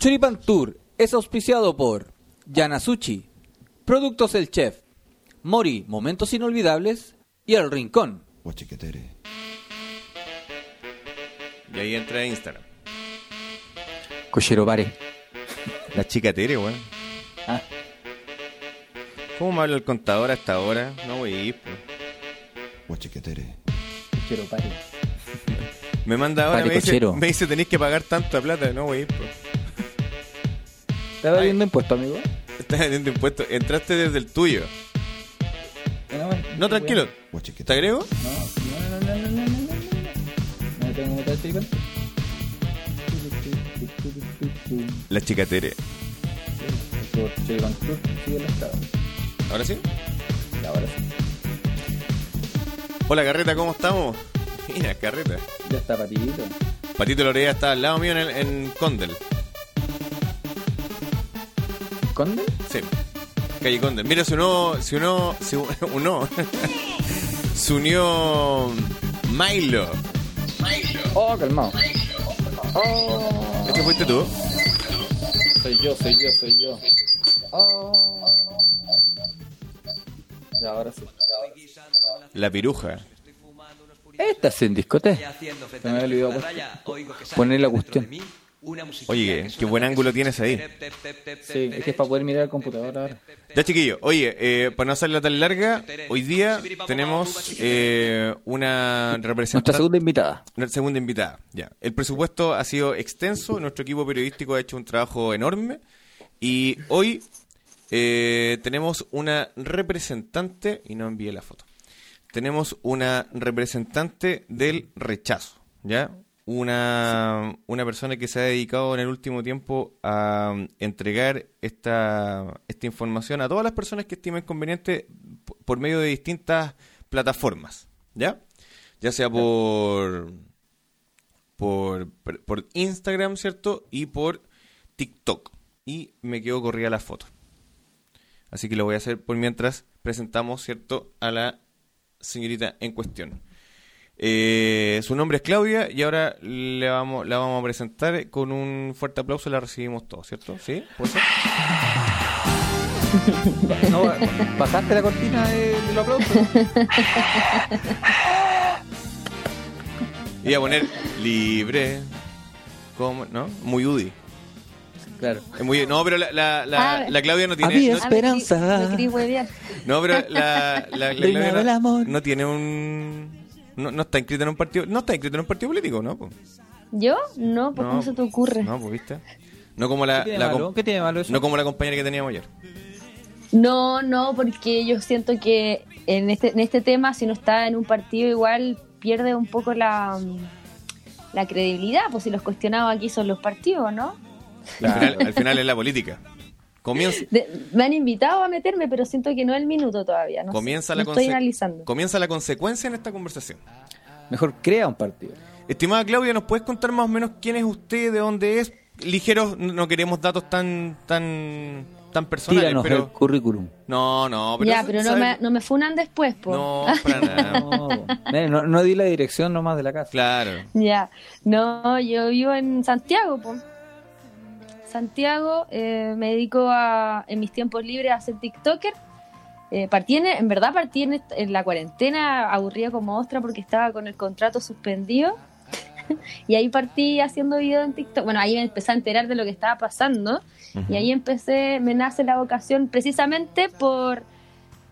Choripan Tour es auspiciado por Yanasuchi, Productos El Chef, Mori, Momentos Inolvidables y El Rincón. Guachiquetere. Y ahí entra Instagram. Cochero Pare. La chica Tere, weón. Ah. ¿Cómo me habla el contador a esta hora? No voy a ir, pues. Guachiquetere. Cochero Pare. Me manda ahora, Pare me dice, me dice tenéis que pagar tanta plata. No voy a ir, pues. ¿Estás viendo impuesto, amigo? Estás vendiendo impuestos. Entraste desde el tuyo. No, tranquilo. ¿Te Guachiquetere. agrego? No, no, no, no, no, no, no, no. No tengo que meter Choripan. La chica Tere. El estado. ¿Ahora sí? Ahora sí. Hola, Carreta, ¿cómo estamos? Mira, Carreta. Ya está patito. Patito Lorea está al lado mío en, el- en Condel. ¿Conde? Sí. Calle Condel. Mira, se unió. Se unió. Se unió. se unió. Milo. Oh, calmado. Oh. ¿Este fuiste tú? Soy yo, soy yo, soy yo. Oh. Ya, ahora sí. La piruja. Esta es en discoteca. Se me había olvidado poner la cuestión. Oye, qué, qué buen ángulo tienes ahí. Sí, es que es para poder mirar el computador ahora. Ya, chiquillo. Oye, eh, para no hacerla tan larga, hoy día tenemos eh, una Nuestra representante. segunda invitada. Una segunda invitada, ya. El presupuesto ha sido extenso, nuestro equipo periodístico ha hecho un trabajo enorme y hoy eh, tenemos una representante, y no envié la foto, tenemos una representante del rechazo, ¿ya? Una, una persona que se ha dedicado en el último tiempo a um, entregar esta, esta información a todas las personas que estimen conveniente por medio de distintas plataformas, ¿ya? Ya sea por, por, por Instagram, ¿cierto? Y por TikTok. Y me quedo corrida la foto. Así que lo voy a hacer por mientras presentamos, ¿cierto? A la señorita en cuestión. Eh, su nombre es Claudia y ahora le vamos, la vamos a presentar con un fuerte aplauso. La recibimos todos, ¿cierto? ¿Sí? ¿Puede ser? No, ¿Bajaste la cortina de, de los aplausos? Iba a poner libre. ¿Cómo? ¿No? Muy UDI. Claro. Es muy, no, pero la, la, la, Ah. la Claudia no tiene. Había no- esperanza. Me. No, pero la, la, Claudia no, no tiene un. No, no está inscrita en un partido. No está inscrita en un partido político, ¿no? po? ¿Yo? No, pues No, ¿cómo se te ocurre? No, pues viste. No como la, ¿Qué tiene, la malo? com- ¿Qué tiene malo eso? no como la compañera que teníamos ayer. No, no, porque yo siento que en este, en este tema, si no está en un partido, igual pierde un poco la, la credibilidad, pues si los cuestionados aquí son los partidos, ¿no? Al, final, al final es la política. Comienza, De- me han invitado a meterme, pero siento que no es el minuto todavía. No, sé, comienza, no la estoy analizando. comienza la consecuencia en esta conversación. Mejor crea un partido. Estimada Claudia, ¿nos puedes contar más o menos quién es usted, de dónde es? Ligeros, no queremos datos tan tan tan personales, Tíranos el pero currículum. no, no, pero ya, pero no me, no me funan después, pues. No, para nada. No, Mira, no, no di la dirección nomás de la casa. Claro. Ya, no, yo vivo en Santiago, pues. Santiago, eh, me dedico a, en mis tiempos libres a ser TikToker. Eh, partí en, en verdad partí en, la cuarentena aburrida como ostra porque estaba con el contrato suspendido. y ahí partí haciendo videos en TikTok. Bueno, ahí me empecé a enterar de lo que estaba pasando. Y ahí empecé, me nace la vocación precisamente por,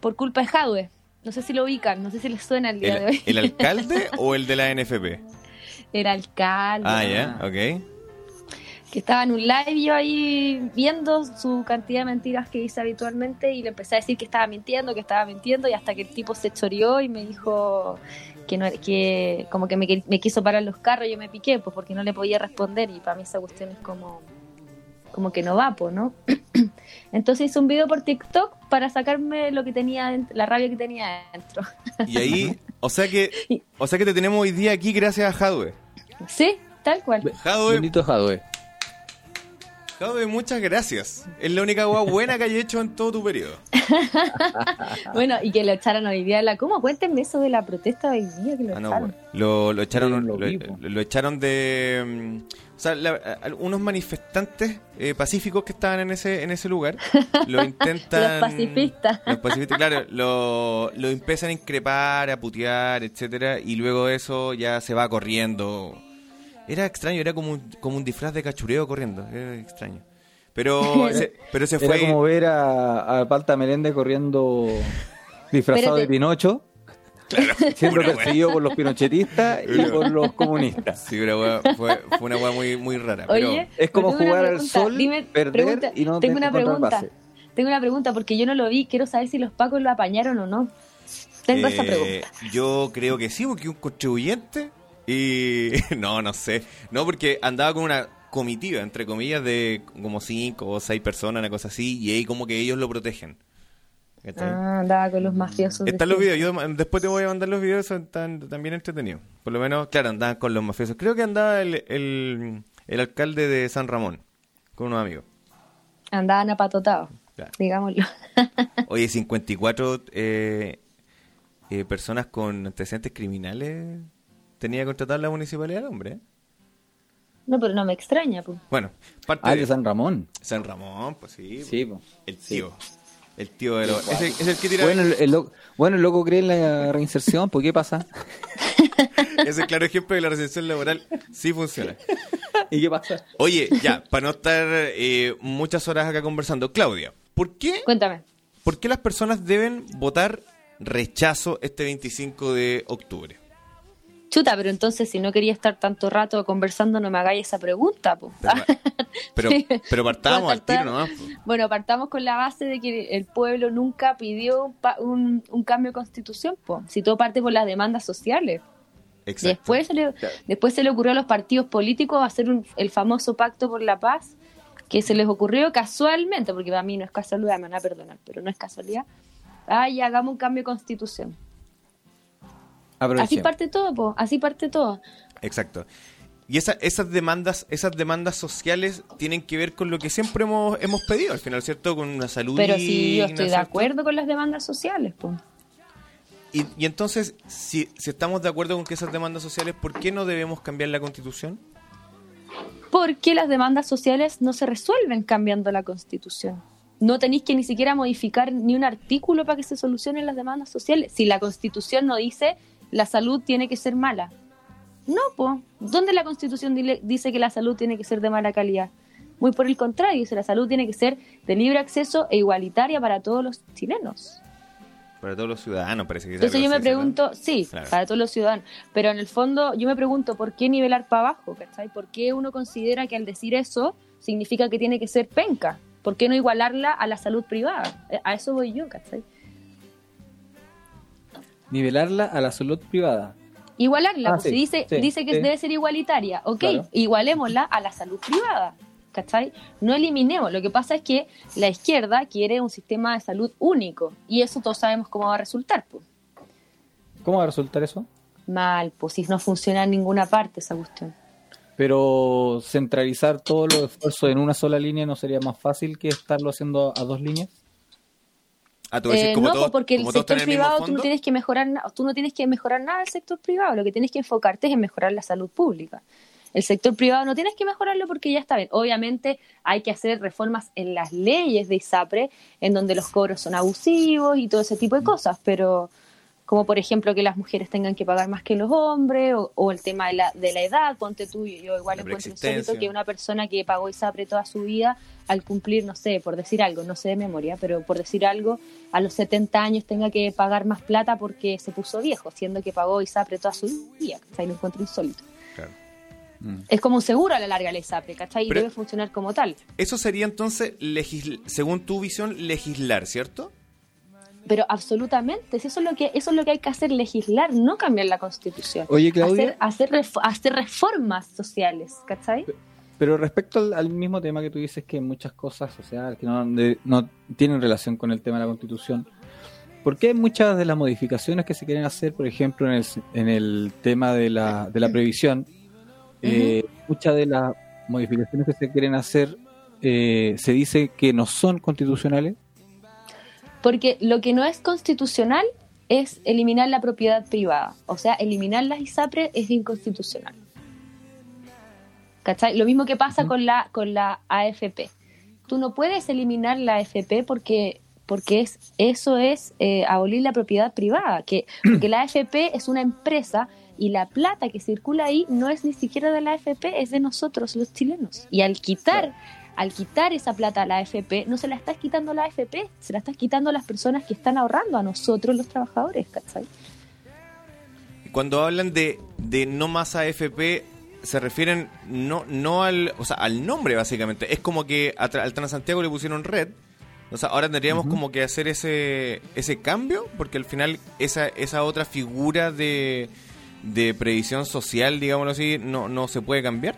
por culpa de Jadwe. No sé si lo ubican, no sé si les suena el día de ¿El, hoy. el alcalde o el de la NFP? Era alcalde. Ah, ya, ok. Que estaba en un live yo ahí viendo su cantidad de mentiras que dice habitualmente y le empecé a decir que estaba mintiendo, que estaba mintiendo y hasta que el tipo se choreó y me dijo que no que como que me, quiso parar los carros y yo me piqué pues porque no le podía responder y para mí esa cuestión es como como que no va, pues, ¿no? Entonces hice un video por TikTok para sacarme lo que tenía dent- la rabia que tenía adentro. Y ahí, o sea que, o sea que te tenemos hoy día aquí gracias a Jadwe. sí, tal cual. Jadwe, Bendito Jadwe. Jadwe, muchas gracias. Es la única agua buena que hay hecho en todo tu periodo. Bueno, y que lo echaron hoy día. La, ¿Cómo? Cuéntenme eso de la protesta de hoy día que lo Ah, no, echaron. bueno. Lo, lo echaron, Lo lo, echaron de, mm, O sea, la- unos manifestantes eh, pacíficos que estaban en ese en ese lugar lo intentan. Los pacifistas. Los pacifistas, claro, lo, lo empiezan a increpar, a putear, etcétera, y luego eso ya se va corriendo. Era extraño, era como un, como un disfraz de cachureo corriendo, era extraño. Pero se, pero se Era fue. como ver a, a Palta Melende corriendo disfrazado Espérate. de Pinocho, siendo Una wea. perseguido por los pinochetistas y por los comunistas. Sí, una wea- fue, fue una weá muy, muy rara. Pero, Oye, Es como pero tengo una jugar al pregunta. sol, Dime, perder pregunta, y no tengo te- una pregunta. base. Tengo una pregunta porque yo no lo vi. Quiero saber si los pacos lo apañaron o no. Tengo esa eh, pregunta. Yo creo que sí, porque un contribuyente. Y. No, no sé. No, porque andaba con una comitiva, entre comillas, de como cinco o seis personas, una cosa así, y ahí como que ellos lo protegen. Ah, andaba con los mafiosos. de Están los videos, yo después te voy a mandar los videos, son tan, también entretenidos. Por lo menos, claro, andaban con los mafiosos. Creo que andaba el, el, el alcalde de San Ramón, con unos amigos. Andaban apatotados, Claro. digámoslo. Oye, 54 eh, eh, personas con antecedentes criminales tenía que contratar la municipalidad, hombre. ¿eh? No, pero no me extraña, pues. Bueno, parte Ah, de de San Ramón. San Ramón, pues sí. Sí, po. El tío. El tío de los... Es el, es el que tira... Bueno, el, el lo- bueno, el loco cree en la reinserción, ¿por qué pasa? Es el claro ejemplo de la residencia laboral. Sí funciona. ¿Y qué pasa? Oye, ya, para no estar eh, muchas horas acá conversando. Claudia, ¿por qué, Cuéntame. ¿por qué las personas deben votar rechazo este 25 de octubre? Chuta, pero entonces si no quería estar tanto rato conversando, no me hagáis esa pregunta, pues. Pero, pero, partábamos al tiro nomás. po. Bueno, partamos con la base de que el pueblo nunca pidió un, pa- un- un cambio de constitución, po. si todo parte por las demandas sociales. Exacto. Después se, le, después se le ocurrió a los partidos políticos hacer un- el famoso pacto por la paz, que se les ocurrió casualmente, porque para mí no es casualidad, me van a perdonar, pero no es casualidad. Ay, hagamos un cambio de constitución. Así parte todo, po. así parte todo. Exacto. Y esa- esas demandas, esas demandas sociales tienen que ver con lo que siempre hemos, hemos pedido, al final, ¿cierto? Con una salud Pero sí, yo digna, estoy de ¿cierto? acuerdo con las demandas sociales, pues. Y, y entonces, si, si estamos de acuerdo con que esas demandas sociales, ¿por qué no debemos cambiar la constitución? Porque las demandas sociales no se resuelven cambiando la constitución. No tenéis que ni siquiera modificar ni un artículo para que se solucionen las demandas sociales. Si la constitución no dice la salud tiene que ser mala. No, pues. ¿Dónde la constitución dice que la salud tiene que ser de mala calidad? Muy por el contrario, dice la salud tiene que ser de libre acceso e igualitaria para todos los chilenos. Para todos los ciudadanos, parece que es Entonces yo me pregunto, sí, Claro. para todos los ciudadanos, pero en el fondo yo me pregunto, ¿por qué nivelar para abajo? ¿cachai? ¿Por qué uno considera que al decir eso significa que tiene que ser penca? ¿Por qué no igualarla a la salud privada? Eh, A eso voy yo, ¿cachai? Nivelarla a la salud privada. Igualarla, Ah, pues, sí, dice, sí, dice que sí. debe ser igualitaria, ok, Claro. igualémosla a la salud privada, ¿cachai? No eliminemos, lo que pasa es que la izquierda quiere un sistema de salud único y eso todos sabemos cómo va a resultar, pues. ¿Cómo va a resultar eso? Mal, pues si no funciona en ninguna parte esa cuestión. Pero centralizar todos los esfuerzos en una sola línea no sería más fácil que estarlo haciendo a dos líneas. Ah, tú decís, Eh, como no, todos- porque el como sector el privado tú no tienes que mejorar tú no tienes que mejorar nada del sector privado, lo que tienes que enfocarte es en mejorar la salud pública. El sector privado no tienes que mejorarlo porque ya está bien. Obviamente hay que hacer reformas en las leyes de ISAPRE, en donde los cobros son abusivos y todo ese tipo de cosas, pero como por ejemplo que las mujeres tengan que pagar más que los hombres, o, o el tema de la, de la edad, ponte tú, yo yo igual encuentro insólito que una persona que pagó ISAPRE toda su vida, al cumplir, no sé, por decir algo, no sé de memoria, pero por decir algo, a los 70 años tenga que pagar más plata porque se puso viejo, siendo que pagó ISAPRE toda su vida, ¿cachai? Lo encuentro insólito. Claro. Es como un seguro a la larga el ISAPRE, ¿cachai? Y Pero- debe funcionar como tal. Eso sería entonces, legisl- según tu visión, legislar, ¿cierto? Pero absolutamente, si eso es lo que eso es lo que hay que hacer, legislar, no cambiar la constitución. Oye, Claudia. Hacer, hacer, ref- hacer reformas sociales, ¿cachai? Pero respecto al, al mismo tema que tú dices que muchas cosas sociales que no, de- no tienen relación con el tema de la constitución, ¿por qué muchas de las modificaciones que se quieren hacer, por ejemplo, en el, en el tema de la, de la previsión, eh, muchas de las modificaciones que se quieren hacer eh, se dice que no son constitucionales? Porque lo que no es constitucional es eliminar la propiedad privada. O sea, eliminar las ISAPRE es inconstitucional. ¿Cachai? Lo mismo que pasa con, la, con la AFP. Tú no puedes eliminar la AFP porque, porque es, eso es eh, abolir la propiedad privada, que, porque la AFP es una empresa y la plata que circula ahí no es ni siquiera de la AFP, es de nosotros los chilenos. Y al quitar, al quitar esa plata a la AFP, no se la estás quitando a la AFP, se la estás quitando a las personas que están ahorrando, a nosotros los trabajadores, ¿cachai? Cuando hablan de, de no más AFP, se refieren no, no al, o sea, al nombre básicamente. Es como que a tra- al Transantiago le pusieron red. O sea, ahora tendríamos como que hacer ese, ese cambio, porque al final esa, esa otra figura de, de previsión social, digámoslo así, no, no se puede cambiar.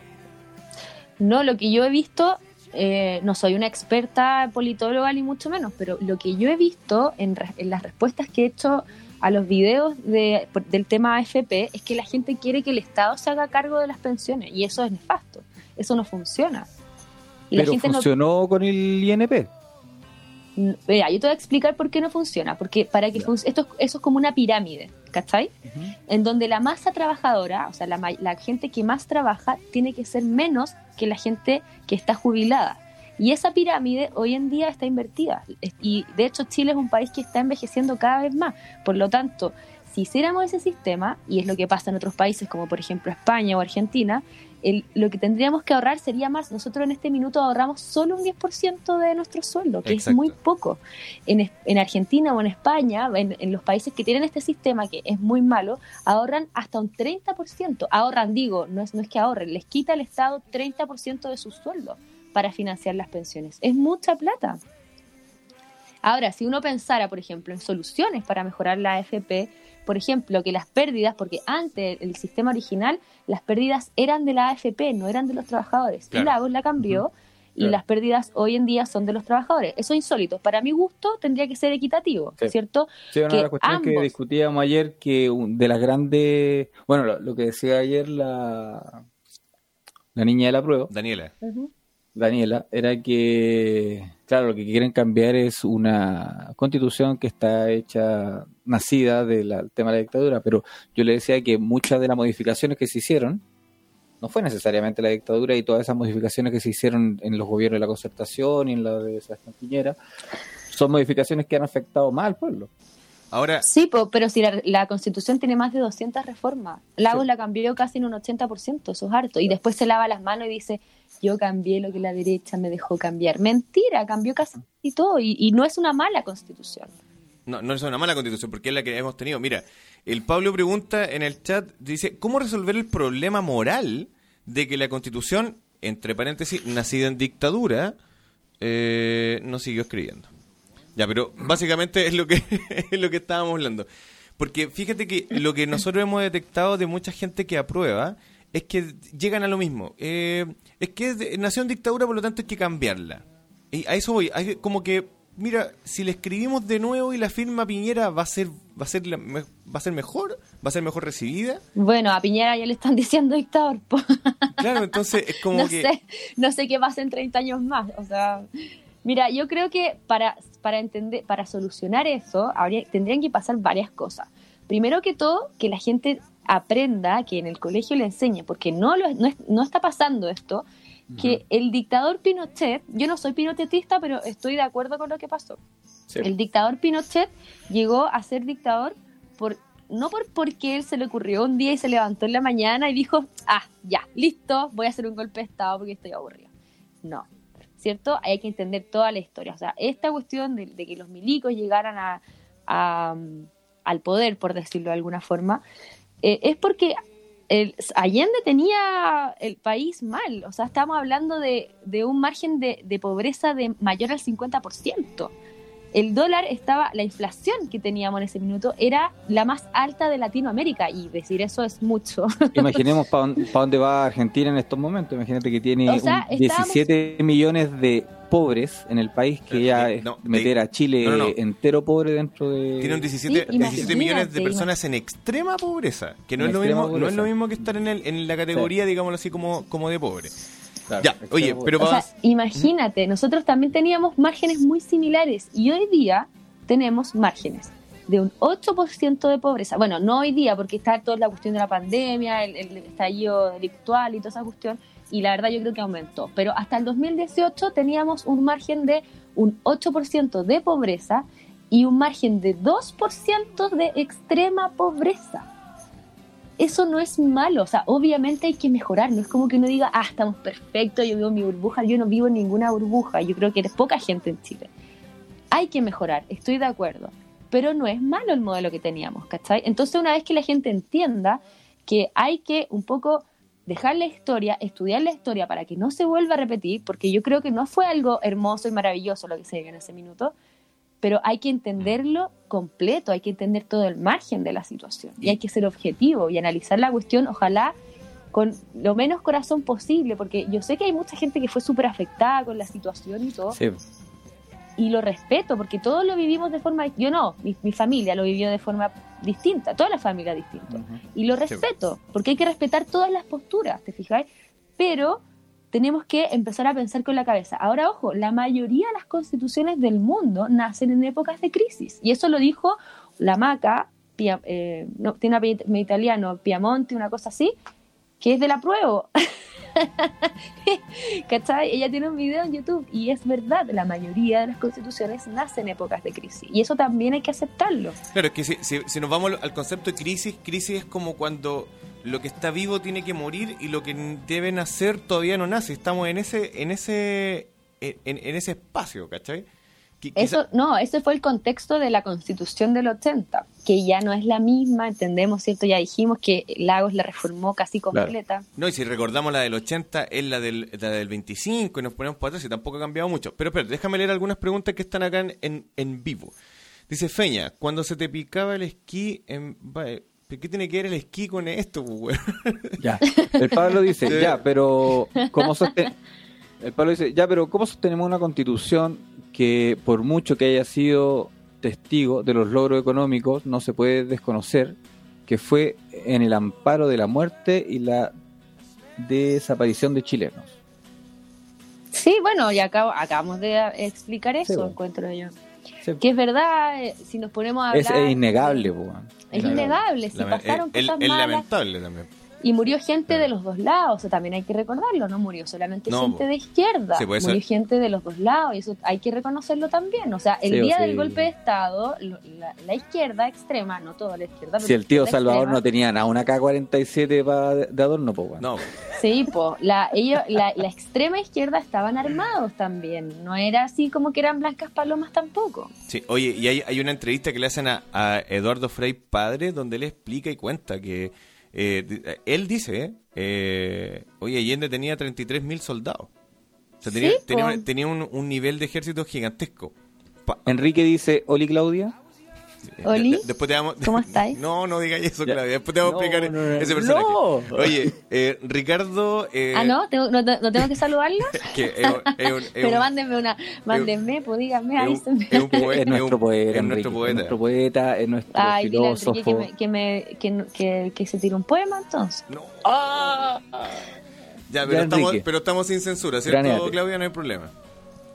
No, lo que yo he visto, eh, no soy una experta politóloga ni mucho menos, pero lo que yo he visto en, re- en las respuestas que he hecho a los videos de- del tema AFP es que la gente quiere que el Estado se haga cargo de las pensiones y eso es nefasto, eso no funciona. Y la Pero gente no funcionó con el INP. Mira, yo te voy a explicar por qué no funciona. Porque para que func- esto, es- eso es como una pirámide, ¿cachai? En donde la masa trabajadora, o sea, la, la gente que más trabaja, tiene que ser menos que la gente que está jubilada. Y esa pirámide hoy en día está invertida. Y de hecho Chile es un país que está envejeciendo cada vez más. Por lo tanto, si hiciéramos ese sistema, y es lo que pasa en otros países como por ejemplo España o Argentina, el- lo que tendríamos que ahorrar sería más. Nosotros en este minuto ahorramos solo un 10% de nuestro sueldo, que Exacto. es muy poco. En, en Argentina o en España, en, en los países que tienen este sistema, que es muy malo, ahorran hasta un 30%. Ahorran, digo, no es, no es que ahorren, les quita el Estado 30% de su sueldo para financiar las pensiones. Es mucha plata. Ahora, si uno pensara, por ejemplo, en soluciones para mejorar la AFP, por ejemplo, que las pérdidas, porque antes el sistema original, las pérdidas eran de la AFP, no eran de los trabajadores. Claro. Y Lagos la cambió y Claro. las pérdidas hoy en día son de los trabajadores. Eso es insólito. Para mi gusto tendría que ser equitativo, Sí. ¿cierto? Sí, una que de las cuestiones que ambos- discutíamos ayer, que de las grandes, bueno, lo, lo que decía ayer la, la niña de la prueba, Daniela. Daniela, era que, claro, lo que quieren cambiar es una constitución que está hecha, nacida del tema de la dictadura, pero yo le decía que muchas de las modificaciones que se hicieron no fue necesariamente la dictadura y todas esas modificaciones que se hicieron en los gobiernos de la concertación y en la de Sebastián Piñera son modificaciones que han afectado más al pueblo. Ahora, Sí, po, pero si la, la constitución tiene más de 200 reformas, Lagos Sí. la cambió casi en un 80%, eso es harto. Y después se lava las manos y dice, yo cambié lo que la derecha me dejó cambiar. Mentira, cambió casi todo y, y no es una mala constitución. No, no es una mala constitución, porque es la que hemos tenido. Mira, el Pablo pregunta en el chat, dice, ¿cómo resolver el problema moral de que la constitución, entre paréntesis, nacida en dictadura, eh, no siguió escribiendo? Ya, pero básicamente es lo que es lo que estábamos hablando. Porque fíjate que lo que nosotros hemos detectado de mucha gente que aprueba es que llegan a lo mismo. Eh, es que nació en dictadura, por lo tanto hay que cambiarla. Y a eso voy. Hay como que, mira, si le escribimos de nuevo y la firma Piñera va a ser va a ser la va a ser mejor, va a ser mejor recibida. Bueno, a Piñera ya le están diciendo dictador. po. Claro, entonces es como no que sé, no sé qué pasa en 30 años más. O sea, mira, yo creo que para, para entender, para solucionar eso, habría, tendrían que pasar varias cosas. Primero que todo, que la gente aprenda, que en el colegio le enseñe, porque no, lo, no, es- no está pasando esto, que el dictador Pinochet, yo no soy pinochetista, pero estoy de acuerdo con lo que pasó. El dictador Pinochet llegó a ser dictador por no por porque él se le ocurrió un día y se levantó en la mañana y dijo, ah, ya, listo, voy a hacer un golpe de Estado porque estoy aburrido. No, ¿cierto? Hay que entender toda la historia. O sea, esta cuestión de, que los milicos llegaran a, al poder, por decirlo de alguna forma, eh, es porque el, Allende tenía el país mal. O sea, estamos hablando de, de un margen de, de pobreza de mayor al 50% el dólar estaba, la inflación que teníamos en ese minuto era la más alta de Latinoamérica y decir eso es mucho. Imaginemos para dónde va Argentina en estos momentos. Imagínate que tiene O sea, un estábamos- 17 millones de pobres en el país que ya es no, meter de- a Chile no, no, no. entero pobre dentro de... tiene un 17, Sí, 17 imagínate, millones de personas en extrema pobreza, que no es lo mismo, no es lo mismo que estar en el, en la categoría, digámoslo así como como de pobre. Claro, Ya, extremo oye, pobre. pero O sea, imagínate, nosotros también teníamos márgenes muy similares y hoy día tenemos márgenes de un 8% de pobreza. Bueno, no hoy día porque está toda la cuestión de la pandemia, el, el estallido delictual y toda esa cuestión, y la verdad yo creo que aumentó. Pero hasta el 2018 teníamos un margen de un 8% de pobreza y un margen de 2% de extrema pobreza. Eso no es malo, o sea, obviamente hay que mejorar, no es como que uno diga, ah, estamos perfectos, yo vivo mi burbuja, yo no vivo en ninguna burbuja, yo creo que eres poca gente en Chile. Hay que mejorar, estoy de acuerdo, pero no es malo el modelo que teníamos, ¿cachai? Entonces una vez que la gente entienda que hay que un poco dejar la historia, estudiar la historia para que no se vuelva a repetir, porque yo creo que no fue algo hermoso y maravilloso lo que se dio en ese minuto, pero hay que entenderlo completo, hay que entender todo el margen de la situación. Y hay que ser objetivo y analizar la cuestión, ojalá con lo menos corazón posible, porque yo sé que hay mucha gente que fue súper afectada con la situación y todo, Sí. y lo respeto, porque todos lo vivimos de forma, yo no, mi, mi familia lo vivió de forma distinta, toda la familia distinta, y lo respeto, porque hay que respetar todas las posturas, ¿te fijáis? Pero tenemos que empezar a pensar con la cabeza. Ahora, ojo, la mayoría de las constituciones del mundo nacen en épocas de crisis. Y eso lo dijo la Maca, Pia- eh, no, tiene un italiano, Piamonte, una cosa así, que es de la prueba. ¿Cachai? Ella tiene un video en YouTube y es verdad, la mayoría de las constituciones nacen en épocas de crisis. Y eso también hay que aceptarlo. Claro, es que si, si- si nos vamos al concepto de crisis, crisis es como cuando lo que está vivo tiene que morir y lo que debe nacer todavía no nace. Estamos en ese, en ese, en, en ese espacio, ¿cachai? Eso, no, ese fue el contexto de la constitución del 80, que ya no es la misma, entendemos, ¿cierto? Ya dijimos que Lagos la reformó casi Claro. completa. No, y si recordamos la del 80, es la del, la del 25 y nos ponemos para atrás y tampoco ha cambiado mucho. Pero espera, déjame leer algunas preguntas que están acá en, en, en vivo. Dice Feña, cuando se te picaba el esquí, en, ¿qué tiene que ver el esquí con esto, pues, weón? Ya. El Pablo dice, Sí. ya, pero ¿cómo El Pablo dice, ya, pero ¿cómo sostenemos una constitución que por mucho que haya sido testigo de los logros económicos, no se puede desconocer que fue en el amparo de la muerte y la desaparición de chilenos? Sí, bueno, ya acabo- acabamos de explicar eso, Sí, bueno. encuentro yo. Sí. Que es verdad, eh, si nos ponemos a hablar... Es, es innegable, po, weón. Es innegable, si Lame- pasaron cosas es malas lamentable también. Y murió gente de los dos lados, o sea, también hay que recordarlo, no murió solamente No, gente po. de izquierda, Sí, pues, murió gente de los dos lados y eso hay que reconocerlo también, o sea, el Sí, día sí. del golpe de Estado, lo- la, la izquierda extrema, no toda la izquierda, Si pero el tío Salvador extrema, no tenía nada, una K-47 pa- de adorno, po, weón. No, Sí, po, la, ellos, la, la extrema izquierda estaban armados también, no era así como que eran blancas palomas tampoco. Sí, oye, y hay, hay una entrevista que le hacen a, a Eduardo Frei padre donde él explica y cuenta que eh, di- él dice, eh, oye, Allende tenía 33 mil soldados. O sea, tenía, Sí, tenía, un- tenía un, un nivel de ejército gigantesco. Pa- Enrique dice, Oli Claudia. Oli, de- de- después te vamos, ¿cómo estáis? No, no digáis eso. Claudia. Después te vamos a explicar no, no, ese personaje. No. Oye, eh, Ricardo... eh, ah, ¿no? ¿Tengo, no, no tengo que saludarlo? Que un- Pero un- mándenme una, mándenme, pues díganme, es avísenme. es un poeta, es nuestro poeta, es nuestro poeta. es nuestro poeta, es nuestro Ay, filósofo. que, me, que, me, que, que, que se tire un poema entonces. No. Ah. Ya, pero, Ya, estamos, pero estamos sin censura, ¿cierto, Graneate. Claudia? No hay problema.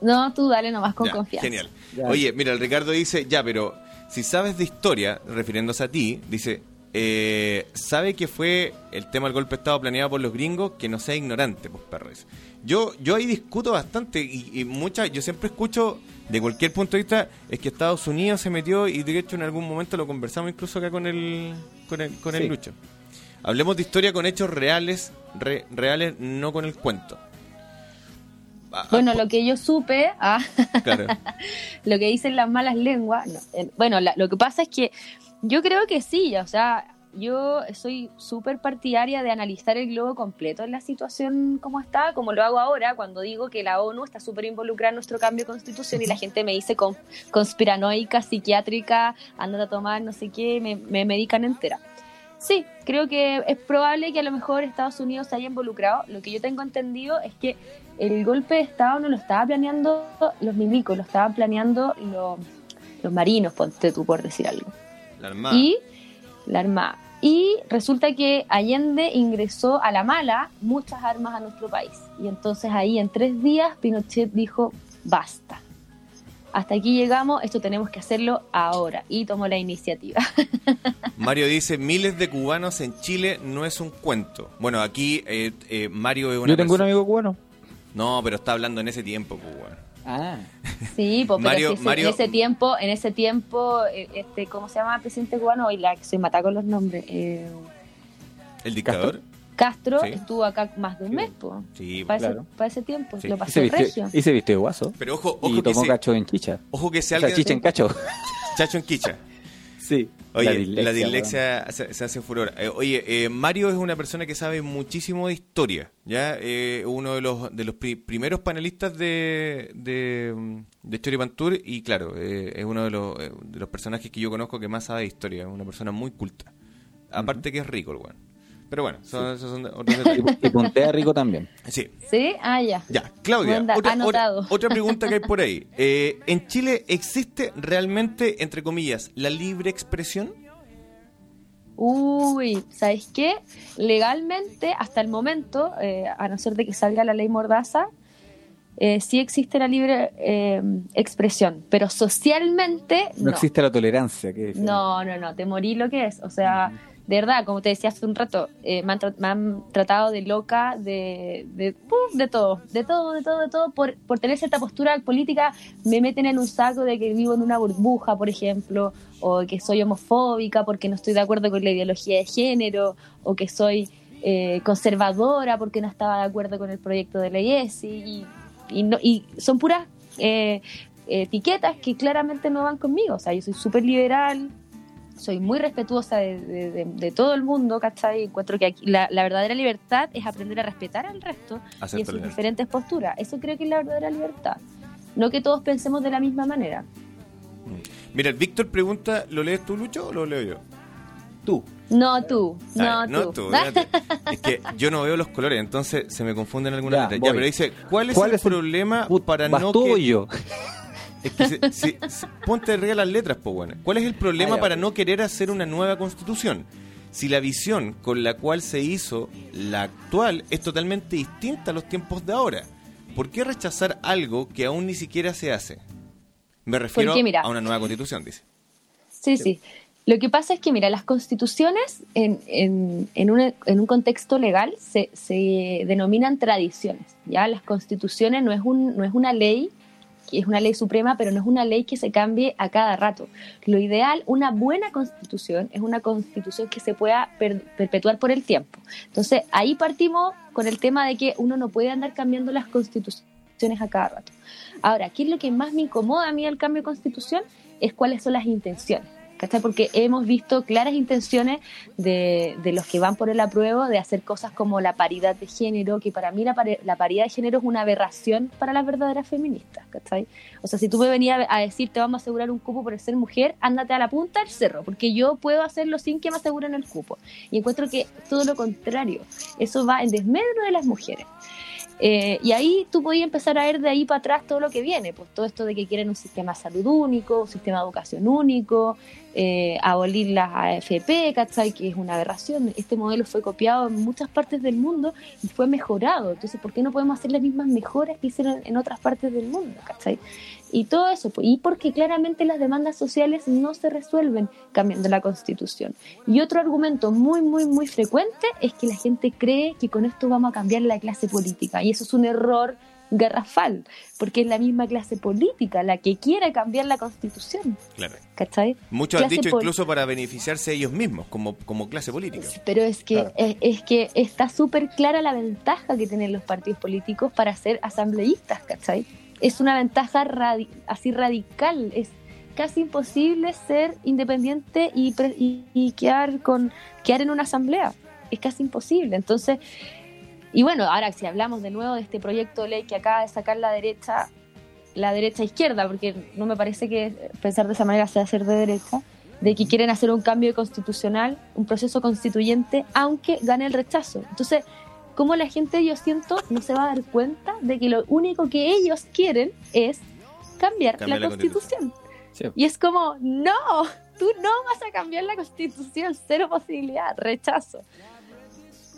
No, tú dale nomás con Ya, confianza. Genial. Ya. Oye, mira, el Ricardo dice, ya, pero si sabes de historia, refiriéndose a ti, dice, eh, sabe que fue el tema del golpe de Estado planeado por los gringos, que no sea ignorante, pues perros. Yo, yo ahí discuto bastante y, y muchas, yo siempre escucho de cualquier punto de vista, es que Estados Unidos se metió y de hecho en algún momento lo conversamos incluso acá con el, con el, con el Sí. Lucho. Hablemos de historia con hechos reales, re- reales, no con el cuento. Ah, Bueno, ah, lo que yo supe, ah, claro. lo que dicen las malas lenguas, no, eh, bueno, la- lo que pasa es que yo creo que sí, o sea, yo soy súper partidaria de analizar el globo completo en la situación como está, como lo hago ahora cuando digo que la ONU está súper involucrada en nuestro cambio de constitución y la gente me dice con, conspiranoica, psiquiátrica, andate a tomar no sé qué, me, me medican entera. Sí, creo que es probable que a lo mejor Estados Unidos se haya involucrado. Lo que yo tengo entendido es que el golpe de Estado no lo estaba planeando los milicos, lo estaban planeando los, los marinos, ponte tú por decir algo. La Armada. Y la Armada. Y resulta que Allende ingresó a la mala muchas armas a nuestro país. Y entonces ahí en tres días Pinochet dijo, basta. Hasta aquí llegamos, esto tenemos que hacerlo ahora. Y tomó la iniciativa. Mario dice, miles de cubanos en Chile no es un cuento. Bueno, aquí eh, eh, Mario es una Yo tengo un amigo cubano. No, pero está hablando en ese tiempo, pues, weón. Ah. Sí, pues, pero Mario- sí, sí, Mario- en ese tiempo, en ese tiempo, eh, este, ¿cómo se llama el presidente cubano? Hoy la que soy mata con los nombres. eh, ¿El dictador? Castro Sí. estuvo acá más de un mes, pues. Sí, Para, claro. ese, para ese tiempo, Sí. lo Y pasó se, vistió, regio. y se vistió de guaso. Pero ojo, y ojo que tomó se, cacho en chicha. ojo que si O sea, alguien... chicha en cacho. Chacho en quicha. Sí. Oye, la dislexia, se, se hace furor. Eh, oye, eh, Mario es una persona que sabe muchísimo de historia, ¿ya? Eh, uno de los de los pri- primeros panelistas de, de, de Story Pantour y claro, eh, es uno de los, eh, de los personajes que yo conozco que más sabe de historia, es una persona muy culta. Aparte que es rico el weón. Pero bueno, son, esos son otros Y, detalles. pu- y puntea rico también. Sí. ¿Sí? Ah, ya. Ya, Claudia, otra, anotado. otra- otra pregunta que hay por ahí. Eh, ¿En Chile existe realmente, entre comillas, la libre expresión? Uy, ¿sabes qué? Legalmente, hasta el momento, eh, a no ser de que salga la ley Mordaza, eh, sí existe la libre eh, expresión, pero socialmente No, no. existe la tolerancia. Que No, no, no, te morí lo que es. O sea, de verdad, como te decía hace un rato, eh, me, han me han tratado de loca, de, de, de todo, de todo, de todo, de todo. Por, por tener cierta postura política, me meten en un saco de que vivo en una burbuja, por ejemplo, o que soy homofóbica porque no estoy de acuerdo con la ideología de género, o que soy eh, conservadora porque no estaba de acuerdo con el proyecto de ley ESI. Y, y, no- y son puras eh, etiquetas que claramente no van conmigo. O sea, yo soy súper liberal, soy muy respetuosa de, de- de- de todo el mundo, ¿cachai? Encuentro que aquí la, la verdadera libertad es aprender a respetar al resto y en sus diferentes posturas. Eso creo que es la verdadera libertad. No que todos pensemos de la misma manera. Mira, el Víctor pregunta, ¿lo lees tú, Lucho, o lo leo yo? Tú. No tú, no, no tú. Es que yo no veo los colores, entonces se me confunden algunas Ya, letras. Ya, pero dice, ¿cuál es ¿Cuál el es problema para ¿Vas no tú o que... yo? Es que se- se- se- ponte arriba las letras, pues bueno. ¿Cuál es el problema para no querer hacer una nueva constitución? Si la visión con la cual se hizo la actual es totalmente distinta a los tiempos de ahora, ¿por qué rechazar algo que aún ni siquiera se hace? Me refiero Porque, mira, a una nueva constitución, dice. Sí, sí. Lo que pasa es que, mira, las constituciones en, en, en, un, en un contexto legal se, se denominan tradiciones. Ya las constituciones no es, un, no es una ley, que es una ley suprema, pero no es una ley que se cambie a cada rato. Lo ideal, una buena constitución, es una constitución que se pueda per- perpetuar por el tiempo. Entonces, ahí partimos con el tema de que uno no puede andar cambiando las constituciones a cada rato. Ahora, ¿qué es lo que más me incomoda a mí el cambio de constitución? Es cuáles son las intenciones. ¿Cachai? Porque hemos visto claras intenciones de, de los que van por el apruebo de hacer cosas como la paridad de género, que para mí la, la paridad de género es una aberración para las verdaderas feministas, ¿cachai? O sea, si tú me venías a decir te vamos a asegurar un cupo por ser mujer, ándate a la punta del cerro, porque yo puedo hacerlo sin que me aseguren el cupo. Y encuentro que todo lo contrario, eso va en desmedro de las mujeres. Eh, y ahí tú podías empezar a ver de ahí para atrás todo lo que viene, pues todo esto de que quieren un sistema de salud único, un sistema de educación único, eh, abolir las AFP, ¿cachai? Que es una aberración. Este modelo fue copiado en muchas partes del mundo y fue mejorado. Entonces, ¿por qué no podemos hacer las mismas mejoras que hicieron en otras partes del mundo, ¿cachai? Y todo eso, pues, y porque claramente las demandas sociales no se resuelven cambiando la constitución. Y otro argumento muy, muy, muy frecuente es que la gente cree que con esto vamos a cambiar la clase política. Y eso es un error garrafal, porque es la misma clase política la que quiere cambiar la constitución, Claro. ¿cachai? Muchos han dicho incluso para beneficiarse ellos mismos, como, como clase política. Pero es que, Claro. es, es que está súper clara la ventaja que tienen los partidos políticos para ser asambleístas, ¿cachai? Es una ventaja radi- así radical, es casi imposible ser independiente y, y, y quedar, con, quedar en una asamblea, es casi imposible. Entonces, y bueno, ahora si hablamos de nuevo de este proyecto de ley que acaba de sacar la derecha, la derecha izquierda, porque no me parece que pensar de esa manera sea ser de derecha, de que quieren hacer un cambio constitucional, un proceso constituyente, aunque gane el rechazo. Entonces, ¿cómo la gente, yo siento, no se va a dar cuenta de que lo único que ellos quieren es cambiar Cambiar la, la constitución? Sí. Y es como, no, tú no vas a cambiar la constitución, cero posibilidad, rechazo.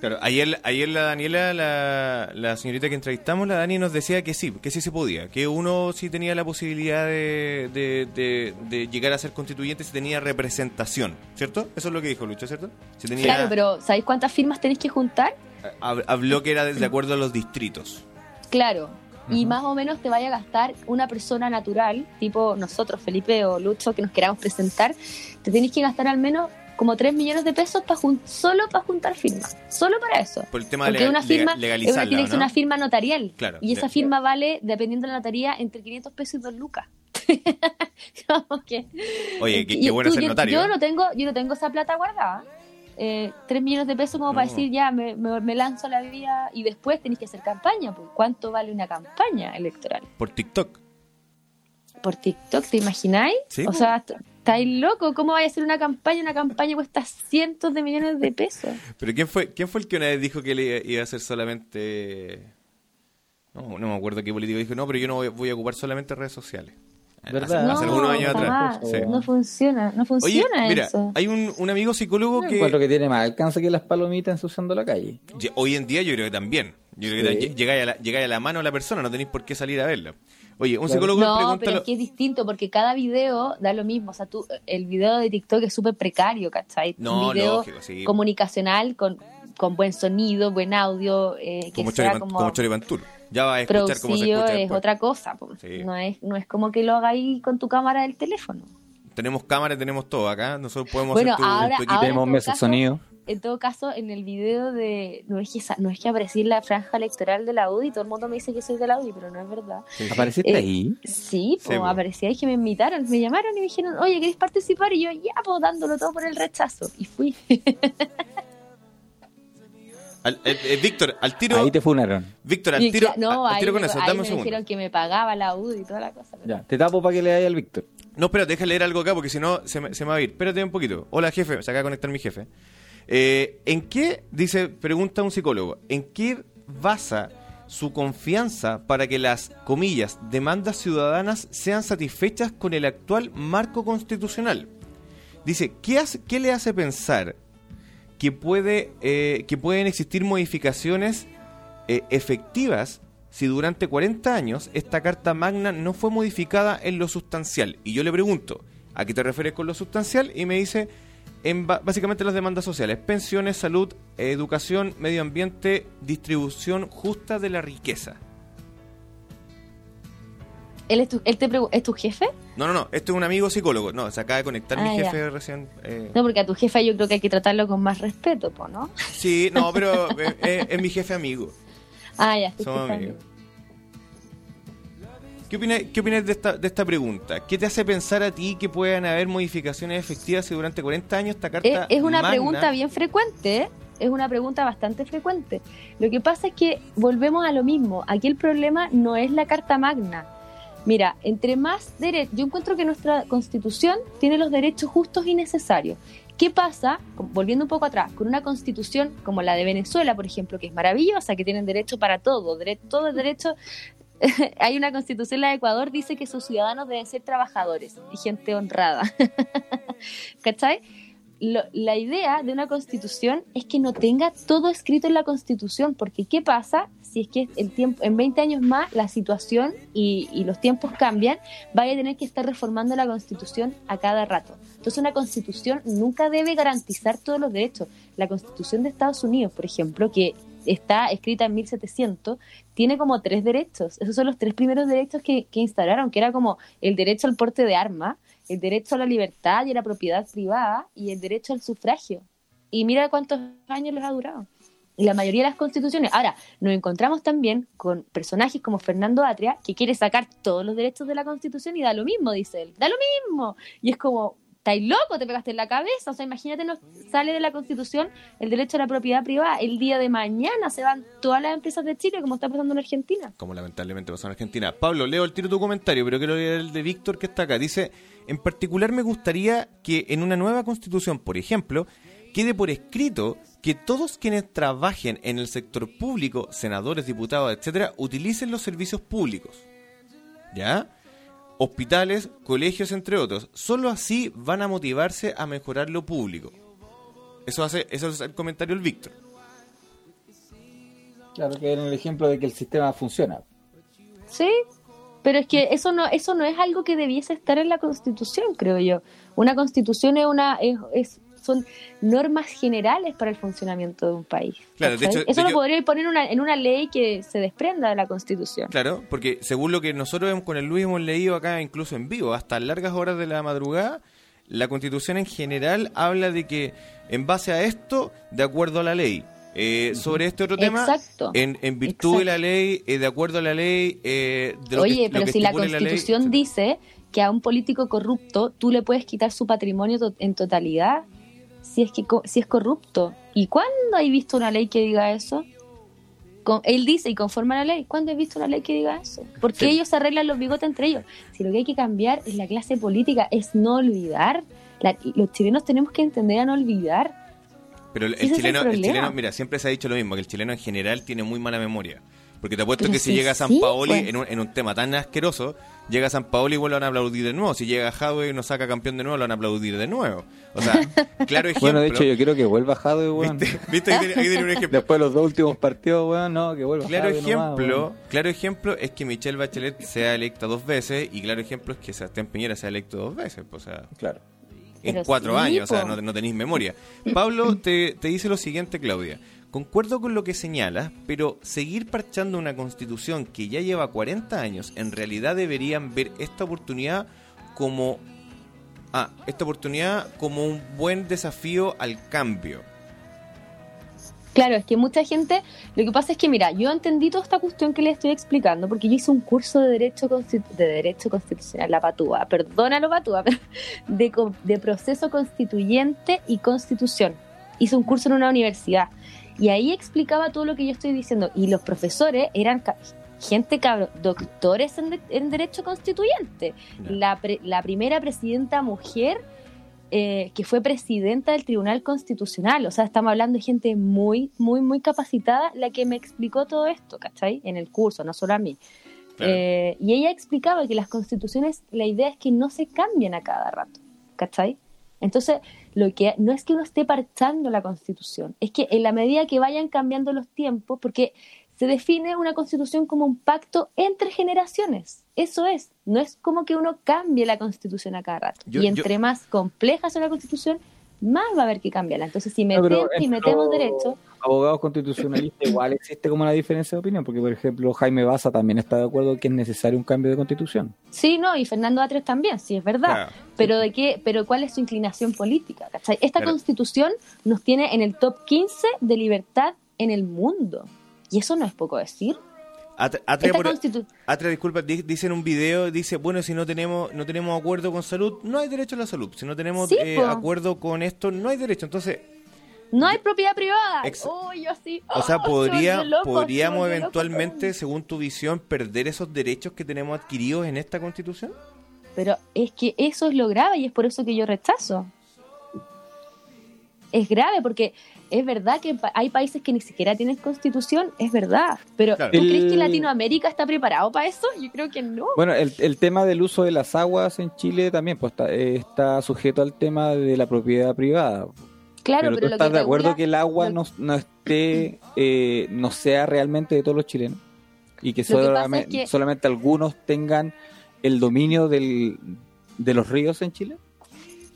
Claro, ayer, ayer la Daniela, la, la señorita que entrevistamos, la Dani nos decía que sí, que sí se podía, que uno sí tenía la posibilidad de, de, de- de llegar a ser constituyente si tenía representación, ¿cierto? Eso es lo que dijo Lucho, ¿cierto? Si tenía, Claro, pero ¿sabéis cuántas firmas tenéis que juntar? hab- Habló que era de, acuerdo a los distritos. Claro. Y más o menos te vaya a gastar una persona natural, tipo nosotros, Felipe o Lucho, que nos queramos presentar, te tenéis que gastar al menos como 3 millones de pesos para solo para juntar firmas. Solo para eso. Por el tema de Porque lega- una firma es una, legalizarla, tiene que ser ¿no? una firma notarial. Claro. Y esa firma vale, dependiendo de la notaría, entre 500 pesos y 2 lucas. Que- Oye, qué, bueno tú, ser yo, notario. Yo no tengo, yo no tengo esa plata guardada. Eh, 3 millones de pesos como para No. decir ya me, me- me lanzo a la vía y después tenéis que hacer campaña. Pues, ¿Cuánto vale una campaña electoral? Por TikTok. Por TikTok, ¿te imagináis? Sí, o sea, estáis loco. ¿Cómo vaya a hacer una campaña? Una campaña cuesta cientos de millones de pesos. Pero ¿quién fue, quién fue el que una vez dijo que le iba a hacer solamente... No, no me acuerdo qué político dijo, no, pero yo no voy, voy a ocupar solamente redes sociales. ¿Verdad? Hace, hace no, algunos años jamás. atrás. Sí. No funciona, no Oye, funciona mira, eso. hay un, un amigo psicólogo Yo que... encuentro que tiene más alcance que las palomitas ensuciando la calle. Hoy en día yo creo que también. Yo creo que Sí. llegáis a, la, llegáis a la mano de la persona, no tenéis por qué salir a verla. Oye, un psicólogo No, pregunta... pero lo- es que es distinto porque cada video da lo mismo. O sea, tú, el video de TikTok es súper precario, ¿cachai? No, Un video lógico, sí. comunicacional con, con buen sonido, buen audio, eh, que como, sea Choripan- como. Ya vas a escuchar cómo se escucha es después. otra cosa. Sí. No, es, no es como que lo hagáis con tu cámara del teléfono. Tenemos cámara, tenemos todo acá. Nosotros podemos Bueno, hacer tu, ahora- tu equipo. ahora- Tenemos mesas de caso- sonido. En todo caso, en el video de... No es que, no es que aparecí en la franja electoral de la UDI, todo el mundo me dice que soy de la UDI, pero no es verdad. ¿Apareciste Eh, ahí? Sí, pues aparecía y que me invitaron, me llamaron y me dijeron, oye, ¿querés participar? Y yo, ya, pues dándolo todo por el rechazo. Y fui. Al- eh, eh, Víctor, al tiro. Ahí te funaron. Víctor, al tiro, no, al ahí, tiro con me, eso. ahí Dame me un segundo. dijeron que me pagaba la UDI y toda la cosa. pero- Ya, te tapo para que le vaya al Víctor. No, espérate, deja leer algo acá porque si no se me, se me va a ir. Espérate un poquito. Hola, jefe. Se acaba de conectar mi jefe. Eh, ¿En qué, dice, pregunta un psicólogo, ¿en qué basa su confianza para que las, comillas, demandas ciudadanas sean satisfechas con el actual marco constitucional? Dice, ¿qué, hace, qué le hace pensar que, puede, eh, que pueden existir modificaciones eh, efectivas si durante 40 años esta Carta Magna no fue modificada en lo sustancial. Y yo le pregunto, ¿a qué te refieres con lo sustancial? Y me dice, en básicamente las demandas sociales, pensiones, salud, educación, medio ambiente, distribución justa de la riqueza. ¿Él, es tu, él te es tu jefe? No, no, no, esto es un amigo psicólogo. No, se acaba de conectar mi Ah, ya. jefe recién. eh. No, porque a tu jefe yo creo que hay que tratarlo con más respeto, ¿no? Sí, no, pero es mi jefe amigo. Ah, ya, Somos amigos. amigo. ¿Qué opinas, qué opinas de, esta, de esta pregunta? ¿Qué te hace pensar a ti que puedan haber modificaciones efectivas si durante 40 años esta carta Es, es una magna- pregunta bien frecuente, ¿eh? es una pregunta bastante frecuente. Lo que pasa es que volvemos a lo mismo. Aquí el problema no es la Carta Magna. Mira, entre más derechos, yo encuentro que nuestra constitución tiene los derechos justos y necesarios. ¿Qué pasa, volviendo un poco atrás, con una constitución como la de Venezuela, por ejemplo, que es maravillosa, que tienen derecho para todo, dere- todo el derecho hay una constitución, la de Ecuador, dice que sus ciudadanos deben ser trabajadores y gente honrada. ¿Cachai? Lo- la idea de una constitución es que no tenga todo escrito en la constitución, porque ¿qué pasa si es que el tiempo, en 20 años más la situación y, y los tiempos cambian? Vaya a tener que estar reformando la constitución a cada rato. Entonces una constitución nunca debe garantizar todos los derechos. La constitución de Estados Unidos, por ejemplo, que está escrita en 1700, tiene como tres derechos. Esos son los tres primeros derechos que, que instauraron, que era como el derecho al porte de armas, el derecho a la libertad y a la propiedad privada y el derecho al sufragio. Y mira cuántos años les ha durado. La mayoría de las constituciones. Ahora, nos encontramos también con personajes como Fernando Atria, que quiere sacar todos los derechos de la constitución y da lo mismo, dice él. Da lo mismo. Y es como, ¿estáis loco? Te pegaste en la cabeza. O sea, imagínate, nos sale de la constitución el derecho a la propiedad privada. El día de mañana se van todas las empresas de Chile, como está pasando en Argentina. Como lamentablemente pasó en Argentina. Pablo, leo el tiro tu comentario, pero quiero leer el de Víctor que está acá. Dice, en particular me gustaría que en una nueva constitución, por ejemplo, quede por escrito que todos quienes trabajen en el sector público, senadores, diputados, etcétera, utilicen los servicios públicos. ¿Ya? Hospitales, colegios, entre otros. Solo así van a motivarse a mejorar lo público. Eso hace, eso es el comentario del Víctor. Claro, que en el ejemplo de que el sistema funciona. Sí, pero es que eso no, eso no es algo que debiese estar en la Constitución, creo yo. Una Constitución es una, es, es- son normas generales para el funcionamiento de un país. Claro, de hecho- de eso lo podría poner una- en una ley que se desprenda de la Constitución. Claro, porque según lo que nosotros hemos- con el Luis hemos leído acá, incluso en vivo, hasta largas horas de la madrugada, la constitución en general habla de que en base a esto, de acuerdo a la ley, eh, sobre este otro tema, Exacto. en, en virtud de la ley, eh, de acuerdo a la ley, eh, de lo Oye, que, lo pero que si la ley, Constitución dice que a un político corrupto tú le puedes quitar su patrimonio to- en totalidad si es que si es corrupto. ¿Y cuándo hay visto una ley que diga eso? Con- él dice y conforme a la ley. ¿Cuándo he visto una ley que diga eso? Porque Sí. ellos arreglan los bigotes entre ellos. Si lo que hay que cambiar es la clase política, es no olvidar. La- los chilenos tenemos que entender a no olvidar. Pero el, chileno, el chileno, mira, siempre se ha dicho lo mismo, que el chileno en general tiene muy mala memoria. Porque te apuesto que si llega a San sí, Paoli pues. en, un, en un tema tan asqueroso, llega a San Paoli y vuelven a aplaudir de nuevo. Si llega a Jadwe y nos saca campeón de nuevo, lo van a aplaudir de nuevo. O sea, claro ejemplo. Bueno, de hecho, yo quiero que vuelva Jadwe, weón. ¿Viste? ¿Viste? Ahí tiene, ahí tiene un ejemplo. Después de los dos últimos partidos, weón, no, que vuelva Claro Jadwe ejemplo, claro ejemplo es que Michelle Bachelet sea electa dos veces y claro ejemplo es que Sebastián Piñera sea electo dos veces. pues, O sea, Claro. en Pero cuatro sí, años, o sea, no, no tenéis memoria. Pablo te, te dice lo siguiente, Claudia. Concuerdo con lo que señalas, pero seguir parchando una constitución que ya lleva 40 años, en realidad deberían ver esta oportunidad como ah, esta oportunidad como un buen desafío al cambio. Claro, es que mucha gente, lo que pasa es que, mira, yo entendí toda esta cuestión que le estoy explicando, porque yo hice un curso de Derecho, de derecho Constitucional, la patúa, perdónalo patúa, pero de, de proceso constituyente y constitución. Hice un curso en una universidad y ahí explicaba todo lo que yo estoy diciendo y los profesores eran ca- gente, cabro, doctores en, de- en Derecho Constituyente. La, pre- la primera presidenta mujer eh, que fue presidenta del Tribunal Constitucional. O sea, estamos hablando de gente muy, muy, muy capacitada la que me explicó todo esto, ¿cachai? En el curso, no solo a mí. Claro. Eh, y ella explicaba que las constituciones, la idea es que no se cambien a cada rato, ¿cachai? Entonces, lo que no es que uno esté parchando la constitución, es que en la medida que vayan cambiando los tiempos, porque se define una constitución como un pacto entre generaciones. Eso es. No es como que uno cambie la constitución a cada rato. Yo- y entre yo- más compleja sea la constitución, más va a haber que cambiarla. Entonces, si, No, metemos, si entre metemos los derecho, Abogados constitucionalistas igual existe como una diferencia de opinión, porque por ejemplo Jaime Baza también está de acuerdo que es necesario un cambio de constitución. sí, no, y Fernando Atres también, sí, es verdad. Claro. Pero de qué, pero cuál es su inclinación política, ¿cachai? Esta Claro. constitución nos tiene en el top 15 de libertad en el mundo. Y eso no es poco decir. Por- constitu- Atria, disculpa, di- dice en un video, dice, bueno, si no tenemos no tenemos acuerdo con salud, no hay derecho a la salud. Si no tenemos Sí, eh, acuerdo con esto, no hay derecho. Entonces, No hay propiedad privada. Ex- Oh, yo sí. o sea, Oh, podría, loco, podríamos eventualmente, según tu visión, perder esos derechos que tenemos adquiridos en esta constitución. Pero es que eso es lo grave y es por eso que yo rechazo. Es grave porque es verdad que hay países que ni siquiera tienen constitución, es verdad. Pero Claro. ¿tú crees que El- Latinoamérica está preparado para eso? Yo creo que no. Bueno, el, el tema del uso de las aguas en Chile también pues, está, eh, está sujeto al tema de la propiedad privada. Claro, pero, pero, tú lo estás que de acuerdo que el agua no, no esté, eh, no sea realmente de todos los chilenos y que, solamente, es que- solamente algunos tengan el dominio del, de los ríos en Chile.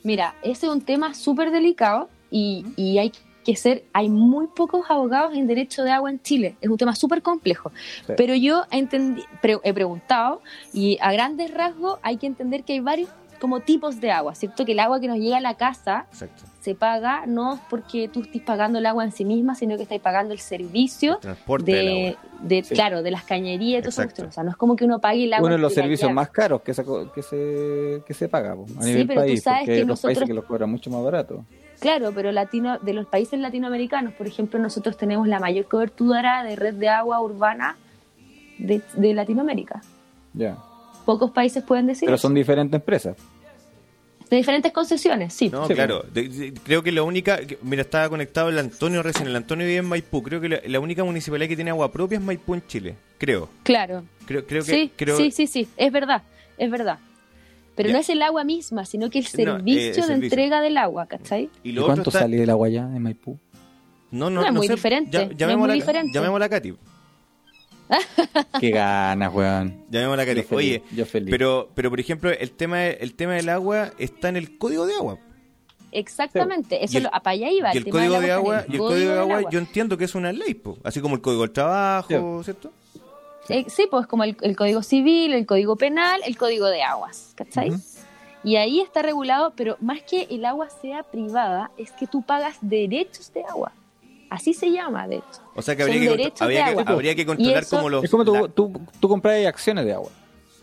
Mira, ese es un tema súper delicado y, y hay que ser, hay muy pocos abogados en derecho de agua en Chile. Es un tema súper complejo. Sí. Pero yo entendí, pre- he preguntado y a grandes rasgos hay que entender que hay varios como tipos de agua, ¿cierto? Que el agua que nos llega a la casa Exacto. Se paga no porque tú estés pagando el agua en sí misma, sino que estás pagando el servicio Transporte de, de Sí. claro, de las cañerías y todo eso. Exacto. O sea, no es como que uno pague el agua. Uno de los servicios más caros que se, que se, que se paga po, a Sí, nivel pero tú país, sabes porque que hay países que los cobran mucho más barato. Claro, pero latino, de los países latinoamericanos, por ejemplo, nosotros tenemos la mayor cobertura de red de agua urbana de, de Latinoamérica. Ya. Pocos países pueden decir Pero son diferentes empresas. De diferentes concesiones, sí. No, Sí, claro. De- de- creo que la única. que- Mira, estaba conectado el Antonio recién. El Antonio vive en Maipú. Creo que la, la única municipalidad que tiene agua propia es Maipú en Chile. Creo. Claro. Creo, creo que. sí, creo, sí, sí, sí, es verdad, es verdad. Pero Ya. no es el agua misma, sino que el No, eh, servicio el de servicio. entrega del agua, ¿cachai? Y ¿Y lo otro cuánto está- sale del agua allá en Maipú? No, no, No, es no muy sé. diferente, Ya- no es llamémosla, muy diferente. llamémosla a Katy. Qué ganas, weón. Llamemos a la Cari. Yo feliz, Oye, yo feliz. pero, pero por ejemplo, el tema, el tema del agua está en el código de agua. Exactamente, eso Y el- lo, para allá iba. y el tema código de agua, y el código de agua, yo entiendo que es una ley, po. así como el código del trabajo, ¿cierto? Eh, sí, pues como el, el código civil, el código penal, el código de aguas, ¿cachai? Ujú. Y ahí está regulado, pero más que el agua sea privada, es que tú pagas derechos de agua. Así se llama, de hecho. O sea que Son habría que, derechos habría de que, habría que controlar eso- como los... Es como tú, la- tú, tú compras acciones de agua.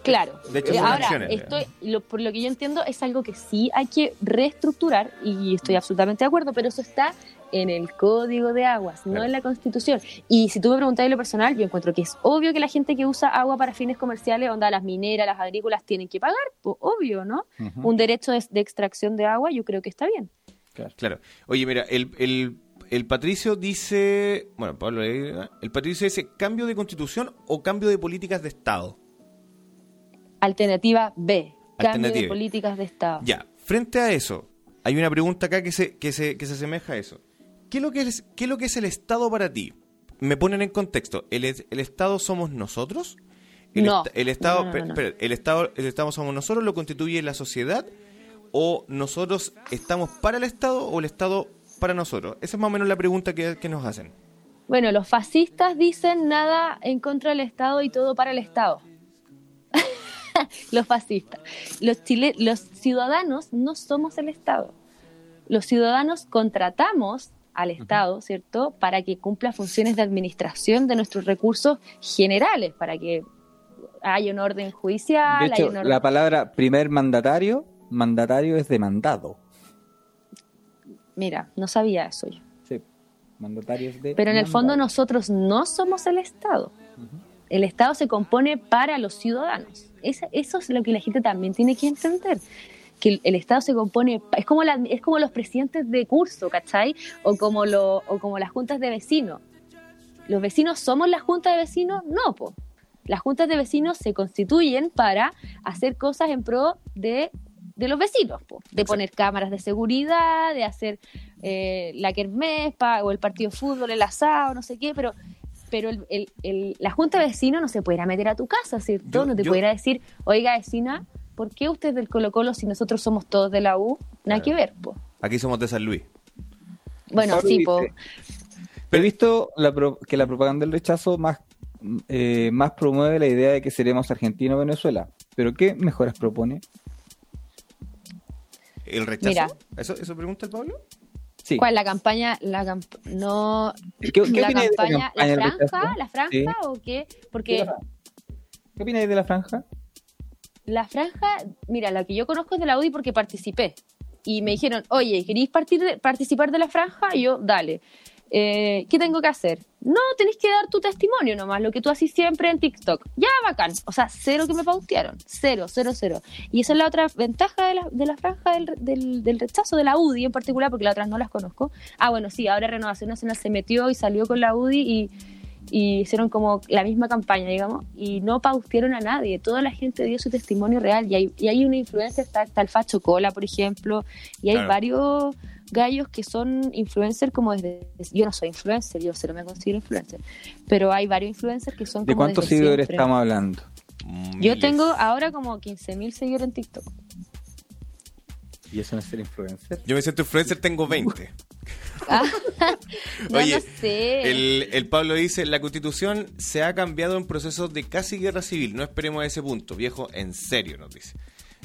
Claro. De hecho, son Ahora, acciones, estoy, lo- por lo que yo entiendo, es algo que sí hay que reestructurar y estoy absolutamente de acuerdo, pero eso está en el código de aguas, no en la constitución. Y si tú me preguntas en lo personal, yo encuentro que es obvio que la gente que usa agua para fines comerciales, onda las mineras, las agrícolas, tienen que pagar, pues obvio, ¿no? Un derecho de, de extracción de agua, yo creo que está bien. Claro. Oye, mira, el, el, el Patricio dice... Bueno, Pablo, el Patricio dice cambio de constitución o cambio de políticas de Estado. Alternativa B, cambio de políticas de Estado. Ya, frente a eso, hay una pregunta acá que se, que se, que se asemeja a eso. ¿Qué es, lo que es, ¿Qué es lo que es el Estado para ti? Me ponen en contexto. ¿El, el Estado somos nosotros? El, No. el Estado, No, no, no, per- no. espera, el Estado, el Estado somos nosotros, lo constituye la sociedad o nosotros estamos para el Estado o el Estado para nosotros. Esa es más o menos la pregunta que, que nos hacen. Bueno, los fascistas dicen nada en contra del Estado y todo para el Estado. los fascistas. Los, chile los ciudadanos no somos el Estado. Los ciudadanos contratamos al Estado, ¿cierto?, para que cumpla funciones de administración de nuestros recursos generales, para que haya un orden judicial, De haya hecho, un orden... la palabra primer mandatario, mandatario es demandado. Mira, no sabía eso yo. Sí, mandatario es de Pero en el fondo nosotros no somos el Estado. El Estado se compone para los ciudadanos. Esa- eso es lo que la gente también tiene que entender. Que el, el Estado se compone, es como, la- es como los presidentes de curso, ¿cachai? O como, lo, o como las juntas de vecinos. ¿Los vecinos somos la junta de vecinos? No, po. Las juntas de vecinos se constituyen para hacer cosas en pro de, de los vecinos, po. de poner cámaras de seguridad, de hacer eh, la kermés pa- o el partido de fútbol, el asado, no sé qué, pero pero el, el- el- la junta de vecinos no se puede ir a meter a tu casa, ¿cierto? Yo- no te yo- puede ir a decir, oiga, vecina, ¿por qué usted es del Colo Colo si nosotros somos todos de la U? Nada Claro. que ver, po. Aquí somos de San Luis. Bueno, sí, po. dice, He visto la pro- que la propaganda del rechazo más, eh, más promueve la idea de que seremos Argentina o Venezuela. ¿Pero qué mejoras propone? ¿El rechazo? Mira. ¿Eso, ¿Eso pregunta el Pablo? Sí. ¿Cuál? ¿La campaña? La camp- no. ¿Qué, qué la opináis de campaña, la campaña del ¿La franja? ¿La franja Sí. o qué? Porque ¿Qué opináis de la franja? la franja, mira, la que yo conozco es de la UDI porque participé. Y me dijeron, oye, ¿queréis partir de- participar de la franja? Y yo, dale. Eh, ¿Qué tengo que hacer? No, tenés que dar tu testimonio nomás, lo que tú haces siempre en TikTok. Ya, bacán. O sea, cero que me pautearon. Cero, cero, cero. Y esa es la otra ventaja de la, de la franja del, del, del rechazo de la UDI en particular, porque las otras no las conozco. Ah, bueno, sí, ahora Renovación Nacional se metió y salió con la UDI y, y hicieron como la misma campaña, digamos, y no paustearon a nadie. Toda la gente dio su testimonio real. Y hay, y hay una influencia, está, está el Facho Cola, por ejemplo, y hay Claro. varios gallos que son influencers como desde... Yo no soy influencer, yo cero me considero influencer, pero hay varios influencers que son ¿De como cuántos desde seguidores siempre. estamos hablando? Yo Miles. tengo ahora como 15.000 seguidores en TikTok. ¿Y eso no es ser influencer? Yo me siento influencer, tengo 20. Ah, no, Oye, sé. El, el Pablo dice, la constitución se ha cambiado en procesos de casi guerra civil. No esperemos a ese punto, viejo, en serio, nos dice.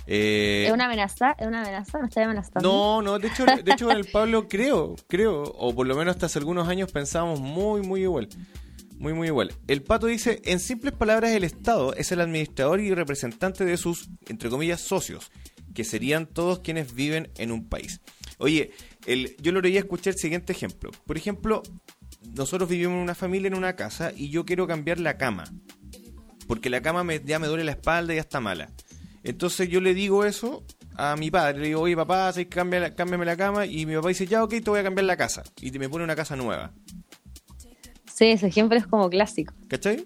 Eh, ¿Es una amenaza? ¿Es una amenaza? ¿Me está amenazando? no, no, de hecho, de hecho el Pablo creo, creo, o por lo menos hasta hace algunos años pensábamos muy, muy igual. Muy, muy igual. El Pato dice, en simples palabras, el Estado es el administrador y representante de sus, entre comillas, socios, que serían todos quienes viven en un país. Oye, el, yo lo leía escuchar el siguiente ejemplo. Por ejemplo, nosotros vivimos en una familia en una casa y yo quiero cambiar la cama. Porque la cama me- ya me duele la espalda y ya está mala. Entonces yo le digo eso a mi padre. Le digo, oye papá, ¿sabes qué? Cambia la- cámbiame la cama. Y mi papá dice, ya ok, te voy a cambiar la casa. Y te me pone una casa nueva. Sí, ese ejemplo es como clásico. ¿Cachai?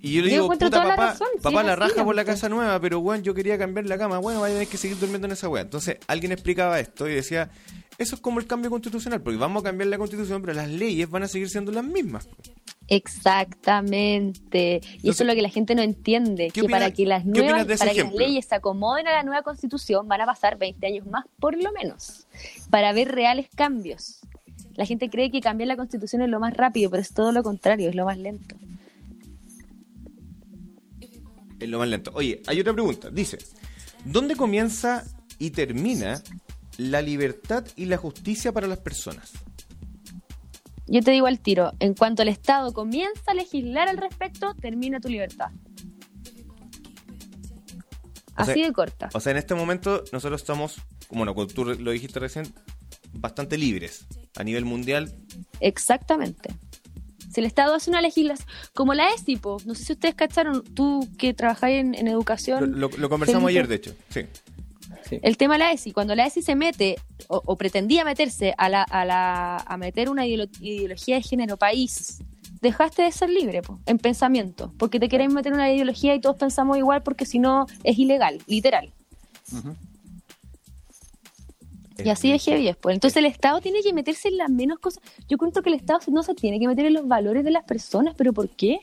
Y yo le digo, puta la papá, razón, sí, papá la raja por la casa nueva, pero bueno, yo quería cambiar la cama. Bueno, vaya a tener que seguir durmiendo en esa wea. Entonces alguien explicaba esto y decía, eso es como el cambio constitucional, porque vamos a cambiar la constitución, pero las leyes van a seguir siendo las mismas. Exactamente. Y Entonces, eso es lo que la gente no entiende, ¿qué que para que las nuevas, para que las leyes se acomoden a la nueva constitución van a pasar 20 años más por lo menos para ver reales cambios. La gente cree que cambiar la constitución es lo más rápido, pero es todo lo contrario, es lo más lento. Es lo más lento. Oye, hay otra pregunta. Dice, ¿dónde comienza y termina la libertad y la justicia para las personas? Yo te digo al tiro, en cuanto el Estado comienza a legislar al respecto, termina tu libertad. O sea- Así de corta. O sea, en este momento nosotros estamos, como no, como tú lo dijiste recién, bastante libres. A nivel mundial, Exactamente. Si el Estado hace una legislación, como la ESI, po, no sé si ustedes cacharon, tú que trabajáis en, en lo, educación, lo- lo conversamos Felipe. ayer, de hecho. Sí. Sí. el tema de la ESI, cuando la ESI se mete o, o pretendía meterse a, la, a, la, a meter una ideolo- ideología de género país, dejaste de ser libre po, en pensamiento, porque te queréis meter una ideología y todos pensamos igual porque si no es ilegal, literal. Y así de heavy es, pues. Entonces el Estado tiene que meterse en las menos cosas. Yo cuento que el Estado no se tiene que meter en los valores de las personas, pero ¿por qué?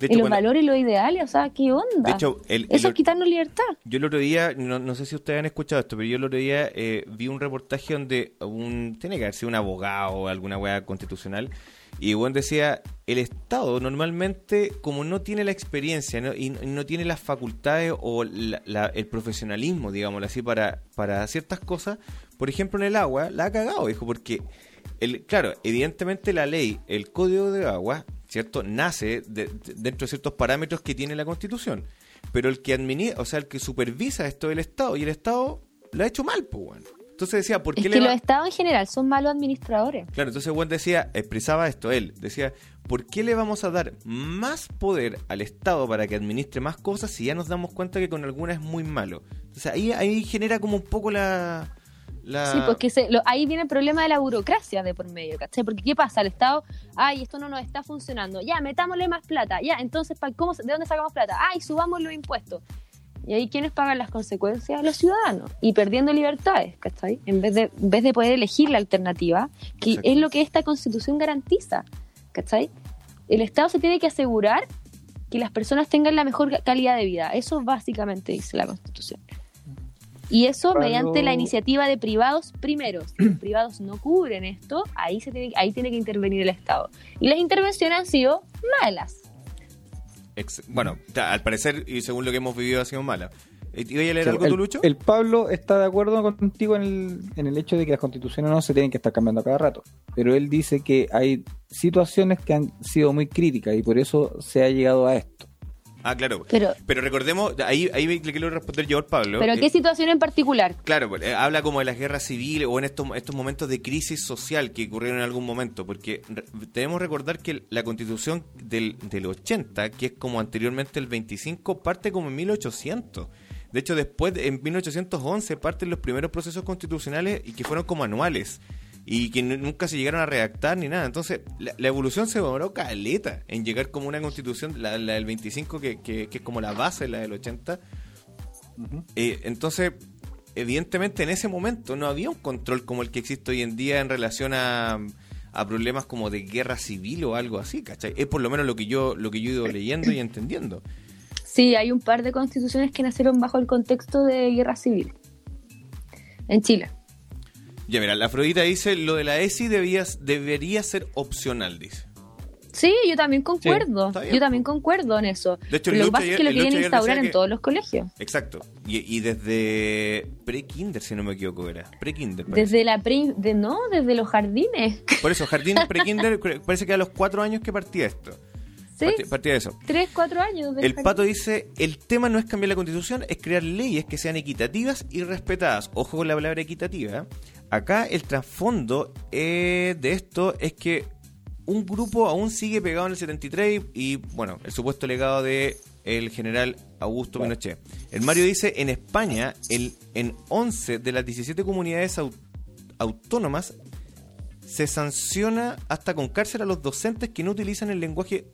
De hecho, los bueno, valores y los ideales, o sea, ¿qué onda? de hecho, el- Eso el- es quitarnos libertad. Yo el otro día, no, no sé si ustedes han escuchado esto, pero yo el otro día eh, vi un reportaje donde un, tiene que haber sido un abogado o alguna weá constitucional, y bueno decía, el Estado normalmente, como no tiene la experiencia ¿no? y no- no tiene las facultades o la- la- el profesionalismo, digámoslo así, para, para ciertas cosas, por ejemplo en el agua, la ha cagado, dijo, porque, el, claro, evidentemente la ley, el código de agua, ¿cierto? Nace de- de- dentro de ciertos parámetros que tiene la Constitución. Pero el que administra, o sea, el que supervisa esto del Estado, y el Estado lo ha hecho mal, pues, bueno. Entonces decía, ¿por Es qué que le los estados en general son malos administradores. Claro, entonces Juan decía, expresaba esto él, decía, ¿por qué le vamos a dar más poder al Estado para que administre más cosas si ya nos damos cuenta que con algunas es muy malo? Entonces ahí, ahí genera como un poco la... la... Sí, porque se, lo- ahí viene el problema de la burocracia de por medio, ¿cachai? Porque ¿qué pasa? El Estado, ay, esto no nos está funcionando, ya, metámosle más plata, ya, entonces, ¿pa- cómo, se- ¿de dónde sacamos plata? Ay, subamos los impuestos. Y ahí, ¿quiénes pagan las consecuencias? Los ciudadanos. Y perdiendo libertades, ¿cachai? En vez de, en vez de poder elegir la alternativa, que Exacto. es lo que esta constitución garantiza, ¿cachai? El Estado se tiene que asegurar que las personas tengan la mejor ca- calidad de vida. Eso básicamente dice la constitución. Y eso mediante la iniciativa de privados primero. Si los privados no cubren esto, ahí, se tiene, ahí tiene que intervenir el Estado. Y las intervenciones han sido malas. Ex- bueno, al parecer, y según lo que hemos vivido, ha sido mala. Eh, ¿Iba a leer Sí, algo el, tú, Lucho? el Pablo está de acuerdo contigo en el, en el hecho de que las constituciones no se tienen que estar cambiando a cada rato. Pero él dice que hay situaciones que han sido muy críticas y por eso se ha llegado a esto. Ah, claro. Pero, Pero recordemos, ahí, ahí le quiero responder yo al Pablo. pero Eh, ¿qué situación en particular? Claro, pues, eh, habla como de las guerras civiles o en estos, estos momentos de crisis social que ocurrieron en algún momento, porque re- debemos recordar que la constitución del, del 80, que es como anteriormente el 25, parte como en 1800. De hecho, después, de- en 1811, parten los primeros procesos constitucionales y que fueron como anuales y que nu- nunca se llegaron a redactar ni nada. Entonces, la, la evolución se demoró caleta en llegar como una constitución, la, la del 25, que, que, que es como la base, la del 80. Eh, entonces, evidentemente en ese momento no había un control como el que existe hoy en día en relación a, a problemas como de guerra civil o algo así, ¿cachai? Es por lo menos lo que yo, lo que yo he ido leyendo y entendiendo. Sí, hay un par de constituciones que nacieron bajo el contexto de guerra civil. En Chile. Ya mira, la Afrodita dice, lo de la ESI debía, debería ser opcional, dice. Sí, yo también concuerdo. yo también concuerdo en eso. De hecho, lo que pasa es ayer- que lo quieren instaurar en que- todos los colegios. Exacto. Y, y desde pre-kinder, si no me equivoco, era. Pre-kinder. Desde la pri- de no, desde los jardines. Por eso, jardín pre-kinder, parece que a los cuatro años que partía esto. Sí, Partía, partía de eso. tres, cuatro años. El jardín. pato dice, el tema no es cambiar la constitución, es crear leyes que sean equitativas y respetadas. Ojo con la palabra equitativa. Acá el trasfondo eh, de esto es que un grupo aún sigue pegado en el 73 y, bueno, el supuesto legado de el general Augusto Pinochet. El Mario dice, en España, el, en 11 de las 17 comunidades au- autónomas se sanciona hasta con cárcel a los docentes que no utilizan el lenguaje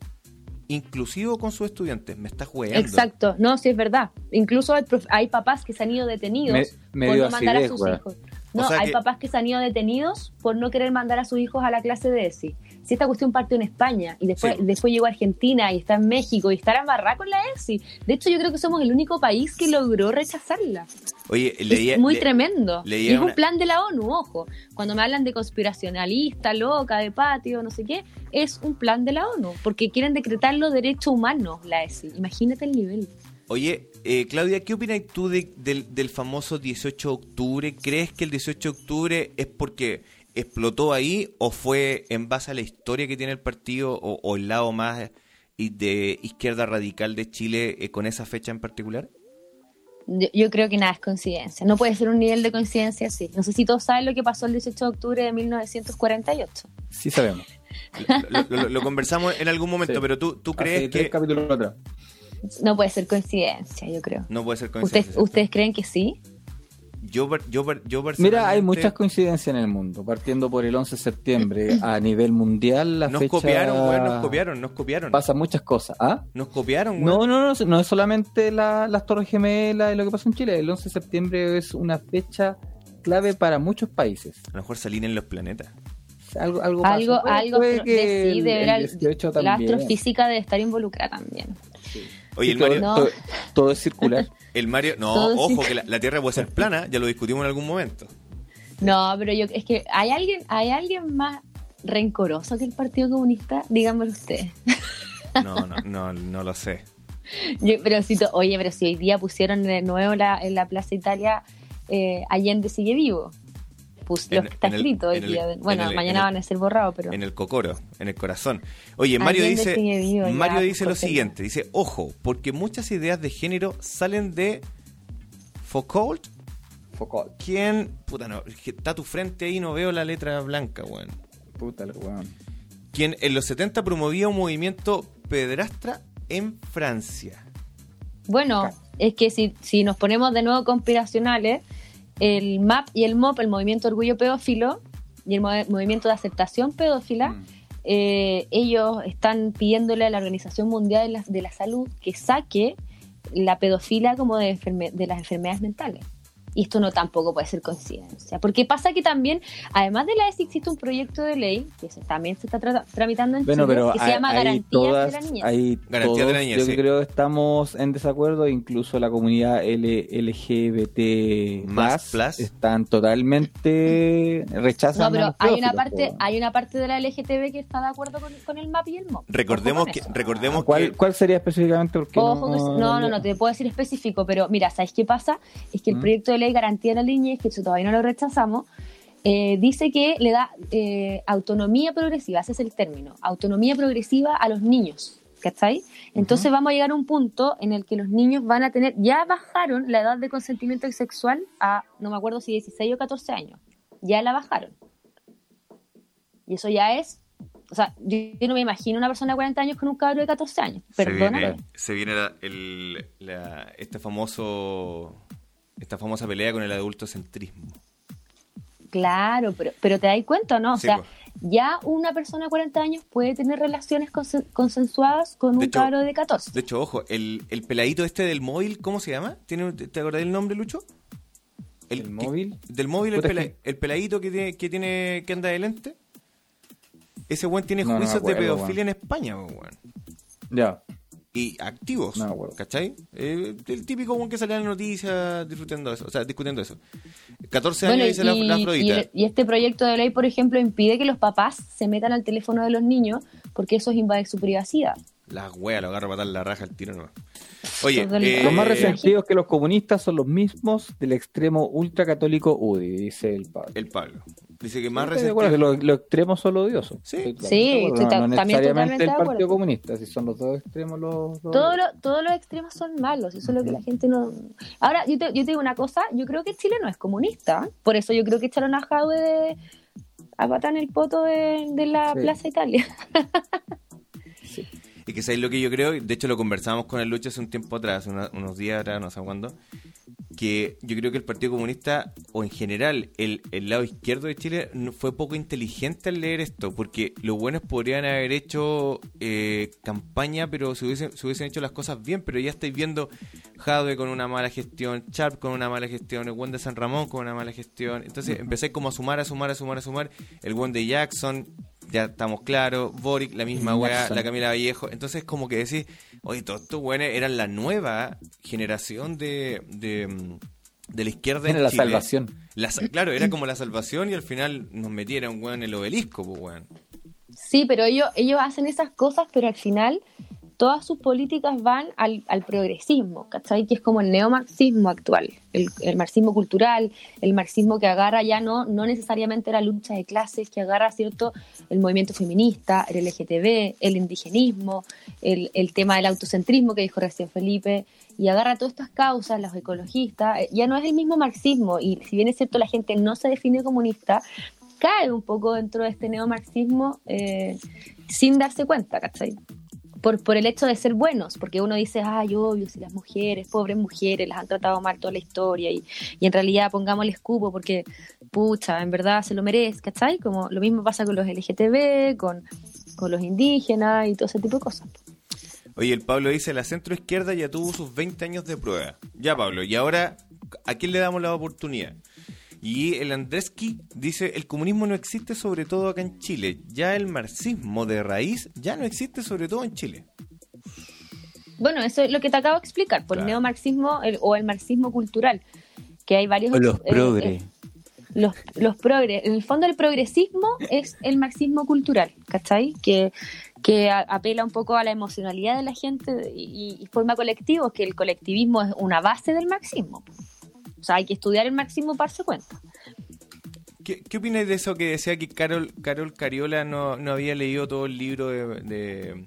inclusivo con sus estudiantes. Me está jugando. Exacto, no, sí es verdad. Incluso hay, papás que se han ido detenidos Me- por no mandar a sus hijos. O No, sea hay que- papás que se han ido detenidos por no querer mandar a sus hijos a la clase de ESI. si esta cuestión partió en España y después, Sí. después llegó a Argentina y está en México y está embarrada con la ESI. De hecho, yo creo que somos el único país que logró rechazarla. Oye, leía, es muy le- tremendo. leía Y es una- un plan de la ONU, ojo. Cuando me hablan de conspiracionalista, loca, de patio, no sé qué, es un plan de la ONU, porque quieren decretarlo derecho humano, la ESI. Imagínate el nivel. Oye, eh, Claudia, ¿qué opinas tú de- del, del famoso 18 de octubre? ¿Crees que el 18 de octubre es porque explotó ahí o fue en base a la historia que tiene el partido o, o el lado más de izquierda radical de Chile eh, con esa fecha en particular? Yo, yo creo que nada es coincidencia. No puede ser un nivel de coincidencia así. No sé si todos saben lo que pasó el 18 de octubre de 1948. Sí sabemos. Lo, lo- lo- lo conversamos en algún momento, Sí. pero tú, tú crees Hace tres que capítulos atrás. No puede ser coincidencia, yo creo. no puede ser ¿Ustedes, coincidencia. ¿cierto? ¿Ustedes creen que sí? Yo, yo, yo Mira, hay muchas coincidencias en el mundo, partiendo por el 11 de septiembre a nivel mundial. La Nos fecha copiaron, weón, nos copiaron, nos copiaron. Pasan muchas cosas. ¿Ah? Nos copiaron. No, no, no, no es solamente la- las Torres Gemelas y lo que pasó en Chile. El 11 de septiembre es una fecha clave para muchos países. A lo mejor salían en los planetas. Algo, algo. Algo, Puede- algo que de, sí, de el ver al- 18 la astrofísica debe estar involucrada también. Oye, el Mario, No. todo- todo es circular. el Mario, no, Todo ojo, que la, la Tierra puede ser plana, ya lo discutimos en algún momento. No, pero yo es que hay alguien, hay alguien más rencoroso que el Partido Comunista, díganmelo ustedes. No, no, no, no lo sé. Yo- pero si to- oye, pero si hoy día pusieron de nuevo la, en la Plaza Italia eh, Allende sigue vivo. Pus, En- lo que está en el- escrito hoy en el- día. bueno, el- mañana van a ser borrados, pero En el cocoro, en el corazón. Oye, Mario dice, vivo, Mario pues, dice lo siguiente, dice, ojo, porque muchas ideas de género salen de Foucault, Foucault. quien, puta no, está a tu frente ahí no veo la letra blanca, weón. Puta, weón. Quien en los 70 promovía un movimiento pedrastra en Francia. Bueno, es que si, si nos ponemos de nuevo conspiracionales, el MAP y el MOP, el Movimiento Orgullo Pedófilo y el Movimiento de Aceptación Pedófila, Mm. eh, ellos están pidiéndole a la Organización Mundial de la, de la Salud que saque la pedofilia como de, enferme- de las enfermedades mentales. Y esto no tampoco puede ser coincidencia. Porque pasa que también, además de la ESI, existe un proyecto de ley que se- también se está tra- tramitando en Bueno, Chile, pero que se llama Garantías todas, de la Niñez. hay Garantías de la niñez, Yo sí. creo que estamos en desacuerdo, incluso la comunidad L- LGBT Más plus. están totalmente rechazan. No, pero hay una parte, hay una parte de la LGTB que está de acuerdo con, con el MAP y el MOP. Recordemos que, recordemos ¿Cuál, que ¿Cuál sería específicamente? Porque Ojo que- no, no, no, te puedo decir específico, pero mira, ¿sabes qué pasa? Es que el ¿Mm? proyecto de ley Garantía de la Niñez, que eso todavía no lo rechazamos, eh, dice que le da eh, autonomía progresiva, ese es el término, autonomía progresiva a los niños. ¿Cachai? Entonces vamos a llegar a un punto en el que los niños van a tener, ya bajaron la edad de consentimiento sexual a, no me acuerdo si 16 o 14 años, ya la bajaron. Y eso ya es, o sea, yo, yo no me imagino una persona de 40 años con un cabro de 14 años, se perdóname. viene, se viene la- el- la- este famoso esta famosa pelea con el adultocentrismo. Claro, pero, pero te das cuenta, ¿no? O Sí, sea, pues. ya una persona de 40 años puede tener relaciones consen- consensuadas con De un hecho- cabro de 14. De hecho, ojo, el, el peladito este del móvil, ¿cómo se llama? ¿Tiene, ¿Te acordás del nombre, Lucho? ¿El móvil? Del móvil, el, Puta, pela- es que- el peladito que tiene, que tiene que anda de lente. Ese weón tiene No, no me juicios de pedofilia en España, weón. Ya. Y activos, No. ¿cachai? Eh, el típico que sale en las noticias disfrutando eso, o sea, discutiendo eso. 14 Bueno, años dice la, la y, Afrodita. y- y este proyecto de ley, por ejemplo, impide que los papás se metan al teléfono de los niños porque eso es invadir su privacidad. Las weas lo agarra para dar la raja al tiro nomás. Oye, eh, Los más resentidos que los comunistas son los mismos del extremo ultracatólico UDI, dice el Pablo. el Pablo. Dice que más Estoy de acuerdo resentido. que los, los extremos son los odiosos. Sí. Sí, no, no necesariamente el Partido acuerdo. Comunista, si son los dos extremos los, los Todo odiosos. lo- todos los extremos son malos, eso es lo que la gente no... Ahora, yo te, yo te digo una cosa, yo creo que Chile no es comunista, por eso yo creo que echaron a Jadwe de... a patar en el poto de, de la Sí. Plaza Italia. Y que sabéis lo que yo creo, de hecho lo conversábamos con el Lucho hace un tiempo atrás, una- unos días atrás, no sé cuándo, que yo creo que el Partido Comunista, o en general el, el lado izquierdo de Chile, no- fue poco inteligente al leer esto, porque los buenos podrían haber hecho eh, campaña, pero se hubiesen, se hubiesen hecho las cosas bien, pero ya estáis viendo Jadwe con una mala gestión, Sharp con una mala gestión, el buen de San Ramón con una mala gestión, entonces empezáis como a sumar, a sumar, a sumar, a sumar, el buen de Jackson ya estamos claros, Boric, la misma weá, la Camila Vallejo. Entonces, como que decís, oye, todos estos weones eran la nueva generación de, de, mm, de la izquierda en Era la Chile. salvación. La claro, era como la salvación y al final nos metieron, weón, en el obelisco, pues, weón. Sí, pero ellos, ellos hacen esas cosas, pero al final todas sus políticas van al, progresismo, ¿cachai? Que es como el neomarxismo actual, el, el marxismo cultural, el marxismo que agarra ya no, no necesariamente la lucha de clases, que agarra, ¿cierto?, el movimiento feminista, el LGTB, el indigenismo, el, el tema del autocentrismo que dijo recién Felipe, y agarra todas estas causas, los ecologistas, eh, ya no es el mismo marxismo, y si bien es cierto la gente no se define comunista, cae un poco dentro de este neomarxismo eh, sin darse cuenta, ¿cachai? Por, por el hecho de ser buenos, porque uno dice, ay, obvio, si las mujeres, pobres mujeres, las han tratado mal toda la historia y, y en realidad pongámosle escupo porque, pucha, en verdad se lo merece, ¿cachai? Como lo mismo pasa con los LGTB, con, con los indígenas y todo ese tipo de cosas. Oye, el Pablo dice, la centro izquierda ya tuvo sus 20 años de prueba. Ya, Pablo, y ahora, ¿a quién le damos la oportunidad? Y el Andreski dice, el comunismo no existe sobre todo acá en Chile. Ya el marxismo de raíz ya no existe sobre todo en Chile. Bueno, eso es lo que te acabo de explicar, por Claro. el neomarxismo el- o el marxismo cultural, que hay varios... O los eh, progre. eh, los, los progres. En el fondo el progresismo es el marxismo cultural, ¿cachai? Que, que a- apela un poco a la emocionalidad de la gente y, y forma colectivos, que el colectivismo es una base del marxismo. O sea, hay que estudiar el marxismo para darse cuenta. ¿Qué, qué opinas de eso que decía que Carol, Carol Cariola no, no había leído todo el libro de, de-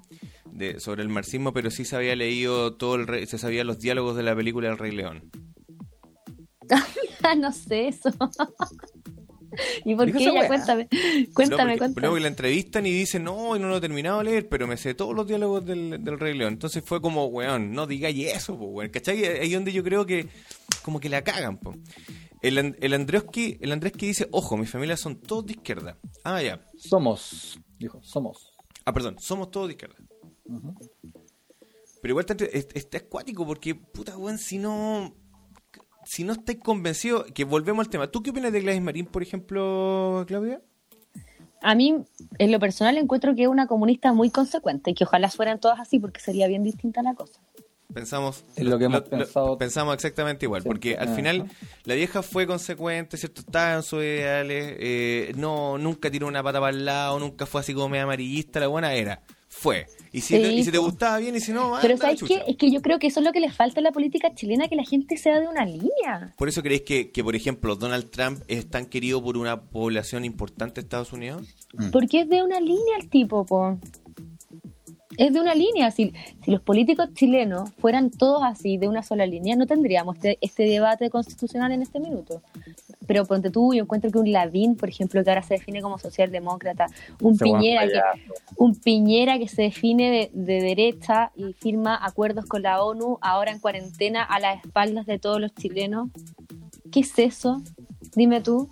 de- sobre el marxismo, pero sí se había leído todo el se sabía los diálogos de la película El Rey León? no sé eso. ¿Y por qué ella? weá. Cuéntame, No, cuéntame, porque cuéntame. La entrevistan y dicen, no, y no lo he terminado de leer, pero me sé todos los diálogos del, del Rey León. Entonces fue como, weón, no digáis eso, po, weón. ¿Cachai? Ahí donde yo creo que como que la cagan, po. El, el Andreski, el Andreski dice, ojo, mi familia son todos de izquierda. Ah, ya. Somos, dijo, somos. Ah, perdón, somos todos de izquierda. Pero igual está acuático porque, puta, weón, si no... Si no estáis convencidos, que volvemos al tema. ¿Tú qué opinas de Gladys Marín, por ejemplo, Claudia? A mí, en lo personal, encuentro que es una comunista muy consecuente y que ojalá fueran todas así porque sería bien distinta la cosa. Pensamos Es lo que hemos pensado. pensamos exactamente igual, Sí. porque al Ajá. final la vieja fue consecuente, ¿cierto? Estaba en sus ideales, eh, no, nunca tiró una pata para el lado, nunca fue así como media amarillista, la buena era, fue. Y si, Sí, te, y si te gustaba bien, y si no, Pero ¿sabes qué? Es que yo creo que eso es lo que le falta a la política chilena, que la gente sea de una línea. ¿Por eso creéis que, que, por ejemplo, Donald Trump es tan querido por una población importante de Estados Unidos? Porque es de una línea el tipo, po. Es de una línea. Si, si los políticos chilenos fueran todos así, de una sola línea, no tendríamos este, este debate constitucional en este minuto. Pero ponte tú, yo encuentro que un Lavín, por ejemplo, que ahora se define como socialdemócrata, un Piñera que, un Piñera que se define de, de derecha y firma acuerdos con la ONU, ahora en cuarentena, a las espaldas de todos los chilenos. ¿Qué es eso? Dime tú.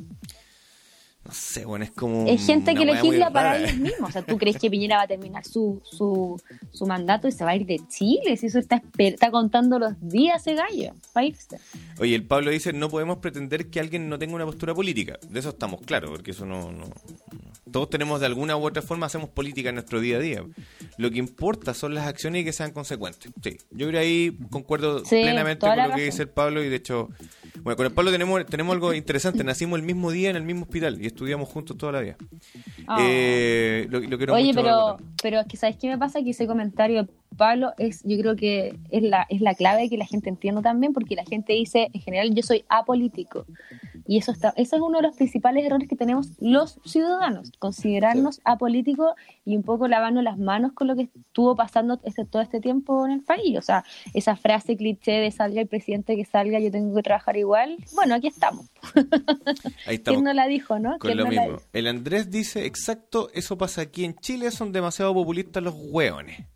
No sé, bueno, es como. Es gente que legisla para ellos mismos. O sea, ¿tú crees que Piñera va a terminar su, su, su mandato y se va a ir de Chile? Si eso está, está contando los días ese gallo para irse. Oye, el Pablo dice, no podemos pretender que alguien no tenga una postura política. De eso estamos claros, porque eso no- Todos tenemos de alguna u otra forma, hacemos política en nuestro día a día. Lo que importa son las acciones y que sean consecuentes. Sí, yo creo ahí concuerdo Sí, plenamente con lo que dice el Pablo y de hecho... Bueno, con el Pablo tenemos, tenemos algo interesante. Nacimos el mismo día en el mismo hospital y estudiamos juntos toda la vida. Ah. Eh, lo, lo Oye, pero, pero es que ¿sabes qué me pasa? Que ese comentario Pablo es, yo creo que es la, es la clave que la gente entienda también, porque la gente dice, en general, yo soy apolítico. Y eso está, eso es uno de los principales errores que tenemos los ciudadanos, considerarnos apolíticos y un poco lavarnos las manos con lo que estuvo pasando este, todo este tiempo en el país. O sea, esa frase cliché de salga el presidente que salga, yo tengo que trabajar igual. Bueno, aquí estamos. Ahí estamos. ¿Quién no la dijo, no? Con ¿Quién lo no mismo. El Andrés dice, exacto, eso pasa aquí en Chile, son demasiado populistas los hueones.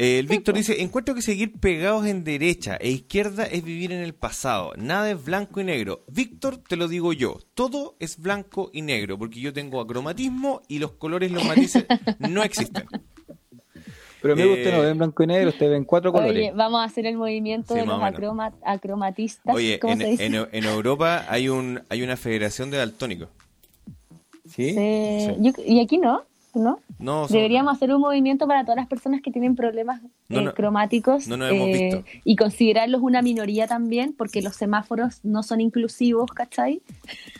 Eh, el Víctor dice, encuentro que seguir pegados en derecha e izquierda es vivir en el pasado. Nada es blanco y negro. Víctor, te lo digo yo, todo es blanco y negro, porque yo tengo acromatismo y los colores, los matices no existen. Pero amigo, usted Eh, no ve en blanco y negro, usted ve en cuatro colores. Oye, vamos a hacer el movimiento Sí, de los acroma- acromatistas. Oye, ¿Cómo en, se dice? en- en Europa hay un hay una federación de daltónicos. ¿Sí? Sí. Yo- ¿Y aquí no? ¿No? No, son- Deberíamos hacer un movimiento para todas las personas que tienen problemas No, eh, no. cromáticos No nos hemos eh, visto. y considerarlos una minoría también, porque los semáforos no son inclusivos, ¿cachai?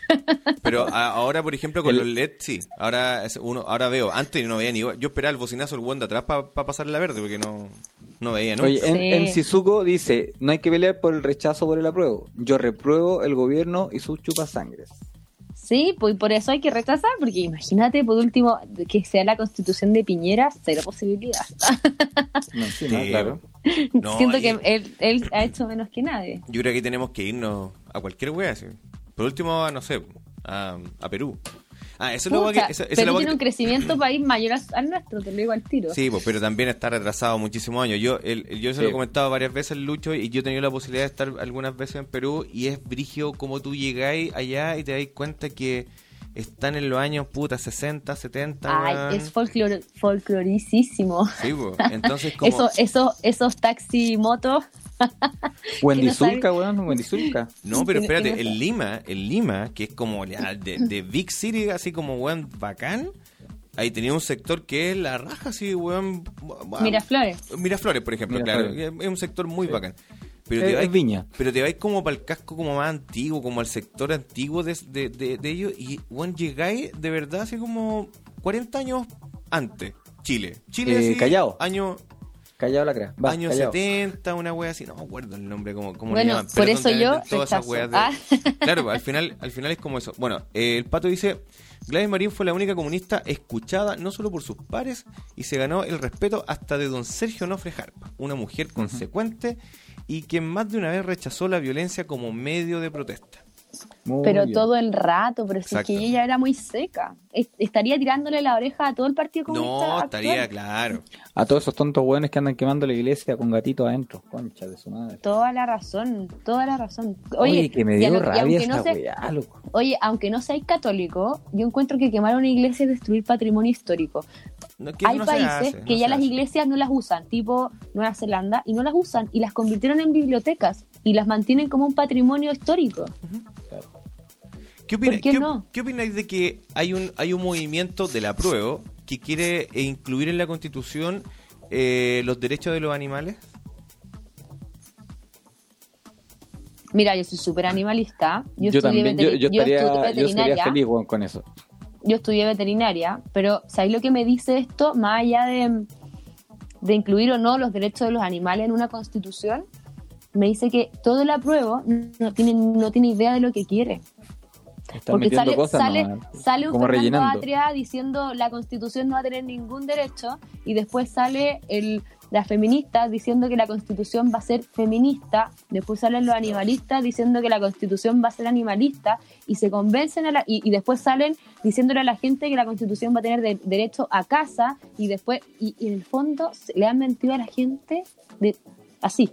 Pero a- ahora, por ejemplo, con El- los LED, sí. Ahora es uno, ahora veo. Antes no veía ni. Yo esperaba el bocinazo del buen de atrás para pasar la verde, porque no, no veía, ¿no? Oye, en, Sí. en Shizuko dice, no hay que pelear por el rechazo o por el apruebo. Yo repruebo el gobierno y sus chupasangres. Sí, pues por eso hay que retrasar, porque imagínate, por último, que sea la constitución de Piñera, cero posibilidad. No, sí, no, claro. No, Siento que él, él ha hecho menos que nadie. Yo creo que tenemos que irnos a cualquier wea, sí. Por último, a, no sé, a, a Perú. Ah, eso es lo Pucha, que... es Perú tiene que- un crecimiento país mayor al- nuestro, te lo digo al tiro. Sí, pues, pero también está retrasado muchísimos años. Yo el, el- yo se lo he comentado varias veces Lucho y yo he tenido la posibilidad de estar algunas veces en Perú y es brigio como tú llegáis allá y te dais cuenta que están en los años puta 60, 70. Ay, es folclor, folclorísimo. Sí, pues, entonces como... Eso, eso, esos taxi motos. Wendy no sabe- Zulka, weón, Wendy Zulka. No, pero espérate, en Lima, en Lima, que es como ya de, de Big City, así como weón bacán, ahí tenía un sector que es la raja, así, weón. Miraflores. Miraflores, por ejemplo, Miraflores. claro. Es un sector muy Sí. bacán. Pero Es- te, vais, Viña. pero te vais como para el casco como más antiguo, como al sector antiguo de, de, de- de ellos, y weón, llegáis de verdad así como 40 años antes. Chile. Chile Eh, así, Callao. Año, Callado la crea. Va, años callado. 70, una wea así, no me acuerdo el nombre, como, como Bueno, le llaman. por eso yo todas esas weas de- Ah. Claro, al final, al final es como eso. Bueno, eh, el pato dice, Gladys Marín fue la única comunista escuchada no solo por sus pares y se ganó el respeto hasta de don Sergio Nofre Jarpa, una mujer consecuente y quien más de una vez rechazó la violencia como medio de protesta. Muy Pero bien. todo el rato, pero si es que ella era muy seca. Es- estaría tirándole la oreja a todo el Partido Comunista. No, actual. estaría claro. A todos esos tontos hueones que andan quemando la iglesia con gatitos adentro. Concha de su madre. Toda la razón, toda la razón. Oye, Oye, que me dio rabia aunque esta no se- weá, loco. Oye, aunque no seáis católico, yo encuentro que quemar una iglesia es destruir patrimonio histórico. No, que Hay no países hace, que no ya las hace. iglesias no las usan, tipo Nueva Zelanda, y no las usan, y las convirtieron en bibliotecas, y las mantienen como un patrimonio histórico. ¿Qué, opina- ¿Por qué qué- no? qué opináis de que hay un, hay un movimiento de la prueba que quiere eh, incluir en la constitución eh, los derechos de los animales? Mira, yo soy súper animalista. Yo, Yo, estudié también, yo, yo estaría, estudié yo veterinaria. feliz con eso. yo estudié veterinaria, pero ¿sabéis lo que me dice esto? Más allá de, de incluir o no los derechos de los animales en una constitución, me dice que todo el apruebo no tiene, no tiene idea de lo que quiere. Están Porque sale, cosas sale, nomás, sale un Fernando. Atria diciendo la constitución no va a tener ningún derecho y después sale el, la feminista diciendo que la constitución va a ser feminista, después salen los animalistas diciendo que la constitución va a ser animalista y se convencen a la, y, y después salen diciéndole a la gente que la constitución va a tener de- derecho a casa y después, y, y en el fondo le han mentido a la gente de, así.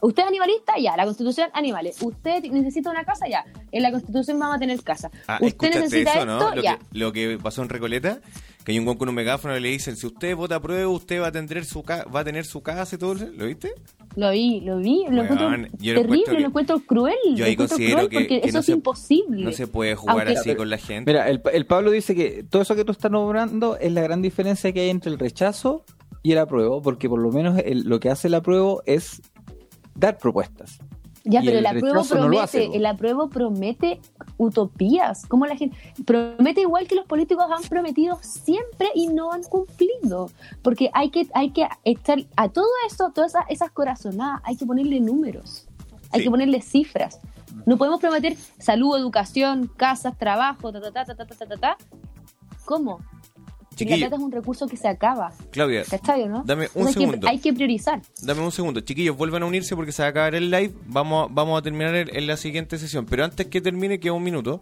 Usted es animalista, ya, la constitución, animales. Usted necesita una casa, ya, en la constitución vamos a tener casa. Ah, Usted ¿escuchaste necesita eso, esto, no? Lo ya. que, lo que pasó en Recoleta, que hay un guan con un megáfono y le dicen, si usted vota a prueba, usted va a tener su, ca- va a tener su casa y todo. eso". ¿Lo viste? Lo vi, lo vi, lo encuentro yo lo terrible, que- lo encuentro cruel. Yo ahí encuentro considero cruel que, porque que eso no, es se, imposible. no se puede jugar Aunque- así con la gente. Mira, el, el Pablo dice que todo eso que tú estás nombrando es la gran diferencia que hay entre el rechazo y el apruebo, porque por lo menos el- lo que hace el apruebo es dar propuestas. Ya, pero el, el apruebo promete, el apruebo promete utopías. Como la gente promete igual que los políticos han prometido siempre y no han cumplido, porque hay que hay que estar a todo esto, todas esas, corazonadas, hay que ponerle números, hay que ponerle cifras. No podemos prometer salud, educación, casas, trabajo, ta ta ta ta ta ta ta. ta. ¿Cómo? Si la Chiquillo, plata es un recurso que se acaba, Claudia, ¿cachai no? Dame un Entonces hay que- segundo. hay que priorizar. Dame un segundo, chiquillos, vuelvan a unirse porque se va a acabar el live. Vamos, vamos a terminar en, en la siguiente sesión. Pero antes que termine, queda un minuto.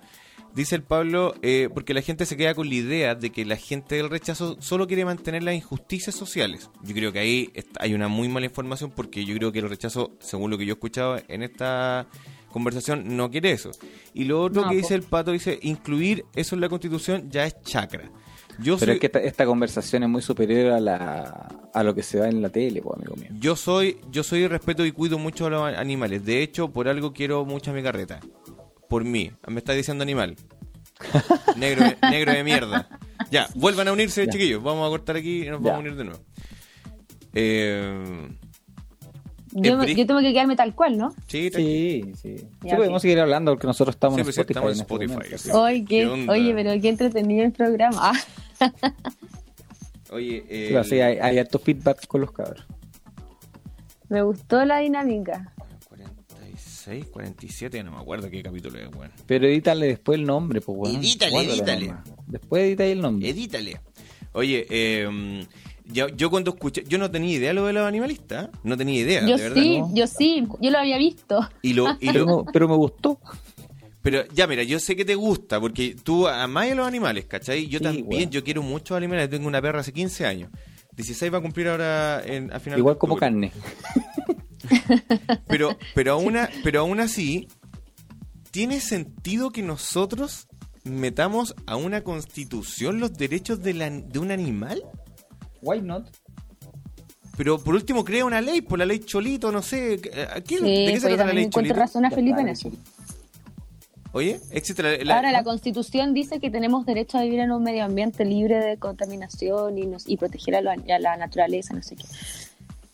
Dice el Pablo, eh, porque la gente se queda con la idea de que la gente del rechazo solo quiere mantener las injusticias sociales. Yo creo que ahí hay una muy mala información porque yo creo que el rechazo, según lo que yo he escuchado en esta conversación, no quiere eso. Y lo otro No, que dice el Pato, dice, incluir eso en la constitución ya es chacra. Yo Pero soy, es que esta, esta conversación es muy superior a, la, a lo que se da en la tele, pues, amigo mío. Yo soy, yo soy respeto y cuido mucho a los animales. De hecho, por algo quiero mucho a mi carreta. Por mí. Me está diciendo animal. Negro, de- negro de mierda. Ya, vuelvan a unirse, Ya. chiquillos. Vamos a cortar aquí y nos Ya. vamos a unir de nuevo. Eh, Yo, tengo que quedarme tal cual, ¿no? sí. Sí, sí. Podemos seguir hablando porque nosotros estamos Sí, en pues, Spotify. estamos en en este Spotify, momento. sí. Oye, qué- oye, pero qué entretenido el programa. Ah, Oye, eh, sí, hay, hay harto feedback con los cabros. me gustó la dinámica. 46, 47, no me acuerdo qué capítulo es, weón. Pero edítale después el nombre, pues, weón. Edítale, edítale. Después edita ahí el nombre. Edítale. Oye, eh, yo, yo cuando escuché, yo no tenía idea lo de los animalistas, ¿eh? no tenía idea, Yo de verdad. sí, ¿no? yo sí, yo lo había visto. Y lo, y Pero, lo- me- pero me gustó. pero ya, mira, yo sé que te gusta, porque tú amás a los animales, ¿cachai? Yo Sí, también, yo quiero muchos animales, tengo una perra hace 15 años. 16 va a cumplir ahora en, a final de Igual como octubre. carne. Pero, pero, aún, a- pero aún así, ¿tiene sentido que nosotros metamos a una constitución los derechos de, la- de un animal? Why not? Pero por último crea una ley, por la ley Cholito, no sé. ¿a qué- Sí, ¿De qué pues se yo trata la ley Cholito? razón a Felipe en eso. Oye, existe la, la- Ahora la constitución dice que tenemos derecho a vivir en un medio ambiente libre de contaminación y, nos, y proteger a, lo- a la naturaleza, no sé qué.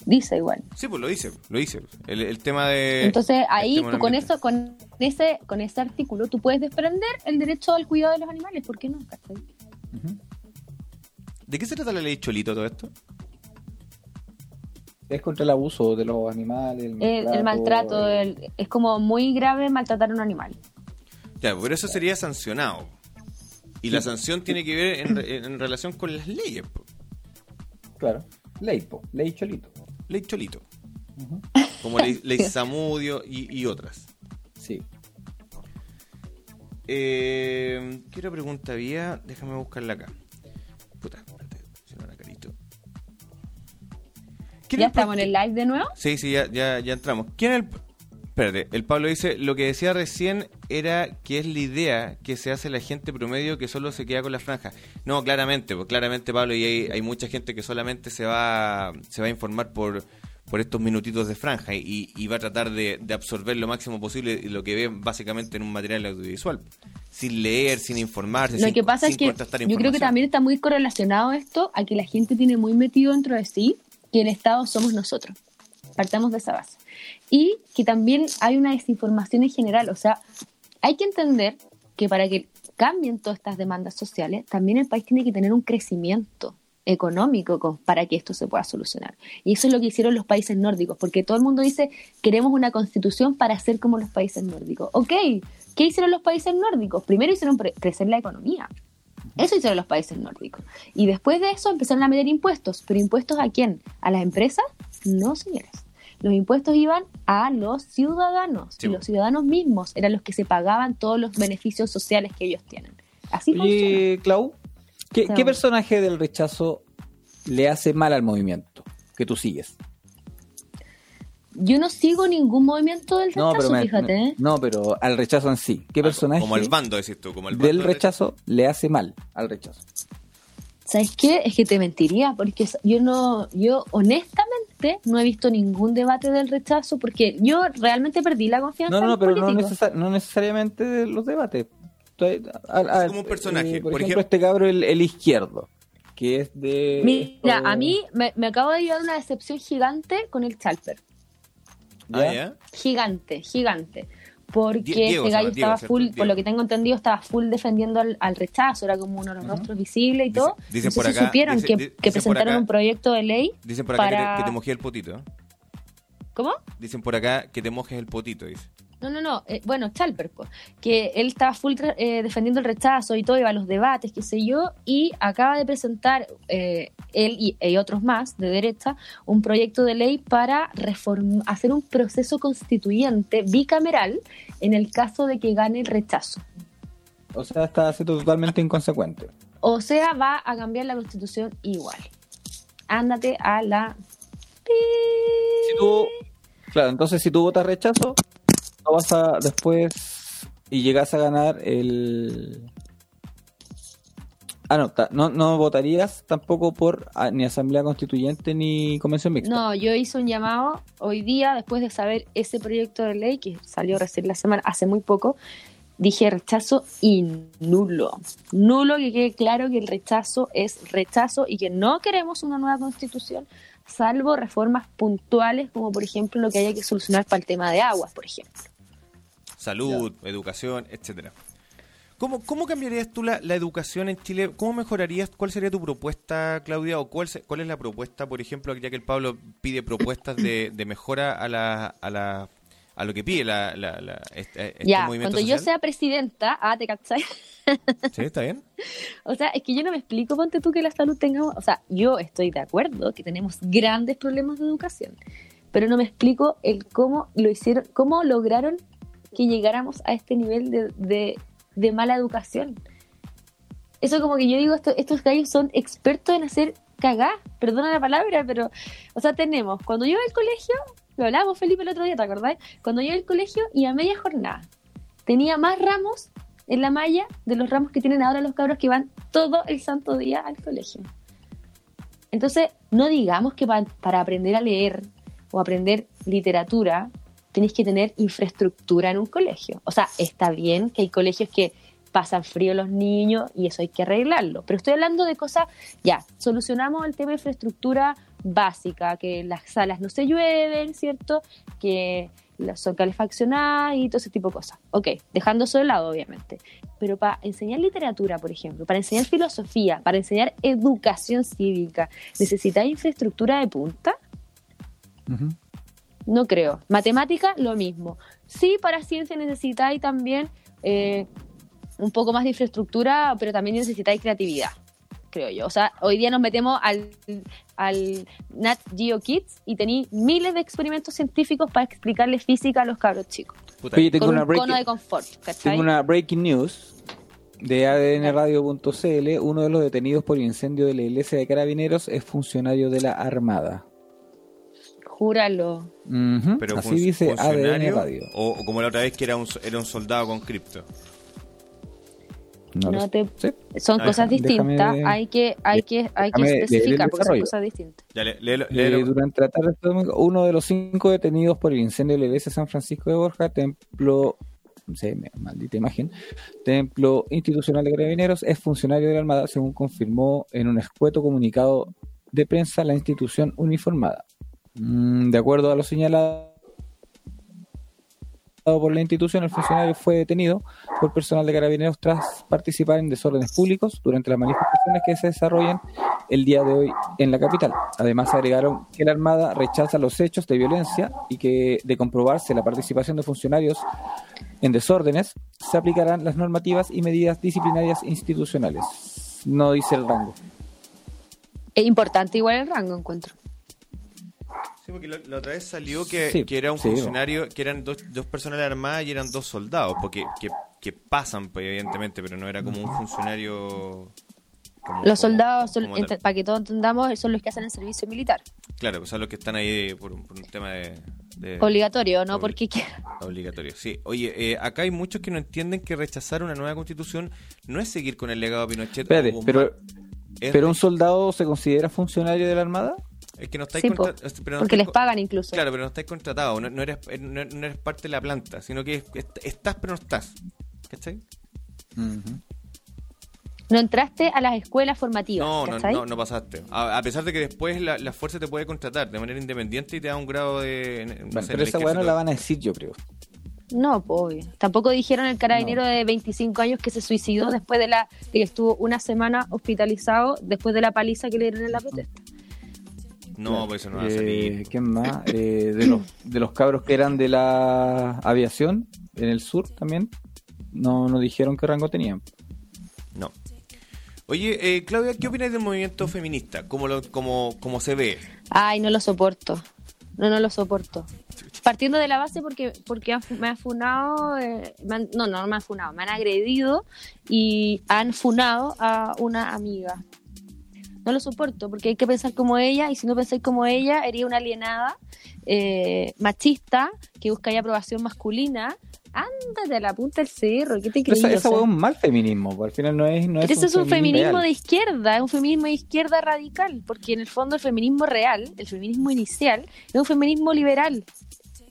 Dice igual. Sí, pues lo dice, lo dice. El, el tema de... Entonces ahí tú con eso, con ese, con ese artículo, tú puedes desprender el derecho al cuidado de los animales. ¿Por qué no? ¿Cachai? ¿De qué se trata la ley Cholito todo esto? Es contra el abuso de los animales. El El, el maltrato el- es como muy grave maltratar a un animal. Ya, pero eso sería sancionado. Y la sanción tiene que ver en relación con las leyes. po. Claro. Ley, po. Ley cholito. Ley Cholito. Como ley, ley Samudio y, y otras. Sí. Eh, ¿Qué otra pregunta había? Déjame buscarla acá. ¿Quién ¿Ya estamos en el live de nuevo? Sí, sí, ya, ya, ya entramos. ¿Quién es el...? Espérate, el Pablo dice, lo que decía recién era que es la idea que se hace la gente promedio que solo se queda con la franja. No, claramente, pues claramente Pablo, y hay, hay mucha gente que solamente se va, se va a informar por, por estos minutitos de franja y, y va a tratar de, de absorber lo máximo posible lo que ve básicamente en un material audiovisual. Sin leer, sin informarse, Lo sin, que pasa es que yo creo que también está muy correlacionado esto a que la gente tiene muy metido dentro de sí que el Estado somos nosotros. Partamos de esa base. Y que también hay una desinformación en general. O sea, hay que entender que para que cambien todas estas demandas sociales, también el país tiene que tener un crecimiento económico con- para que esto se pueda solucionar. Y eso es lo que hicieron los países nórdicos, porque todo el mundo dice, queremos una constitución para ser como los países nórdicos. Ok, ¿qué hicieron los países nórdicos? Primero hicieron crecer la economía. Eso hicieron los países nórdicos. Y después de eso empezaron a meter impuestos. ¿Pero impuestos a quién? ¿A las empresas? No, señores. Los impuestos iban a los ciudadanos. Sí, y los ciudadanos mismos eran los que se pagaban todos los beneficios sociales que ellos tienen. Así. Oye, Clau, ¿qué, Sí. qué personaje del rechazo le hace mal al movimiento que tú sigues? Yo no sigo ningún movimiento del rechazo, me- fíjate. ¿eh? no, pero al rechazo en sí. ¿Qué Ah, personaje Como el bando, decís tú, como el bando del de- rechazo le hace mal al rechazo? ¿Sabes qué? Es que te mentiría, porque yo no, yo honestamente no he visto ningún debate del rechazo, porque yo realmente perdí la confianza No, no, en no, los pero no, políticos. necesa- no necesariamente de los debates. Estoy- a- a- Es como un personaje. eh, por, Por ejemplo, ejemplo- este cabro, el, el izquierdo, que es de... Mira, esto- a mí me, me acabo de llevar una decepción gigante con el Chalper. Ah. Gigante, gigante. Porque Die- Diego este gallo Diego, estaba full, Diego. por lo que tengo entendido, estaba full defendiendo al, al rechazo, era como uno de los rostros visibles y Dice- todo. dicen no por si acá- supieron dice- que, que presentaron acá- un proyecto de ley Dicen por acá que para... te, que te mojé el potito. ¿Cómo? Dicen por acá que te mojes el potito, dice. No, no, no. eh, bueno, Chalper, po, que él estaba full eh, defendiendo el rechazo y todo, iba a los debates, qué sé yo, y acaba de presentar eh, él y, y otros más de derecha un proyecto de ley para hacer un proceso constituyente bicameral en el caso de que gane el rechazo. O sea, está siendo totalmente inconsecuente. O sea, va a cambiar la constitución igual. Ándate a la... Si tú, claro, entonces si tú votas rechazo, no vas a después y llegas a ganar el... Ah, no, no, no votarías tampoco por ah, ni asamblea constituyente ni convención mixta. No, yo hice un llamado hoy día, después de saber ese proyecto de ley que salió recién la semana, hace muy poco, Dije rechazo y nulo. Nulo, que quede claro que el rechazo es rechazo y que no queremos una nueva constitución, salvo reformas puntuales, como por ejemplo lo que haya que solucionar para el tema de aguas, por ejemplo. Salud, educación, etcétera. ¿Cómo, ¿Cómo cambiarías tú la, la educación en Chile? ¿Cómo mejorarías? ¿Cuál sería tu propuesta, Claudia? ¿O cuál, se- cuál es la propuesta, por ejemplo, ya que el Pablo pide propuestas de, de mejora a la, a la a lo que pide la, la, este, este ya, movimiento cuando yo sea presidenta, ah, ¿te cachai? ¿Sí? ¿Está bien? O sea, es que yo no me explico, ponte tú que la salud tenga, o sea, yo estoy de acuerdo que tenemos grandes problemas de educación, pero no me explico el cómo lo hicieron, cómo lograron que llegáramos a este nivel de, de, mala educación. Eso como que yo digo, esto- estos gallos son expertos en hacer cagá, perdona la palabra, pero, o sea, tenemos, cuando yo iba al colegio, lo hablábamos Felipe el otro día, ¿te acordás? Cuando yo iba al colegio y a media jornada, tenía más ramos en la malla de los ramos que tienen ahora los cabros que van todo el santo día al colegio. Entonces, no digamos que pa- para aprender a leer o aprender literatura tenéis que tener infraestructura en un colegio. O sea, está bien que hay colegios que pasan frío los niños y eso hay que arreglarlo. Pero estoy hablando de cosas, ya, solucionamos el tema de infraestructura básica, que las salas no se llueven, ¿cierto? Que son calefaccionadas y todo ese tipo de cosas. Ok, dejando eso de lado, obviamente. Pero para enseñar literatura, por ejemplo, para enseñar filosofía, para enseñar educación cívica, ¿necesitáis infraestructura de punta? Ujú. No creo. Matemática, lo mismo. Sí, para ciencia necesitáis también eh, un poco más de infraestructura, pero también necesitáis creatividad, creo yo. O sea, hoy día nos metemos al, al Nat Geo Kids y tenéis miles de experimentos científicos para explicarle física a los cabros chicos. Puta, Oye, tengo con una, un cono de breaking, confort, ¿cachai? tengo una breaking news de adnradio.cl. Uno de los detenidos por incendio de la iglesia de Carabineros es funcionario de la Armada. Júralo. Pero Así dice ADN funcionario, Radio. O, o como la otra vez que era un, era un soldado con cripto. No No te-. Son Ah, cosas déjame- distintas. hay que, hay que, hay que especificar porque son cosas distintas. Ya, léelo- Eh, léelo. durante la tarde de este domingo, uno de los cinco detenidos por el incendio de la iglesia de San Francisco de Borja, templo, no sé, me- maldita imagen, templo institucional de carabineros, es funcionario de la Armada, según confirmó en un escueto comunicado de prensa la institución uniformada. Mm, de acuerdo a lo señalado por la institución, el funcionario fue detenido por personal de carabineros tras participar en desórdenes públicos durante las manifestaciones que se desarrollan el día de hoy en la capital. Además agregaron que la Armada rechaza los hechos de violencia y que de comprobarse la participación de funcionarios en desórdenes, se aplicarán las normativas y medidas disciplinarias institucionales. No dice el rango. Es importante igual el rango, encuentro. Sí, porque la, la otra vez salió que, Sí, que era un sí, funcionario, que eran dos, dos personas de la Armada y eran dos soldados, porque que, que pasan, pues, evidentemente, pero no era como un funcionario... como- Los soldados, son- como para que todos entendamos, son los que hacen el servicio militar. Claro, pues son los que están ahí por un, por un tema de... de- Obligatorio, no Obli- porque quieran. Obligatorio, sí. Oye, eh, acá hay muchos que no entienden que rechazar una nueva constitución no es seguir con el legado de Pinochet. Espérate, pero, pero un soldado se considera funcionario de la Armada? Es que no estáis Sí, po, contra- es- pero no porque estáis les pagan incluso. Claro, pero no estáis contratados, no, no eres, no, no eres parte de la planta, sino que est- estás pero no estás. ¿Cachai? No entraste a las escuelas formativas. No, no, ¿cachai? no, no pasaste. A, a pesar de que después la, la fuerza te puede contratar de manera independiente y te da un grado de... Bueno, sé, pero esa weá no la van a decir, yo creo. No, pues obvio. Tampoco dijeron el carabinero de 25 años que se suicidó después de la de que estuvo una semana hospitalizado después de la paliza que le dieron en la protesta. No, pues eso no va a Eh, salir. ¿Quién más? Eh, de, los, de los cabros que eran de la aviación en el sur también. No, no dijeron qué rango tenían. No. Oye, eh, Claudia, ¿qué opinas del movimiento feminista? ¿Cómo, lo, cómo, cómo se ve? Ay, no lo soporto. No, no lo soporto. Partiendo de la base porque porque fu- me han funado, eh, me han- no, no me han funado, me han agredido y han funado a una amiga. No lo soporto porque hay que pensar como ella y si no pensáis como ella, sería una alienada, eh, machista, que busca ahí aprobación masculina. Ándate a la punta del cerro, ¿qué te crees? esa, es un mal feminismo, porque al final no es, no es Ese es un feminismo real. de izquierda, es un feminismo de izquierda radical, porque en el fondo el feminismo real, el feminismo inicial, es un feminismo liberal.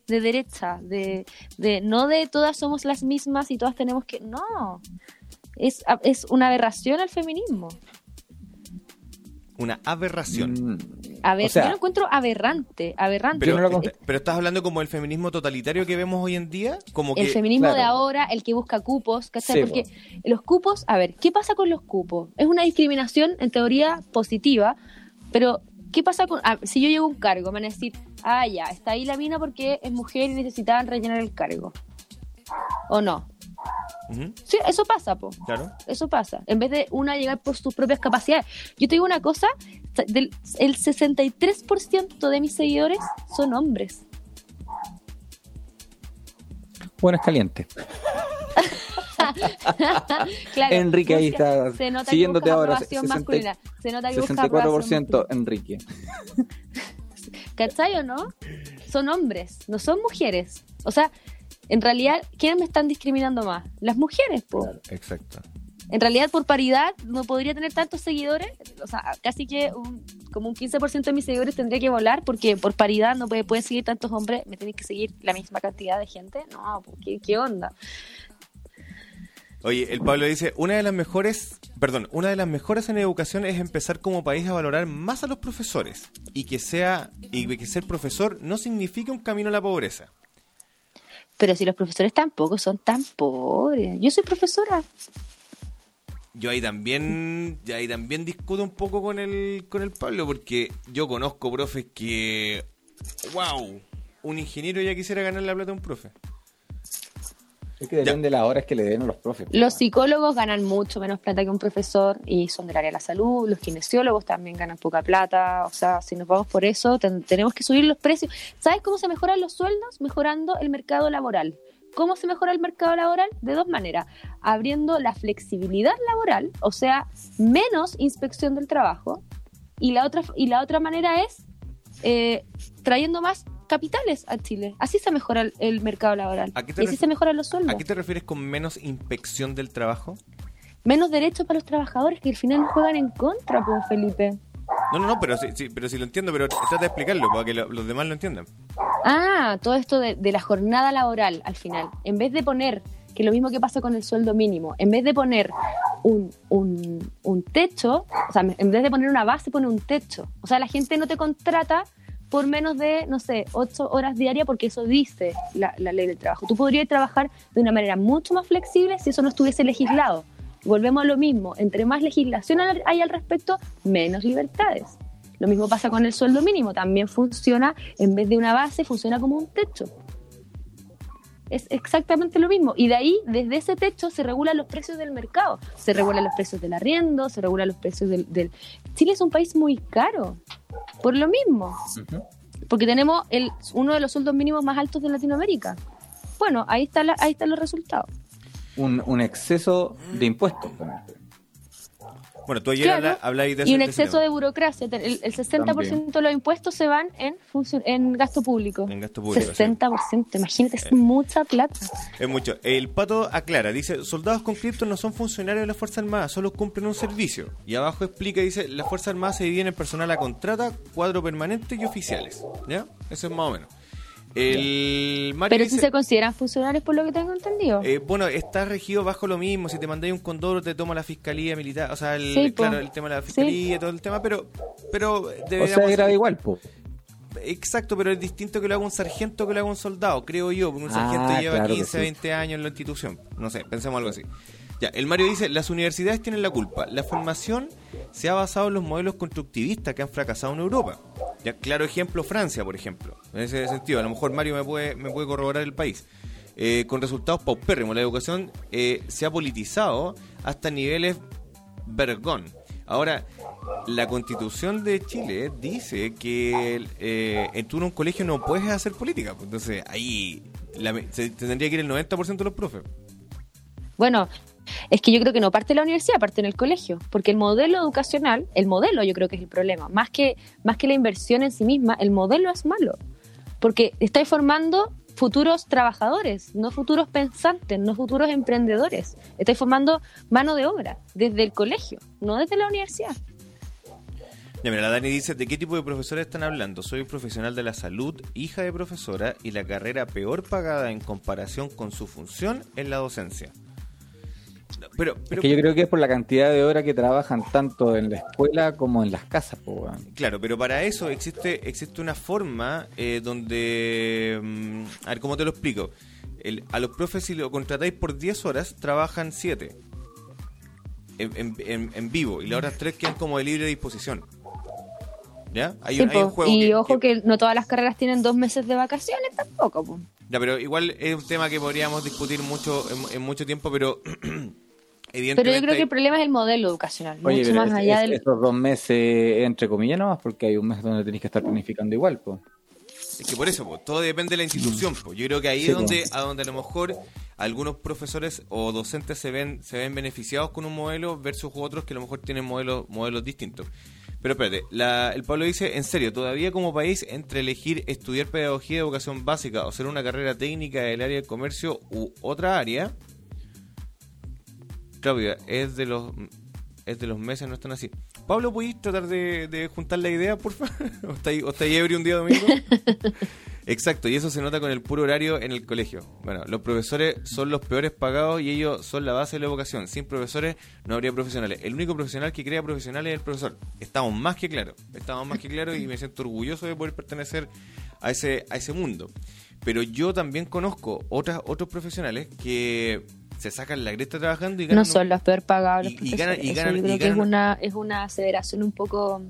de derecha, de, de no de todas somos las mismas y todas tenemos que... No, es, es una aberración al feminismo. Una aberración. Mm, A ver, O sea- yo lo encuentro aberrante, aberrante. Pero, no lo pero estás hablando como el feminismo totalitario que vemos hoy en día, como que el feminismo claro. de ahora, el que busca cupos, ¿cachai? Sí, Porque los cupos, a ver, ¿qué pasa con los cupos? Es una discriminación en teoría positiva, pero ¿qué pasa con... ah, si yo llevo un cargo, me van a decir, ah, ya, está ahí la mina porque es mujer y necesitaban rellenar el cargo. ¿O no? Sí, eso pasa, po. claro. Eso pasa. En vez de una llegar por sus propias capacidades. Yo te digo una cosa, del, el 63% de mis seguidores son hombres. Bueno, es caliente. claro, Enrique ahí está se nota que siguiéndote busca ahora, aprobación 60 masculina. Se nota que busca aprobación 64% Enrique. ¿Cachai o no? Son hombres, no son mujeres. O sea, en realidad, ¿quiénes me están discriminando más? Las mujeres, po. Exacto. En realidad, por paridad, no podría tener tantos seguidores. O sea, casi que un- como un 15% de mis seguidores tendría que volar porque por paridad no puede, pueden seguir tantos hombres. Me tienen que seguir la misma cantidad de gente. No, pues, ¿qué, qué onda? Oye, el Pablo dice, una de las mejores, perdón, una de las mejoras en educación es empezar como país a valorar más a los profesores y que sea y que ser profesor no significa un camino a la pobreza. Pero si los profesores tampoco son tan pobres. Yo soy profesora. Yo ahí también, yo ahí también discuto un poco con el con el Pablo porque yo conozco profes que wow, un ingeniero ya quisiera ganar la plata a un profe. Es que depende de las horas que le den a los profes. Los psicólogos ganan mucho menos plata que un profesor y son del área de la salud. Los kinesiólogos también ganan poca plata. O sea, si nos vamos por eso, ten- tenemos que subir los precios. ¿Sabes cómo se mejoran los sueldos? Mejorando el mercado laboral. ¿Cómo se mejora el mercado laboral? De dos maneras. Abriendo la flexibilidad laboral, o sea, menos inspección del trabajo. Y la otra, y la otra manera es eh, trayendo más capitales a Chile. Así se mejora el, el mercado laboral. ¿A qué te Y así se mejoran los sueldos. ¿A qué te refieres con menos inspección del trabajo? menos derechos para los trabajadores que al final juegan en contra, pues Felipe. No, no, no, pero sí, sí, pero sí lo entiendo, pero trata de explicarlo para que lo- los demás lo entiendan. Ah, todo esto de, de la jornada laboral al final. En vez de poner, que lo mismo que pasa con el sueldo mínimo, en vez de poner un, un, un techo, o sea, en vez de poner una base, pone un techo. O sea, la gente no te contrata por menos de, no sé, ocho horas diarias porque eso dice la, la ley del trabajo. Tú podrías trabajar de una manera mucho más flexible si eso no estuviese legislado. Volvemos a lo mismo, entre más legislación hay al respecto, menos libertades. Lo mismo pasa con el sueldo mínimo, también funciona, en vez de una base, funciona como un techo. Es exactamente lo mismo. Y de ahí, desde ese techo, se regulan los precios del mercado. Se regulan los precios del arriendo, se regulan los precios del... del... Chile es un país muy caro, por lo mismo. Porque tenemos el, uno de los sueldos mínimos más altos de Latinoamérica. Bueno, ahí, está la- ahí están los resultados. Un, un exceso de impuestos. también. Bueno, tú ayer Claro, habla- de y un exceso de burocracia. El, el 60% de los impuestos se van en, en gasto público. En gasto público, sí. 60%, imagínate, es mucha plata. Es mucho. El pato aclara, dice, soldados conscriptos no son funcionarios de la Fuerza Armada, solo cumplen un servicio. Y abajo explica, dice, la Fuerza Armada se divide en personal a contrata, cuadro permanente y oficiales. ¿Ya? Eso es más o menos. El Mario Pero si dice, se consideran funcionarios por lo que tengo entendido. eh, bueno, está regido bajo lo mismo. Si te mandáis un condoro, te toma la fiscalía militar. O sea, el, Sí, claro, el tema de la fiscalía y todo el tema, pero, pero O deberíamos- sea, era igual, po. Exacto, pero es distinto que lo haga un sargento que lo haga un soldado, creo yo, porque un Ah, sargento lleva claro que 15, sí. 20 años en la institución. No sé, pensemos algo así. Ya, el Mario dice, las universidades tienen la culpa. La formación se ha basado en los modelos constructivistas que han fracasado en Europa. Ya, claro ejemplo, Francia, por ejemplo. En ese sentido, a lo mejor Mario me puede, corroborar el país. Eh, con resultados paupérrimos. La educación eh, se ha politizado hasta niveles vergón. Ahora, la constitución de Chile dice que eh, en tú un colegio no puedes hacer política. Entonces, ahí la- se tendría que ir el 90% de los profes. Bueno, es que yo creo que no parte de la universidad, parte en el colegio, porque el modelo educacional, el modelo yo creo que es el problema, más que, más que la inversión en sí misma, el modelo es malo, porque estáis formando futuros trabajadores, no futuros pensantes, no futuros emprendedores, estáis formando mano de obra desde el colegio, no desde la universidad. Mira, la Dani dice, ¿de qué tipo de profesora están hablando? Soy profesional de la salud, hija de profesora, y la carrera peor pagada en comparación con su función es la docencia. Pero, Es que yo creo que es por la cantidad de horas que trabajan tanto en la escuela como en las casas, po. Claro, pero para eso existe existe una forma eh, donde... mm, a ver, ¿cómo te lo explico? El- a los profes si lo contratáis por 10 horas, trabajan 7 en, en- en- en vivo y las otras 3 quedan como de libre disposición. ¿Ya? Hay, Sí, un, hay un po. juego y que- ojo que- que no todas las carreras tienen dos meses de vacaciones tampoco. po. Ya, pero igual es un tema que podríamos discutir mucho en, en mucho tiempo, pero. Pero yo creo que el problema es el modelo educacional, Oye, mucho más es- allá es- del... esos dos meses, entre comillas, nomás, porque hay un mes donde tenéis que estar planificando igual, pues. Es que por eso, po, todo depende de la institución. po. Yo creo que ahí Sí, es donde, a donde a lo mejor algunos profesores o docentes se ven, se ven beneficiados con un modelo versus otros que a lo mejor tienen modelos, modelos distintos. Pero espérate, la- el Pablo dice, en serio, todavía como país, entre elegir estudiar pedagogía de educación básica o hacer una carrera técnica del área del comercio u otra área, Claudia, es de los es de los meses, no están así. Pablo, ¿podéis tratar de, de juntar la idea, por favor? ¿O estáis, o estáis ebrio un día domingo? Exacto, y eso se nota con el puro horario en el colegio. Bueno, los profesores son los peores pagados y ellos son la base de la educación. Sin profesores no habría profesionales. El único profesional que crea profesionales es el profesor. Estamos más que claros. Estamos más que claros y me siento orgulloso de poder pertenecer a ese, a ese mundo. Pero yo también conozco otras, otros profesionales que se sacan la cresta trabajando y ganan No son los peor pagados los y- y ganan- y Eso ganan- yo creo y que es una, es una aseveración un poco...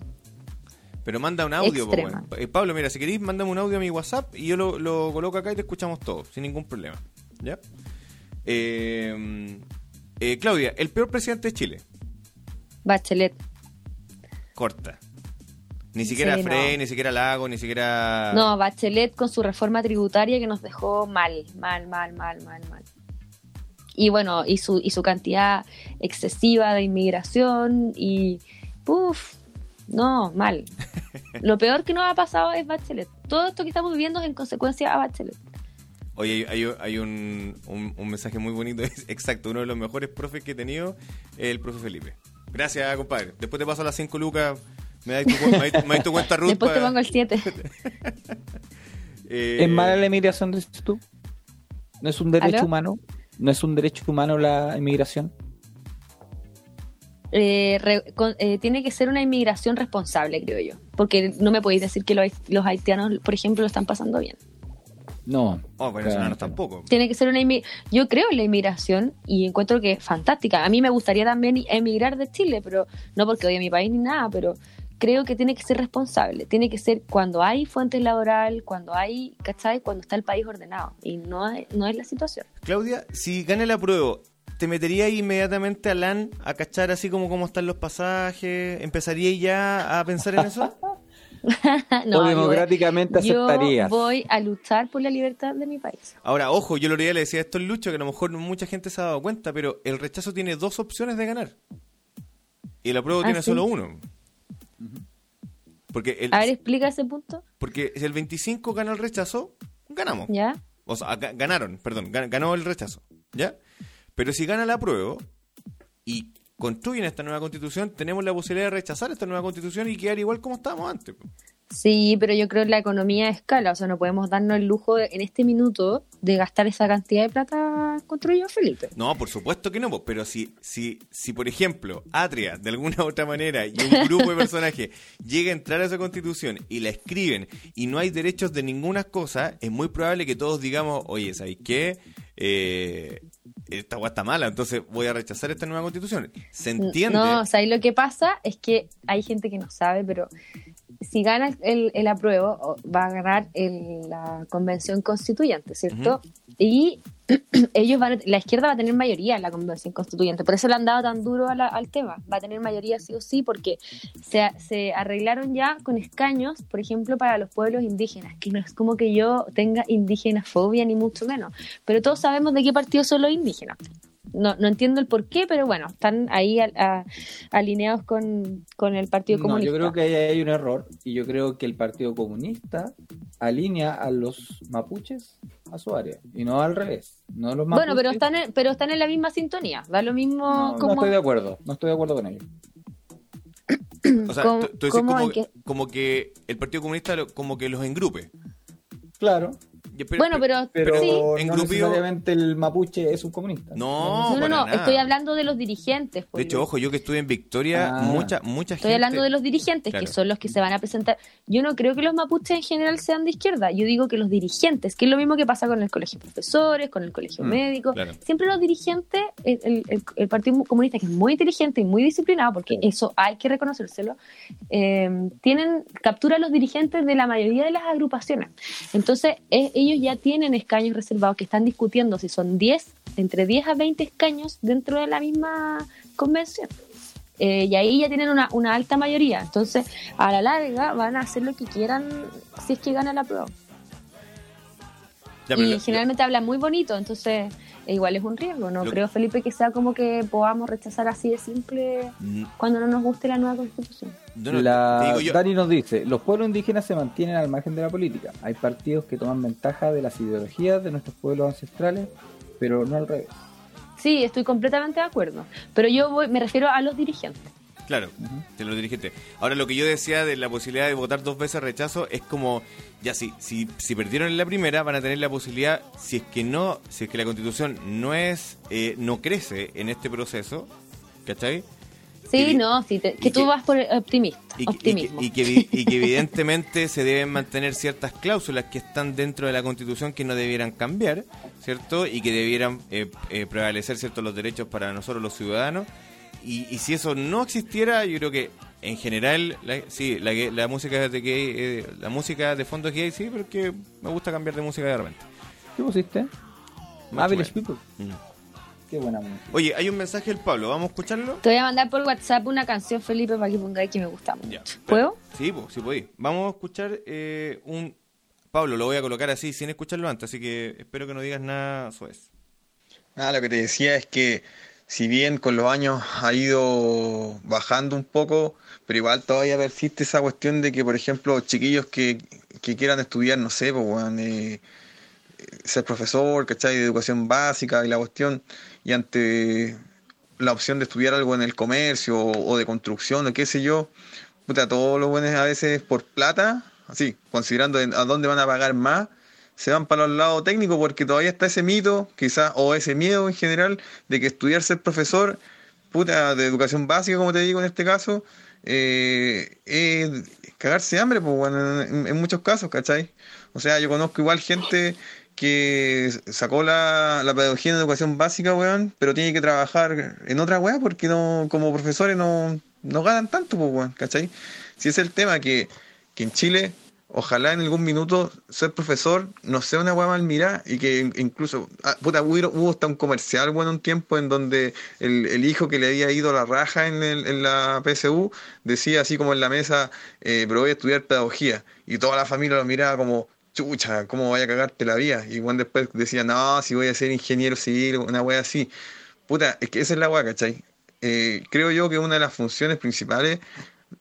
Pero manda un audio, po, weón. Eh, Pablo, mira, si queréis, mándame un audio a mi WhatsApp y yo lo, lo coloco acá y te escuchamos todo, sin ningún problema. ¿Ya? Eh, eh, Claudia, el peor presidente de Chile. Bachelet. Corta. Ni siquiera Sí, Frey, no. ni siquiera Lago, ni siquiera. No, Bachelet con su reforma tributaria que nos dejó mal, mal, mal, mal, mal, mal. Y bueno, y su, y su cantidad excesiva de inmigración y... Uf, no, mal. Lo peor que nos ha pasado es Bachelet. Todo esto que estamos viviendo es en consecuencia a Bachelet. Oye, hay, hay- hay un, un- un mensaje muy bonito. Es exacto, uno de los mejores profes que he tenido el profe Felipe. Gracias, compadre. Después te paso las 5 lucas. Me das tu, me das- me das tu cuenta Ruth. Después te pongo el 7. eh, ¿Es mala la inmigración, dices tú? ¿No es un derecho ¿Aló? humano? ¿No es un derecho humano la inmigración? Eh, re- con- eh, tiene que ser una inmigración responsable, creo yo. Porque no me podéis decir que los, hait- los haitianos, por ejemplo, lo están pasando bien. No. Oh, venezolanos tampoco. Tiene que ser una inmi- Yo creo en la inmigración y encuentro que es fantástica. A mí me gustaría también emigrar de Chile, pero no porque odie a mi país ni nada, pero creo que tiene que ser responsable. Tiene que ser cuando hay fuentes laboral, cuando hay, ¿cachai? Cuando está el país ordenado. Y no es, no es la situación. Claudia, si gana la prueba, ¿te meterías inmediatamente a LAN a cachar así como cómo están los pasajes? ¿Empezarías ya a pensar en eso? no, o democráticamente yo aceptarías. voy a luchar por la libertad de mi país. Ahora, ojo, yo lo le decía esto en Lucho, que a lo mejor mucha gente se ha dado cuenta, pero el rechazo tiene dos opciones de ganar. Y el apruebo ¿Ah, tiene sí? solo uno. Porque el, A ver, explica ese punto, porque si el 25 gana el rechazo, ganamos. ¿ya? O sea, ga- ganaron, perdón, gan- ganó el rechazo, ¿ya? Pero si gana la prueba y construyen esta nueva constitución, tenemos la posibilidad de rechazar esta nueva constitución y quedar igual como estábamos antes. Sí, pero yo creo en la economía de escala, o sea, no podemos darnos el lujo de- en este minuto de gastar esa cantidad de plata construyó Felipe. No, por supuesto que no, pero si, si, si por ejemplo, Atria, de alguna u otra manera, y un grupo de personajes llega a entrar a esa constitución y la escriben y no hay derechos de ninguna cosa, es muy probable que todos digamos, oye, ¿sabéis qué? Eh, esta guay está mala, entonces voy a rechazar esta nueva constitución. ¿Se entiende? No, o sea, y lo que pasa es que hay gente que no sabe, pero si gana el, el apruebo, va a ganar el- la convención constituyente, ¿cierto? Y ellos van la izquierda va a tener mayoría en la convención constituyente, por eso le han dado tan duro a al tema, va a tener mayoría sí o sí, porque se, se arreglaron ya con escaños, por ejemplo, para los pueblos indígenas, que no es como que yo tenga indígena fobia ni mucho menos, pero todos sabemos de qué partido son los indígenas. No, no entiendo el por qué, pero bueno, están ahí a- a- alineados con, con el Partido No, Comunista. yo creo que ahí hay un error y yo creo que el Partido Comunista alinea a los mapuches a su área y no al revés. No los bueno, pero están, en, pero están en la misma sintonía. Da lo mismo No, no estoy de acuerdo, no estoy de acuerdo con ellos. O sea, ¿Cómo- tú, tú decís como, qué? como que el Partido Comunista lo- como que los engrupe. Claro, pero- bueno, pero, pero sí. no Engrupido- necesariamente el mapuche es un comunista. No, No, no, no, estoy hablando de los dirigentes. De pues, hecho, Luis. ojo, yo que estuve en Victoria, Ah. mucha, mucha Estoy gente... hablando de los dirigentes, Claro. que son los que se van a presentar. Yo no creo que los mapuches en general sean de izquierda. Yo digo que los dirigentes, que es lo mismo que pasa con el colegio de profesores, con el colegio Mm, médico. claro. Siempre los dirigentes, el, el- el- el Partido Comunista, que es muy inteligente y muy disciplinado, porque eso hay que reconocérselo, eh, tienen captura a los dirigentes de la mayoría de las agrupaciones. Entonces, eh, ellos ya tienen escaños reservados que están discutiendo si son 10, entre 10 a 20 escaños dentro de la misma convención. Eh, y ahí ya tienen una, una alta mayoría. Entonces, a la larga van a hacer lo que quieran si es que gana la prueba. Ya, y generalmente hablan muy bonito, entonces eh, igual es un riesgo. No Lo- creo, Felipe, que sea como que podamos rechazar así de simple Mm, cuando no nos guste la nueva constitución. no, La, Dani nos dice, los pueblos indígenas se mantienen al margen de la política. Hay partidos que toman ventaja de las ideologías de nuestros pueblos ancestrales, pero no al revés. Sí, estoy completamente de acuerdo. Pero yo voy, me refiero a los dirigentes. Claro, de los dirigentes. Ahora, lo que yo decía de la posibilidad de votar dos veces rechazo es como, ya si, si, si perdieron en la primera, van a tener la posibilidad, si es que no, si es que la constitución no es, eh, no crece en este proceso, ¿cachai? Sí, Y- no, sí, te- que tú que- vas por el optimista, Y, que- y que, optimismo. y que evi- y que evidentemente se deben mantener ciertas cláusulas que están dentro de la Constitución que no debieran cambiar, ¿cierto? Y que debieran eh, eh, prevalecer ciertos los derechos para nosotros los ciudadanos. Y, y si eso no existiera, yo creo que en general, la- sí, la, que- la música de gay, eh, la música de fondo es gay, sí, pero es que me gusta cambiar de música de repente. ¿Qué pusiste? Average bueno. People. Mm. Qué buena música. Oye, hay un mensaje del Pablo, ¿vamos a escucharlo? Te voy a mandar por WhatsApp una canción, Felipe, para que pongáis que me gusta mucho. Ya. ¿Puedo? Sí, pues, sí podéis. Vamos a escuchar eh, un... Pablo, lo voy a colocar así, sin escucharlo antes, así que espero que no digas nada suez. Ah, lo que te decía es que si bien con los años ha ido bajando un poco, pero igual todavía persiste esa cuestión de que, por ejemplo, chiquillos que, que quieran estudiar, no sé, pues, weón, eh, ser profesor, ¿cachai? De educación básica y la cuestión, y ante la opción de estudiar algo en el comercio o, o de construcción o qué sé yo, puta, todos los buenos a veces por plata, así, considerando a dónde van a pagar más, se van para los lados técnicos porque todavía está ese mito, quizás, o ese miedo en general, de que estudiar ser profesor, puta, de educación básica, como te digo en este caso, eh, es cagarse hambre, pues, bueno, en, muchos casos, ¿cachai? O sea, yo conozco igual gente que sacó la, la pedagogía en educación básica, weón, pero tiene que trabajar en otra weá porque no, como profesores no, no ganan tanto, pues, weón, ¿cachai? Si es el tema, que, que en Chile, ojalá en algún minuto ser profesor no sea una weá mal mirada y que in- incluso, ah, puta, hubo, hubo hasta un comercial, bueno, un tiempo en donde el, el hijo que le había ido la raja en, el- en la PSU decía así como en la mesa, eh, pero estudiar pedagogía y toda la familia lo miraba como, chucha, ¿cómo vaya a cagarte la vida? Y Juan después decía, no, si voy a ser ingeniero civil, una wea así. Puta, es que esa es la wea, ¿cachai? Eh, creo yo que una de las funciones principales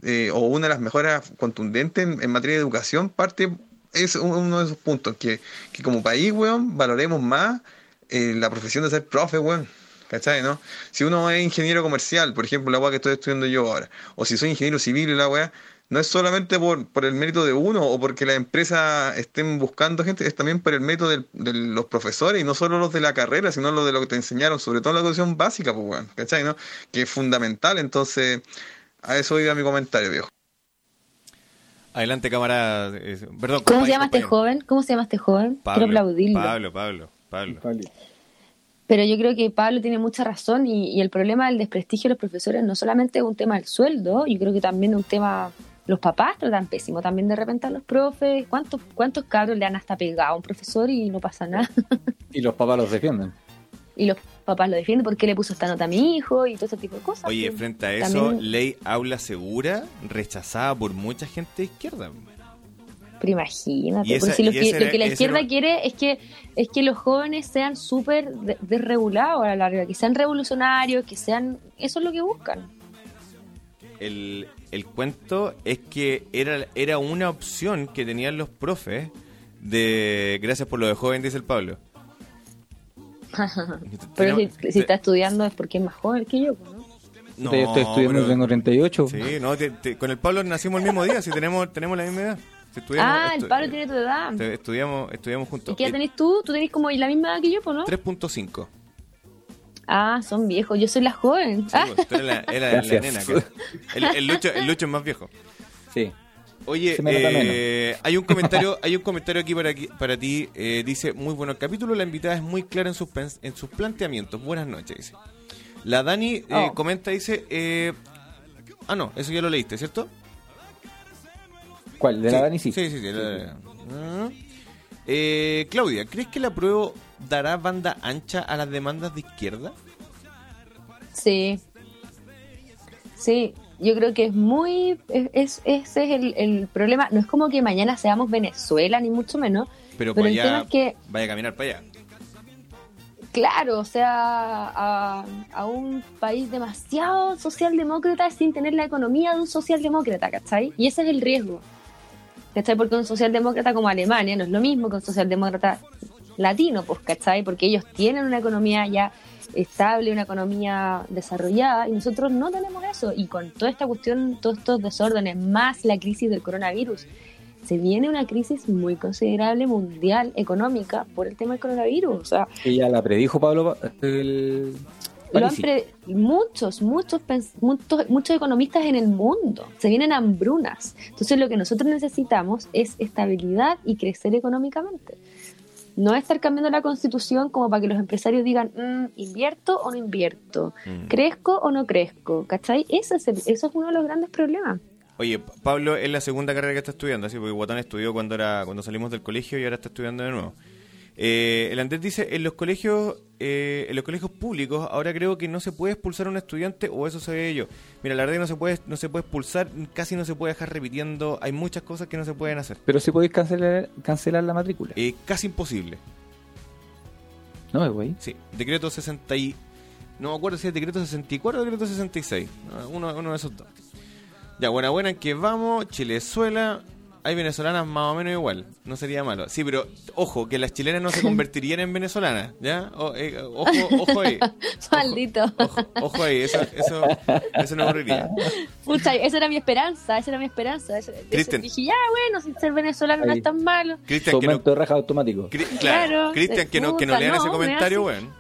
eh, o una de las mejoras contundentes en, materia de educación parte es un- uno de esos puntos, que, que como país, weón, valoremos más eh, la profesión de ser profe, weón. ¿Cachai, no? Si uno es ingeniero comercial, por ejemplo, la weá que estoy estudiando yo ahora, o si soy ingeniero civil la weá, no es solamente por, por el mérito de uno o porque las empresas estén buscando gente, es también por el mérito de los profesores y no solo los de la carrera, sino los de lo que te enseñaron, sobre todo la educación básica, pues, weón, ¿cachai, no? Que es fundamental, entonces, a eso iba mi comentario, viejo. Adelante, cámara. eh, perdón, ¿Cómo se llama este joven? ¿Cómo se llama este joven? Pablo, Quiero aplaudirlo. Pablo, Pablo, Pablo. Pablito. Pero yo creo que Pablo tiene mucha razón y, y el problema del desprestigio de los profesores no solamente es un tema del sueldo, yo creo que también es un tema... Los papás tratan pésimo también de repente a los profes. ¿Cuántos, cuántos cabros le han hasta pegado a un profesor y no pasa nada? Y los papás los defienden. Y los papás lo defienden porque le puso esta nota a mi hijo y todo ese tipo de cosas. Oye, frente a eso, También- ley aula segura rechazada por mucha gente de izquierda. Pero imagínate, Y esa- porque si lo, que, lo que la izquierda era- quiere es que es que los jóvenes sean súper de- desregulados a la larga, que sean revolucionarios, que sean... Eso es lo que buscan. El, el cuento es que era, era una opción que tenían los profes de... Gracias por lo de joven, dice el Pablo. Pero si, si está estudiando es porque es más joven que yo, pues, ¿no? No, Yo estoy estudiando pero- tengo 38. Sí, no, te- te- con el Pablo nacimos el mismo día, si tenemos, tenemos la misma edad. Si estudiamos, Ah, el Pablo tiene tu edad. te- estudiamos, estudiamos juntos. ¿Y qué edad tenés tú? Tú tenés como la misma edad que yo, pues, ¿no? 3.5. Ah, son viejos. Yo soy la joven. Sí, Ah, pues, tú eres la, nena. El, el Lucho, el Lucho es más viejo. Sí. Oye, Se me nota eh, hay un comentario, hay un comentario aquí para, ti. eh, dice, muy bueno el capítulo, la invitada es muy clara en sus, pens- en sus planteamientos. Buenas noches, dice. La Dani eh, Oh. comenta, dice, eh, ah no, eso ya lo leíste, ¿cierto? ¿Cuál? ¿De la Dani? Sí. Sí, sí, sí, la- Ah. Eh, Claudia, ¿crees que la prueba dará banda ancha a las demandas de izquierda? sí. Sí, yo creo que es muy. es- es- ese es el, el problema. No es como que mañana seamos Venezuela, ni mucho menos. Pero, Pero para allá, es que- vaya a caminar para allá. Claro, o sea, a, a un país demasiado socialdemócrata sin tener la economía de un socialdemócrata, ¿cachai? Y ese es el riesgo. ¿Cachai? Porque un socialdemócrata como Alemania no es lo mismo que un socialdemócrata latino, pues, ¿cachai? Porque ellos tienen una economía ya estable, una economía desarrollada, y nosotros no tenemos eso. Y con toda esta cuestión, todos estos desórdenes, más la crisis del coronavirus, se viene una crisis muy considerable mundial, económica, por el tema del coronavirus. O sea, Ella la predijo Pablo el... lo han pre- muchos, muchos, muchos, muchos economistas en el mundo. Se vienen hambrunas. Entonces lo que nosotros necesitamos es estabilidad y crecer económicamente. No estar cambiando la constitución como para que los empresarios digan, "Mm, ¿invierto o no invierto? Mm. ¿Crezco o no crezco? ¿Cachai? Eso es, el- eso es uno de los grandes problemas. Oye, Pa- Pablo es la segunda carrera que está estudiando, así porque Guatón estudió cuando era cuando salimos del colegio y ahora está estudiando de nuevo. Eh, el Andrés dice, en los colegios eh, en los colegios públicos ahora creo que no se puede expulsar a un estudiante o eso se ve yo. Mira, la verdad que no se puede no se puede expulsar, casi no se puede dejar repitiendo, hay muchas cosas que no se pueden hacer. Pero si podéis cancelar, cancelar la matrícula. Eh, casi imposible. No me voy. Sí, decreto 60 y... No me acuerdo si es decreto 64 o decreto 66. Ah, Uno, uno de esos dos. Ya, buena, buena, en que vamos. Chilezuela. Hay venezolanas más o menos igual. No sería malo. Sí, pero ojo, que las chilenas no se convertirían en venezolanas. ¿Ya? O- eh, ojo, ojo ahí. Maldito. Ojo, ojo ahí. Eso, eso, eso no ocurriría. Pucha, esa era mi esperanza, esa era mi esperanza. Eso- dije, ya, bueno, sin ser venezolano no es tan malo. Cristian, que no, raja automático. Cri- Claro, Cristian, que no, que no lean ese comentario, weón.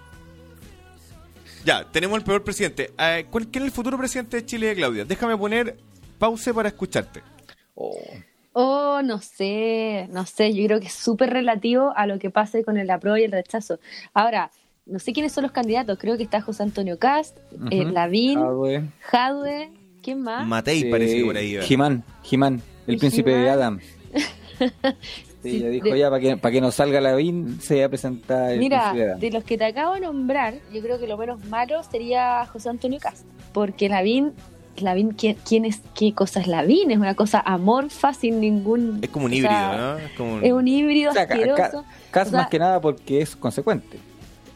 Ya, tenemos el peor presidente. Eh, ¿Cuál quién es el futuro presidente de Chile, Claudia? Déjame poner pause para escucharte. Oh, no sé, no sé, yo creo que es súper relativo a lo que pase con el apruebo y el rechazo. Ahora, no sé quiénes son los candidatos, creo que está José Antonio Cast, eh, Ujú. Lavín. Jadwe, ¿quién más? Matei Sí, parece que por ahí. Jimán, Jimán, el ¿Y príncipe de? Adam. Sí, Sí, ella dijo de- ya para que, para que no salga la VIN se va a presentar el Mira, príncipe de Adam. de los que te acabo de nombrar, yo creo que lo menos malo sería José Antonio Cast, porque Lavín, Lavín ¿quién, quién es, qué cosa es Lavín? Es una cosa amorfa sin ningún... Es como un o híbrido, sea, ¿no? Es como un- Es un híbrido O sea, ca- ca- asqueroso. Cas O sea, más que nada porque es consecuente.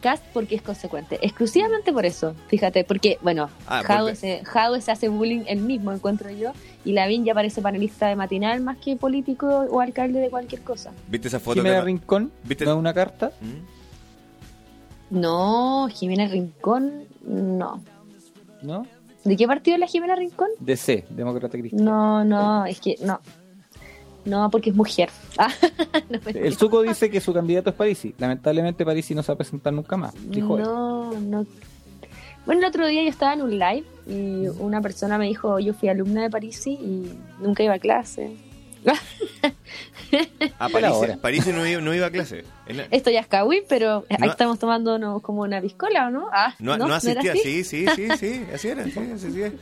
Cast porque es consecuente, exclusivamente por eso, fíjate, porque, bueno, Ah, porque- se, se hace bullying él mismo, encuentro yo, y Lavín ya parece panelista de matinal más que político o alcalde de cualquier cosa. ¿Viste esa foto Jimena que... Rincón, ¿Viste? no es una carta. ¿Mm? No, Jimena Rincón, no. ¿No? ¿De qué partido es la Jimena Rincón? DC, Demócrata Cristiano. No, no, es que no. No, porque es mujer. Ah, no. El Suco dice que su candidato es Parisi. Lamentablemente Parisi no se va a presentar nunca más. Dijo él. no, no. Bueno, el otro día yo estaba en un live y una persona me dijo, yo fui alumna de Parisi y nunca iba a clase. Ah. París, París no, iba, no iba a clase. Esto ya es Kawi, pero ahí estamos tomándonos como una piscola, ¿o no? Ah, No, no, era asistía, así? sí, sí, sí, sí, así era, sí, así es.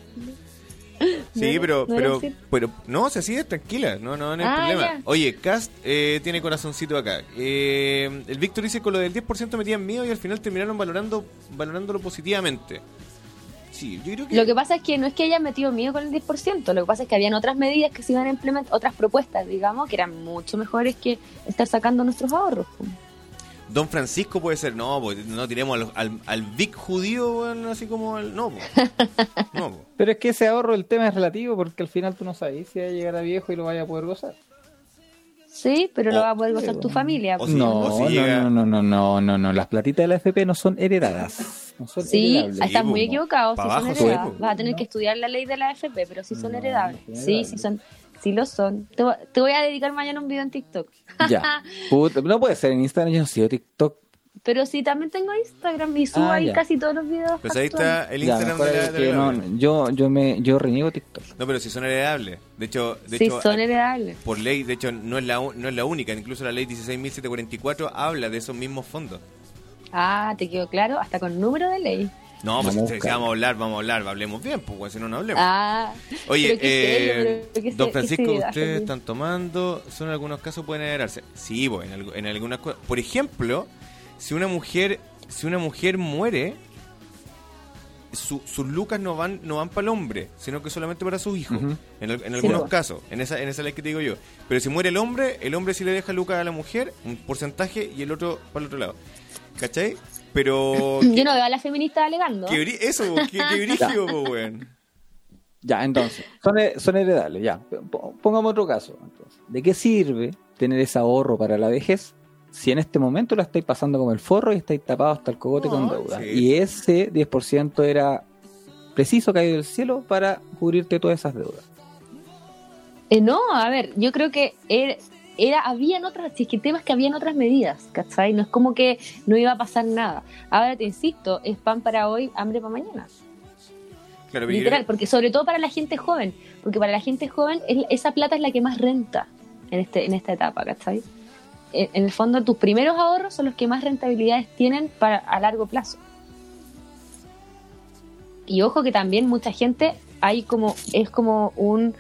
Sí, era- pero, no era pero, así. pero, no, se sigue tranquila, no, no, no hay Ah, problema. ya. Oye, Cast eh, tiene corazoncito acá. Eh, el Víctor dice con lo del 10% metían miedo y al final terminaron valorando, valorándolo positivamente. Sí, yo creo que... Lo que pasa es que no es que hayan metido miedo con el 10%, lo que pasa es que habían otras medidas que se iban a implementar, otras propuestas, digamos, que eran mucho mejores que estar sacando nuestros ahorros. Don Francisco puede ser, no, pues, no tiremos al, al, al Vic judío, así como al... No, pues. no, pues. Pero es que ese ahorro, el tema es relativo porque al final tú no sabes si va a llegar a viejo y lo vaya a poder gozar. Sí, pero O- lo va a poder gozar tu familia. o si- no, o si no, llega- no, no, no, no, no, no. Las platitas de la FP no son heredadas. Sí, heredables. estás muy equivocado. abajo son po. Vas a tener que estudiar la ley de la AFP, pero sí son No, heredables. son Sí, heredables. sí son. Sí lo son. Te, voy- te voy a dedicar mañana un video en TikTok. Ya. Puta, no puede ser en Instagram, yo no sigo TikTok. Pero sí, también tengo Instagram y subo Ah, ahí ya. casi todos los videos. Pues ahí actuales. está el Ya, Instagram de la, de que la no, yo, yo, me, yo reniego TikTok. No, pero si son heredables. De hecho, de Sí, hecho son heredables. por ley, de hecho, no es, la, no es la única. Incluso la ley 16.744 habla de esos mismos fondos. Ah, te quedó claro, hasta con número de ley. No, pues Vamos a si, vamos a hablar, vamos a hablar, hablemos bien, pues, si no, no hablemos. Ah, Oye, eh, don Francisco, ustedes están tomando, son en algunos casos pueden heredarse. Sí, pues, en, algu- en algunas cosas. Por ejemplo, si una mujer, si una mujer muere, su- sus lucas no van, no van para el hombre, sino que solamente para sus hijos. En algunos pues. casos, en esa, en esa ley que te digo yo. Pero si muere el hombre, el hombre sí le deja lucas a la mujer, un porcentaje, y el otro para el otro lado. ¿Cachai? Pero. Yo no veo a la feminista alegando. eso, qué, qué brígido, weón. Ya, entonces, son, he- son heredables, ya. Pongamos otro caso. entonces. ¿De qué sirve tener ese ahorro para la vejez si en este momento la estáis pasando como el forro y estáis tapados hasta el cogote con deuda? sí. Y ese 10% era preciso caído del cielo para cubrirte todas esas deudas. Eh, no, a ver, yo creo que era, era habían otras, si es que el tema es que habían otras medidas, ¿cachai? No es como que no iba a pasar nada. Ahora te insisto, es pan para hoy, hambre para mañana. Claro, Literal, porque sobre todo para la gente joven, porque para la gente joven es- esa plata es la que más renta en este en esta etapa, ¿cachai? En, en el fondo tus primeros ahorros son los que más rentabilidades tienen para a largo plazo. Y ojo que también mucha gente hay como es como un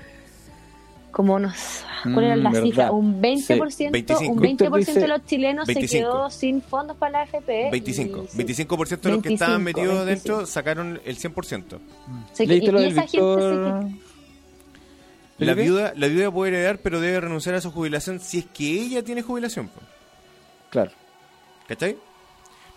como no sé, ¿cuál era Mm, la verdad. cifra? Un 20%, Sí, 25. un Víctor 20% de los chilenos 25. se quedó sin fondos para la AFP. 25. y sí, 25% de los que estaban 25, metidos 25. dentro sacaron el 100%. se- ¿Leíste y, lo y del esa gente se La viuda, la viuda puede heredar, pero debe renunciar a su jubilación si es que ella tiene jubilación. Claro. ¿Cachai?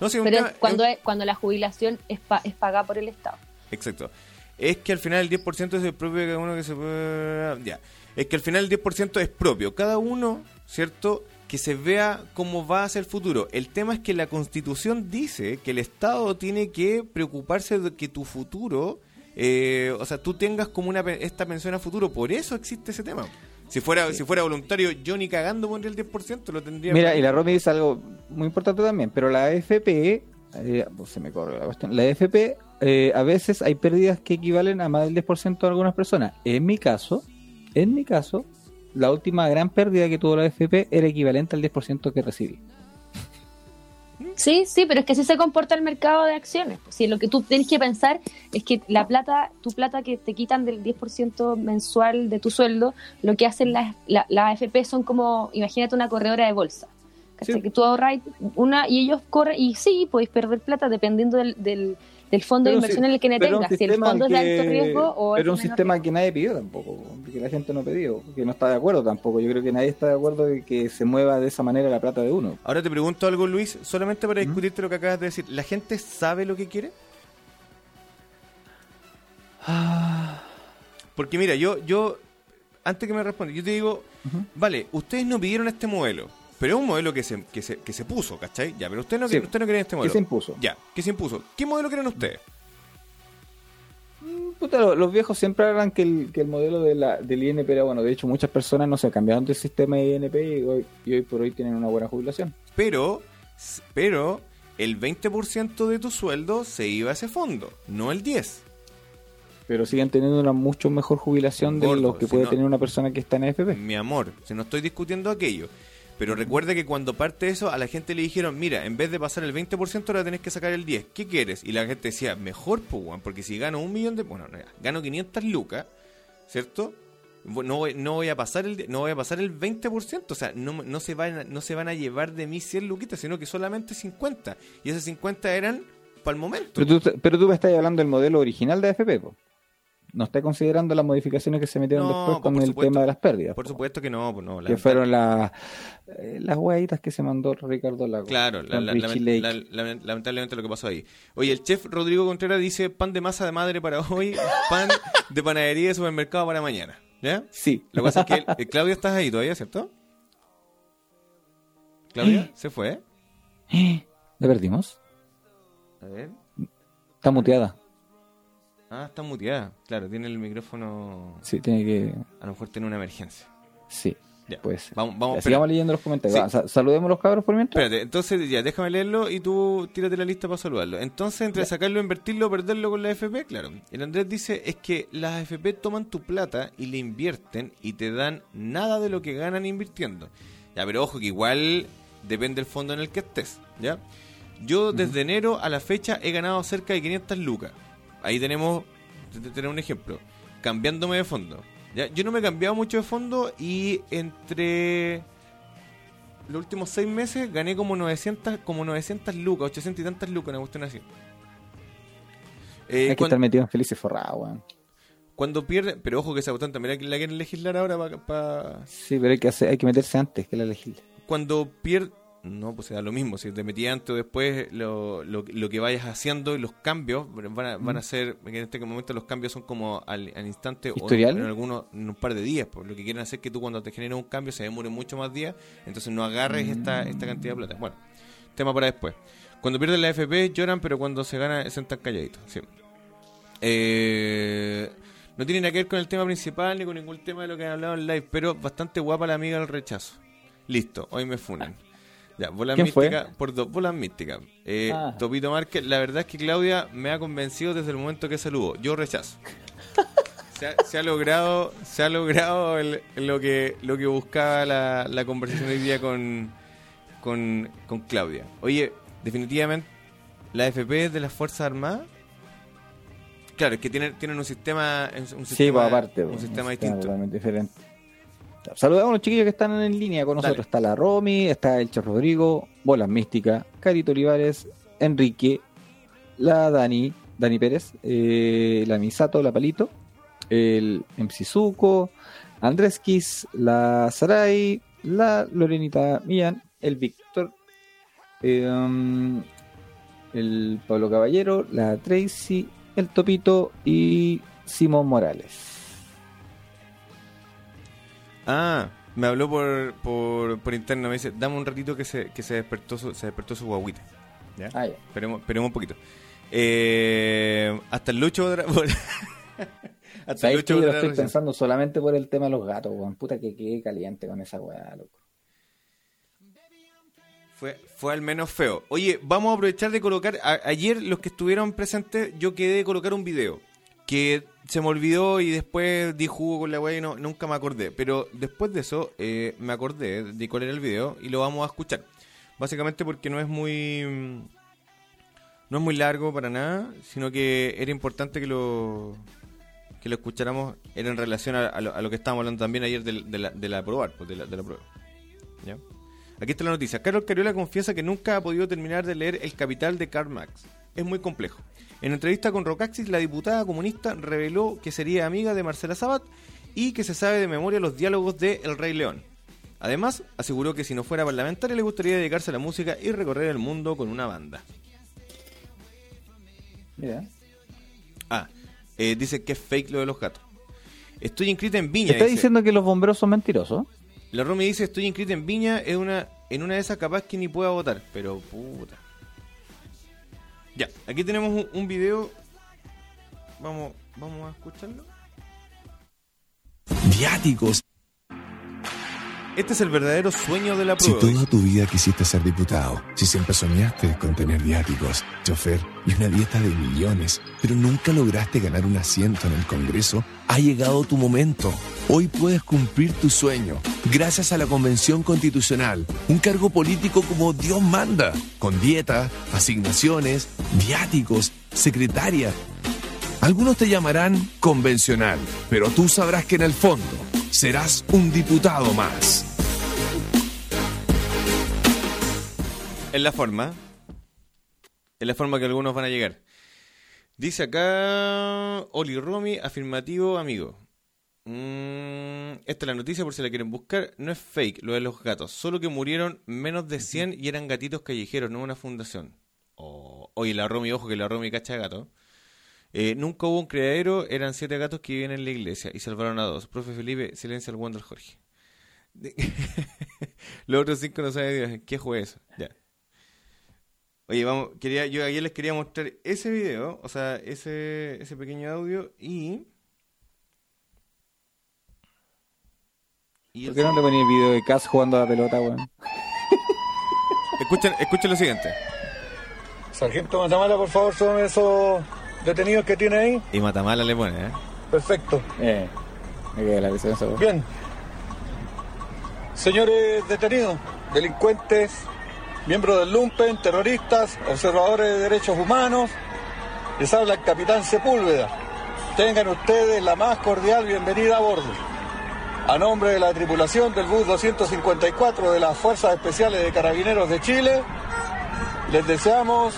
No, Pero cuando, es, cuando la jubilación es, pa- es pagada por el Estado. Exacto. Es que al final el 10% es el propio de cada uno que se puede... Ya. Es que al final el 10% es propio. Cada uno, ¿cierto? Que se vea cómo va a ser el futuro. El tema es que la Constitución dice que el Estado tiene que preocuparse de que tu futuro, eh, o sea, tú tengas como una esta pensión a futuro. Por eso existe ese tema. Si fuera, si fuera voluntario, yo ni cagando pondría el 10%, lo tendría. Mira, y la Romy dice algo muy importante también, pero la AFP, eh, pues se me corre la cuestión, la AFP eh, a veces hay pérdidas que equivalen a más del 10% de algunas personas. En mi caso, en mi caso, la última gran pérdida que tuvo la AFP era equivalente al 10% que recibí. Sí, sí, pero es que así se comporta el mercado de acciones. Sí, lo que tú tienes que pensar es que la plata, tu plata que te quitan del 10% mensual de tu sueldo, lo que hacen las la, la AFP son como, imagínate una corredora de bolsa. Que tú ahorras una y ellos corren, y sí, podéis perder plata dependiendo del, del, del fondo de Pero inversión si- en el que te pero un tengas. Si el fondo es de alto riesgo o es Pero un sistema riesgo. que nadie pidió tampoco, que la gente no pidió, que no está de acuerdo tampoco. Yo creo que nadie está de acuerdo de que se mueva de esa manera la plata de uno. Ahora te pregunto algo, Luis, solamente para ¿Mm? discutirte lo que acabas de decir. ¿La gente sabe lo que quiere? Porque mira, yo, yo, antes que me responda, yo te digo, vale, ustedes no pidieron este modelo, pero es un modelo que se, que se, que se puso, ¿cachai? Ya, pero ustedes no, Sí. ustedes no quieren este Que modelo. se impuso. Ya, que se impuso. ¿Qué modelo quieren ustedes? Puta, lo- los viejos siempre hablan que el, que el modelo de la, del INP era bueno. De hecho, muchas personas no se cambiaron del sistema de INP y hoy, y hoy por hoy tienen una buena jubilación. Pero, pero el 20% de tu sueldo se iba a ese fondo, no el 10%. Pero siguen teniendo una mucho mejor jubilación de lo que si puede no- tener una persona que está en AFP. Mi amor, si no estoy discutiendo aquello. Pero recuerda que cuando parte eso, a la gente le dijeron, mira, en vez de pasar el 20%, ahora tenés que sacar el 10%. ¿Qué quieres? Y la gente decía, mejor, pues, porque si gano un millón de... Bueno, gano 500 lucas, ¿cierto? No no voy a pasar el no voy a pasar el 20%, o sea, no, no, se van, a- no se van a llevar de mí 100 luquitas, sino que solamente 50. Y esas 50 eran para el momento. Pero tú, pero tú me estás hablando del modelo original de AFP. No estás considerando las modificaciones que se metieron No, después con el supuesto. tema de las pérdidas. Por po. supuesto que no, pues no. la- Que fueron las eh, las hueaditas que se mandó Ricardo Lago. Claro, la- la- la- lamentablemente lo que pasó ahí. Oye, el chef Rodrigo Contreras dice pan de masa de madre para hoy, pan de panadería de supermercado para mañana. ¿Ya? Sí. Lo que pasa es que el- el Claudia estás ahí todavía, ¿cierto? ¿Claudia? ¿Se fue? ¿La perdimos? A ver. Está muteada. Ah, está muteada. Claro, tiene el micrófono. Sí, tiene que. A lo mejor tiene una emergencia. Sí, Ya. pues. Vamos, vamos. Ya, sigamos leyendo los comentarios. Sí. Saludemos los cabros por mientras. Espérate, entonces ya, déjame leerlo y tú tírate la lista para saludarlo. Entonces, entre sacarlo, invertirlo o perderlo con la FP, claro. El Andrés dice, es que las AFP toman tu plata y le invierten y te dan nada de lo que ganan invirtiendo. Ya, pero ojo que igual depende del fondo en el que estés, ¿ya? Yo desde enero a la fecha he ganado cerca de 500 lucas. Ahí tenemos, te- te- tenemos un ejemplo. Cambiándome de fondo. ¿ya? Yo no me he cambiado mucho de fondo y entre los últimos seis meses gané como 900, como 900 lucas, 800 y tantas lucas, una cuestión así. Eh, Hay que estar metido en felices forrado, weón. cuando pierde, pero ojo que esa cuestión también la quieren legislar ahora para... Sí, pero hay que, hacer, hay que meterse antes que la legisla. cuando pierde... No, pues se da lo mismo, si te metí antes o después, lo, lo, lo que vayas haciendo y los cambios van a, van a ser, en este momento los cambios son como al, al instante ¿Historial? o en, algunos, en un par de días, pues lo que quieren hacer es que tú cuando te generes un cambio se demore mucho más días, entonces no agarres esta, esta cantidad de plata. Bueno, tema para después. Cuando pierden la FP lloran, pero cuando se gana se están calladitos. Sí. Eh, no tiene nada que ver con el tema principal ni con ningún tema de lo que han hablado en live, pero bastante guapa la amiga del rechazo. Listo, hoy me funan. Ya, bolas místicas por dos bolas místicas. Eh, Ah. Topito Márquez, la verdad es que Claudia me ha convencido desde el momento que saludó. Yo rechazo. Se ha, se ha logrado, se ha logrado el- lo que lo que buscaba la, la conversación hoy día con, con, con Claudia. Oye, definitivamente la FP de las Fuerzas Armadas. Claro, es que tienen, tienen un sistema, un sistema, Sí, pues aparte. un pues, sistema un distinto. totalmente diferente. Saludamos a los chiquillos que están en línea con nosotros. Dale. Está la Romy, está el Che Rodrigo, Bolas Mística, Carito Olivares, Enrique, la Dani, Dani Pérez, eh, la Misato, la Palito, el MC Andrés Kiss, la Sarai, la Lorenita Millán, el Víctor, eh, um, el Pablo Caballero, la Tracy, el Topito y Simón Morales. Ah, me habló por, por, por interno, me dice, dame un ratito que se, que se despertó su, se despertó su guaguita. ¿Ya? Ah, ya. Esperemos, esperemos un poquito. Eh, hasta el Lucho otra- hasta ¿Sabes el Lucho yo lo otra estoy pensando solamente por el tema de los gatos, weón. Puta que quede caliente con esa weá, loco. Fue, fue al menos feo. Oye, vamos a aprovechar de colocar. a- ayer, los que estuvieron presentes, yo quedé de colocar un video. Que se me olvidó y después di jugo con la weá y no, nunca me acordé. Pero después de eso, eh, me acordé de cuál era el video y lo vamos a escuchar. Básicamente porque no es muy. No es muy largo para nada, sino que era importante que lo. Que lo escucháramos. Era en relación a, lo, que estábamos hablando también ayer de, la, de la probar, pues, de la, de la prueba. Aquí está la noticia. Carlos Cariola confiesa que nunca ha podido terminar de leer El Capital de Karl Marx. Es muy complejo. En entrevista con Rocaxis, la diputada comunista reveló que sería amiga de Marcela Sabat y que se sabe de memoria los diálogos de El Rey León. Además, aseguró que si no fuera parlamentaria le gustaría dedicarse a la música y recorrer el mundo con una banda. Mira. Ah, eh, dice que es fake lo de los gatos. Estoy inscrita en Viña. ¿Está dice. diciendo que los bomberos son mentirosos? La Romy dice, estoy inscrita en Viña, es una, en una de esas capaz que ni pueda votar, pero puta. Ya, aquí tenemos un, un video. Vamos, vamos a escucharlo. Viáticos. Este es el verdadero sueño de la Si prueba. toda tu vida quisiste ser diputado, si siempre soñaste con tener viáticos, chofer y una dieta de millones, pero nunca lograste ganar un asiento en el Congreso, ha llegado tu momento. Hoy puedes cumplir tu sueño, gracias a la Convención Constitucional, un cargo político como Dios manda, con dieta, asignaciones, viáticos, secretaria. Algunos te llamarán convencional, pero tú sabrás que en el fondo serás un diputado más. Es la forma. Es la forma que algunos van a llegar. Dice acá Oli Romy, afirmativo amigo. Mm, esta es la noticia por si la quieren buscar. No es fake lo de los gatos. Solo que murieron menos de 100 y eran gatitos callejeros, no una fundación. Oh, oye, la Romy, ojo que la Romy cacha de gato. Eh, nunca hubo un criadero, eran siete gatos que vivían en la iglesia y salvaron a dos. Profe Felipe, silencio al Wonder Jorge. Los otros cinco no saben Dios. ¿Qué juego es eso? Ya. Oye, vamos, quería, yo ayer les quería mostrar ese video, o sea, ese, ese pequeño audio y... y ¿Por el- qué no le ponía el video de Cass jugando a la pelota, weón? escuchen, escuchen lo siguiente. Sargento Matamala, por favor, son esos detenidos que tiene ahí. Y Matamala le pone, ¿eh? Perfecto. Eh, me quedé la. Bien. Señores detenidos, delincuentes, miembros del Lumpen, terroristas, observadores de derechos humanos, les habla el capitán Sepúlveda. Tengan ustedes la más cordial bienvenida a bordo. A nombre de la tripulación del bus 254 de las Fuerzas Especiales de Carabineros de Chile, les deseamos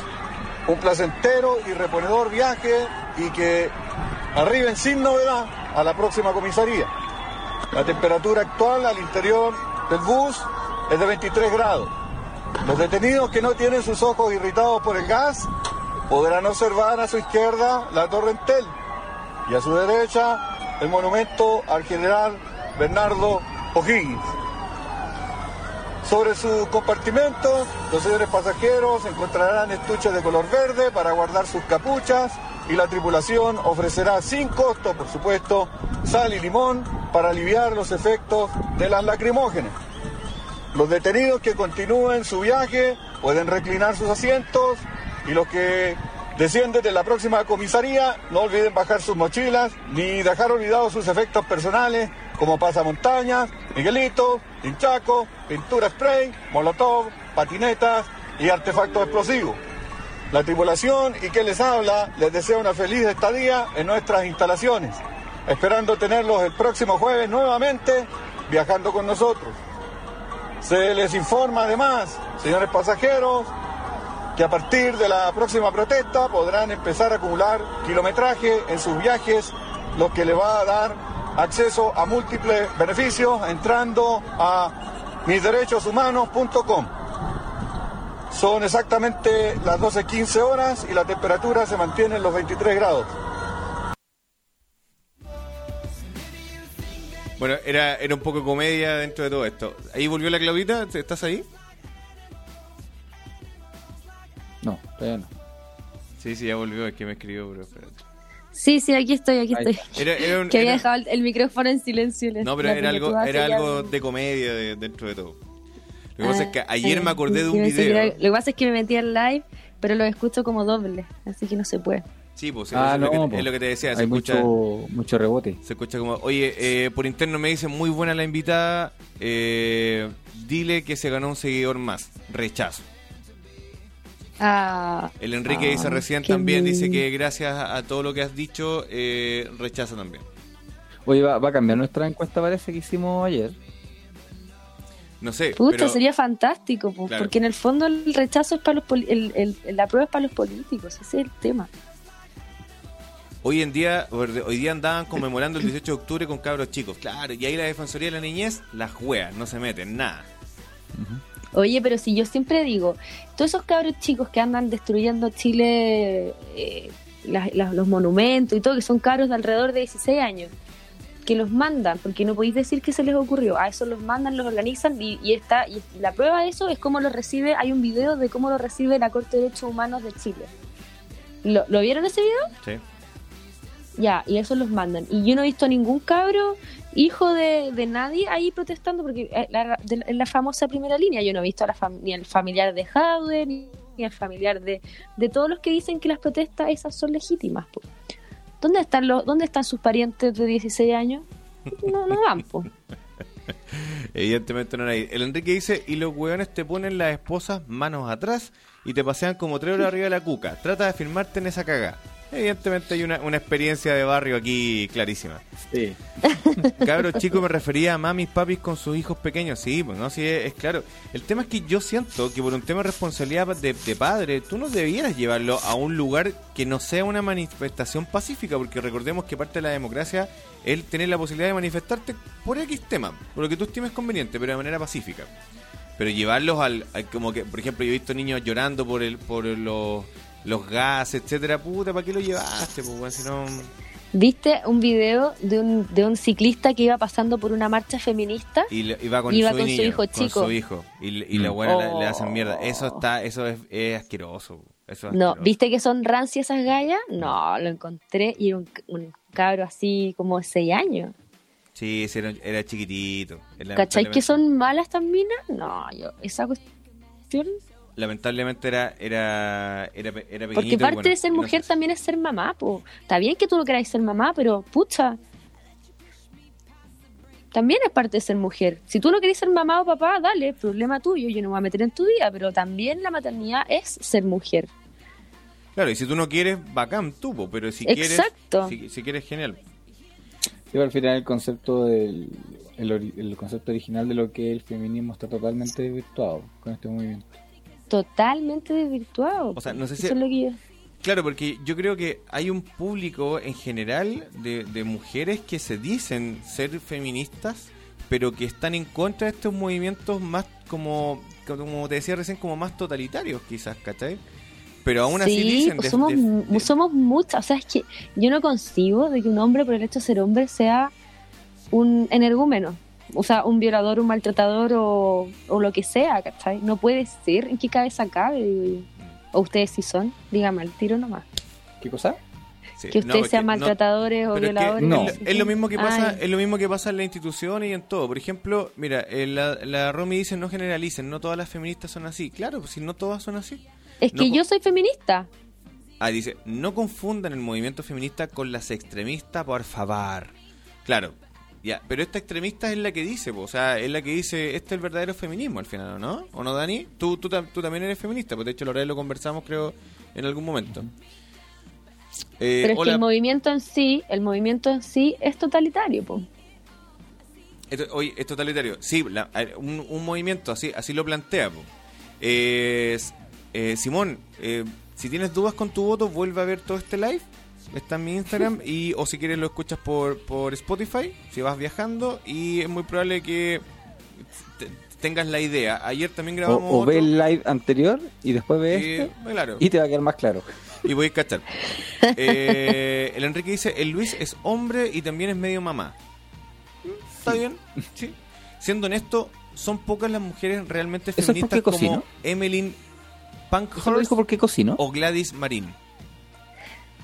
un placentero y reponedor viaje y que arriben sin novedad a la próxima comisaría. La temperatura actual al interior del bus es de 23 grados. Los detenidos que no tienen sus ojos irritados por el gas podrán observar a su izquierda la Torre Entel y a su derecha el monumento al general Bernardo O'Higgins. Sobre sus compartimentos, los señores pasajeros encontrarán estuches de color verde para guardar sus capuchas y la tripulación ofrecerá sin costo, por supuesto, sal y limón para aliviar los efectos de las lacrimógenas. Los detenidos que continúen su viaje pueden reclinar sus asientos y los que descienden de la próxima comisaría no olviden bajar sus mochilas ni dejar olvidados sus efectos personales como pasamontañas, Miguelito, hinchaco, pintura spray, molotov, patinetas y artefactos explosivos. La tripulación y quien les habla les desea una feliz estadía en nuestras instalaciones, esperando tenerlos el próximo jueves nuevamente viajando con nosotros. Se les informa además, señores pasajeros, que a partir de la próxima protesta podrán empezar a acumular kilometraje en sus viajes, lo que le va a dar acceso a múltiples beneficios entrando a misderechoshumanos.com. Son exactamente las 12.15 horas y la temperatura se mantiene en los 23 grados. Bueno, era, era un poco comedia dentro de todo esto. Ahí volvió la Claudita, ¿estás ahí? No, todavía no. Sí, sí, ya volvió, es que me escribió, pero espérate. Sí, sí, aquí estoy, aquí estoy. Era, era un- que había era- dejado el, el micrófono en silencio. No, pero era algo, era algo de comedia de- dentro de todo. Lo que pasa es que Ah, ayer me acordé de un que video. era- Lo que pasa es que me metí al live, pero lo escucho como doble, así que no se puede. Sí, pues Ah, es, lo no, que, po. es lo que te decía. Se Hay escucha, mucho, mucho rebote. se escucha como, oye, eh, por interno me dicen muy buena la invitada. eh, dile que se ganó un seguidor más. Rechazo. Ah, El Enrique ah, dice recién también, dice que gracias a todo lo que has dicho, eh, rechaza también. Oye, va, va a cambiar nuestra encuesta, parece que hicimos ayer. No sé, Puta, pero sería fantástico, Claro. porque en el fondo el rechazo es para los poli- el, el- la prueba es para los políticos, ese es el tema. Hoy en día, hoy día andaban conmemorando el 18 de octubre con cabros chicos. Claro, y ahí la Defensoría de la Niñez, las juegas, no se meten, nada. Oye, pero si yo siempre digo, todos esos cabros chicos que andan destruyendo Chile, eh, las- las- los monumentos y todo, que son cabros de alrededor de 16 años, que los mandan, porque no podéis decir que se les ocurrió, a eso los mandan, los organizan y, y está, y la prueba de eso es cómo lo recibe, hay un video de cómo lo recibe la Corte de Derechos Humanos de Chile. ¿Lo, ¿lo vieron ese video? Sí. Ya, y eso los mandan. Y yo no he visto ningún cabro, hijo de, de nadie, ahí protestando, porque eh, la, la famosa primera línea yo no he visto a la fam- ni al familiar de Jaude, ni, ni al familiar de, de todos los que dicen que las protestas esas son legítimas. ¿Dónde están los, dónde están sus parientes de 16 años? No, no van, po. Evidentemente no ahí. El Enrique dice, y los hueones te ponen las esposas manos atrás y te pasean como tres horas arriba de la cuca. Trata de firmarte en esa caga. Evidentemente hay una, una experiencia de barrio aquí clarísima. Sí. Cabros chicos, me refería a mamis, papis con sus hijos pequeños. Sí, pues no, sí, es, es claro. El tema es que yo siento que por un tema de responsabilidad de, de padre, tú no debieras llevarlo a un lugar que no sea una manifestación pacífica, porque recordemos que parte de la democracia es tener la posibilidad de manifestarte por X tema, por lo que tú estimes conveniente, pero de manera pacífica. Pero llevarlos al, al- como que, por ejemplo, yo he visto niños llorando por el, por los, los gases, etcétera, puta, ¿para qué lo llevaste? Pues, si no, ¿Viste un video de un, de un ciclista que iba pasando por una marcha feminista? Y le- iba con, Iba su, con su niño, hijo con chico. su hijo. Y, y la buena le, le Oh. hacen mierda. Eso está, eso es, es asqueroso. Eso es No, asqueroso. ¿viste que son rancias esas gallas? No, lo encontré y era un, un cabro así como de 6 años. Sí, ese era, era chiquitito. Él ¿Cachai que son malas estas minas? No, yo, esa cuestión. Lamentablemente era, era, era, era pequeñito. Porque parte bueno, de ser mujer también es ser mamá, po. Está bien que tú no queráis ser mamá, pero pucha. También es parte de ser mujer. Si tú no querés ser mamá o papá, dale, problema tuyo, yo no me voy a meter en tu vida, pero también la maternidad es ser mujer. Claro, y si tú no quieres, bacán tú, po, pero si Exacto. quieres, si, si quieres, genial. Yo al final el concepto del el, concepto original de lo que es el feminismo está totalmente desvirtuado con este movimiento. Totalmente desvirtuado. O sea, no sé si- Eso es lo que yo- Claro, porque yo creo que hay un público en general de, de mujeres que se dicen ser feministas, pero que están en contra de estos movimientos más como, como te decía recién, como más totalitarios quizás, ¿cachai? Pero aún así sí, dicen... pues somos, de- somos muchas. O sea, es que yo no concibo de que un hombre, por el hecho de ser hombre, sea un energúmeno. O sea, un violador, un maltratador o, o lo que sea, ¿cachai? No puede ser. ¿En qué cabeza cabe? Digo yo. O ustedes sí son, dígame al tiro nomás. ¿Qué cosa? sí, Que ustedes es sean no- maltratadores o pero es que violadores. no. es, lo mismo que pasa Ay, es lo mismo que pasa en las instituciones y en todo por ejemplo mira eh, la, la Romy dice no generalicen no todas las feministas son así claro pues si no todas son así es no que yo soy feminista. Ah, dice, no confundan el movimiento feminista con las extremistas, por favor. Claro, ya, pero esta extremista es la que dice, po, o sea, es la que dice, este es el verdadero feminismo al final, ¿o ¿no? ¿O no, Dani? Tú, tú, tú también eres feminista, pues de hecho, Lorena lo conversamos, creo, en algún momento. Eh, Pero es que hola, el movimiento en sí, el movimiento en sí es totalitario, po. esto- oye, es totalitario. Sí, la- un, un movimiento así, así lo plantea, po. Eh, eh, Simón, eh, si tienes dudas con tu voto, vuelve a ver todo este live. Está en mi Instagram y o si quieres lo escuchas por, por Spotify, si vas viajando y es muy probable que te- tengas la idea. Ayer también grabamos o ve el live anterior y después ve y, este claro, y te va a quedar más claro. y voy a cachar. Eh, el Enrique dice, el Luis es hombre y también es medio mamá. Está bien, sí. Siendo honesto, son pocas las mujeres realmente ¿Eso es feministas como lo Pankhurst dijo porque cocino. o Gladys Marín.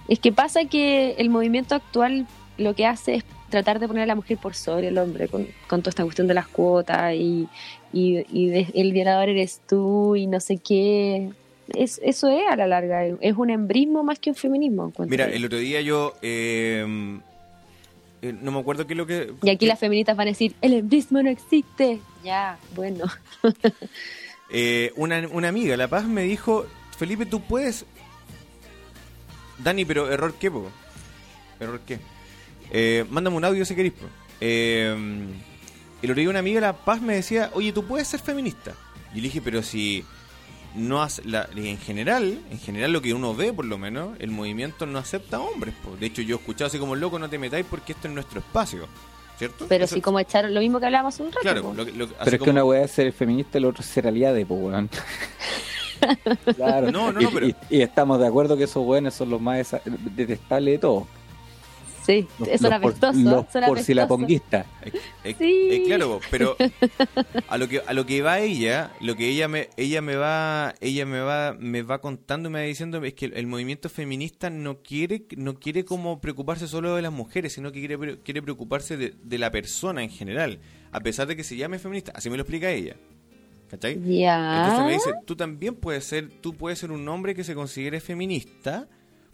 Es que pasa que el movimiento actual lo que hace es tratar de poner a la mujer por sobre el hombre con, con toda esta cuestión de las cuotas y, y, y de- el violador eres tú y no sé qué. Es, eso es a la larga, es un embrismo más que un feminismo. Mira, el otro día yo... eh, eh, no me acuerdo qué es lo que... Y aquí qué- las feministas van a decir, el embrismo no existe. Ya, bueno. Eh, una, una amiga, La Paz, me dijo, Felipe, tú puedes... Dani, pero error qué, po? ¿Error qué? Eh, mándame un audio si querés, po. Eh, y lo leí una amiga, La Paz, me decía, oye, tú puedes ser feminista. Y le dije, pero si no hace, la, en general, en general lo que uno ve por lo menos, el movimiento no acepta hombres. po. De hecho, yo he escuchado así como loco, no te metáis porque esto es nuestro espacio. ¿Cierto? Pero Eso- si como echaron lo mismo que hablábamos un rato. Claro, lo que- lo- así Pero es que una weá es ser feminista y la otra es ser aliade, pues weón. claro. No, no, y, no, pero- y- y estamos de acuerdo que esos weones son los más detestables de todos. Sí, Los, son los por- apestosos. los son por si la ponguista. Eh, eh, Sí. eh, claro, pero a lo que a lo que va ella, lo que ella me ella me va ella me va me va contando y me va diciendo es que el, el movimiento feminista no quiere no quiere como preocuparse solo de las mujeres, sino que quiere quiere preocuparse de, de la persona en general, a pesar de que se llame feminista, así me lo explica ella. ¿Cachai? Ya. Entonces me dice, tú también puedes ser, tú puedes ser un hombre que se considere feminista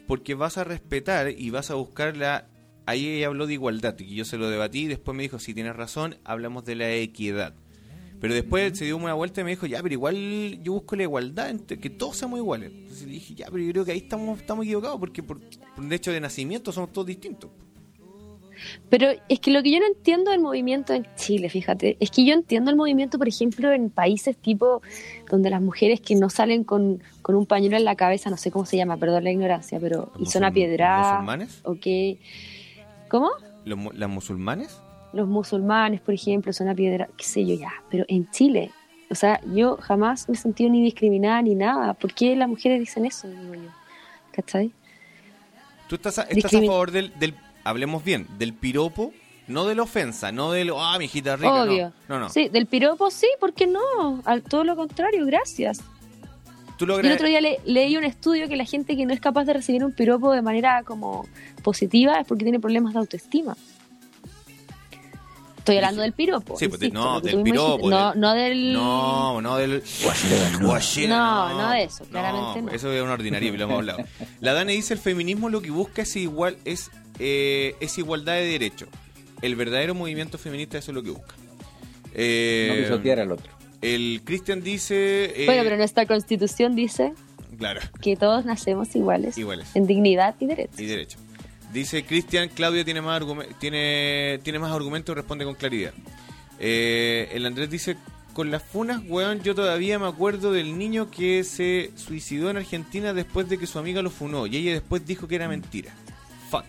porque vas a respetar y vas a buscar la... Ahí ella habló de igualdad y yo se lo debatí y después me dijo, si tienes razón, hablamos de la equidad. Pero después se dio una vuelta y me dijo, ya, pero igual yo busco la igualdad, entre que todos seamos iguales. Entonces le dije, ya, pero yo creo que ahí estamos, estamos equivocados porque por, por un hecho de nacimiento somos todos distintos. Pero es que lo que yo no entiendo del movimiento en Chile, fíjate, es que yo entiendo el movimiento, por ejemplo, en países tipo donde las mujeres que no salen con, con un pañuelo en la cabeza, no sé cómo se llama, perdón la ignorancia, pero y son apiedradas, ¿Musulmanes? ok. ¿Cómo? ¿Los ¿Las musulmanes? Los musulmanes, por ejemplo, son apiedradas, qué sé yo ya, pero en Chile, o sea, yo jamás me he sentido ni discriminada ni nada. ¿Por qué las mujeres dicen eso? Digo yo. ¿Cachai? ¿Tú estás a, estás a favor del, del hablemos bien, del piropo, no de la ofensa, no del, ah, mi hijita rica, no. Obvio. no, no. Sí, del piropo sí, ¿por qué no? Al todo lo contrario, gracias. Tú lo Y el otro día le- leí un estudio que la gente que no es capaz de recibir un piropo de manera como positiva es porque tiene problemas de autoestima. Estoy hablando del piropo. Sí, pues, insisto, no, del piropo. No, no del... No, no del. Guachera, No, no de eso, claramente no. Eso es una ordinaria, lo hemos hablado. La Dani dice: el feminismo lo que busca es igual es, eh, es igualdad de derechos. El verdadero movimiento feminista eso es lo que busca. Eh, No pisotear al otro. el Cristian dice. eh, Bueno, pero nuestra constitución dice Claro, que todos nacemos iguales, iguales. en dignidad y derechos. Y derecho. Dice Cristian, Claudia tiene más, tiene, tiene más argumentos y responde con claridad. Eh, el Andrés dice, con las funas, weón, yo todavía me acuerdo del niño que se suicidó en Argentina después de que su amiga lo funó y ella después dijo que era mentira. Fuck.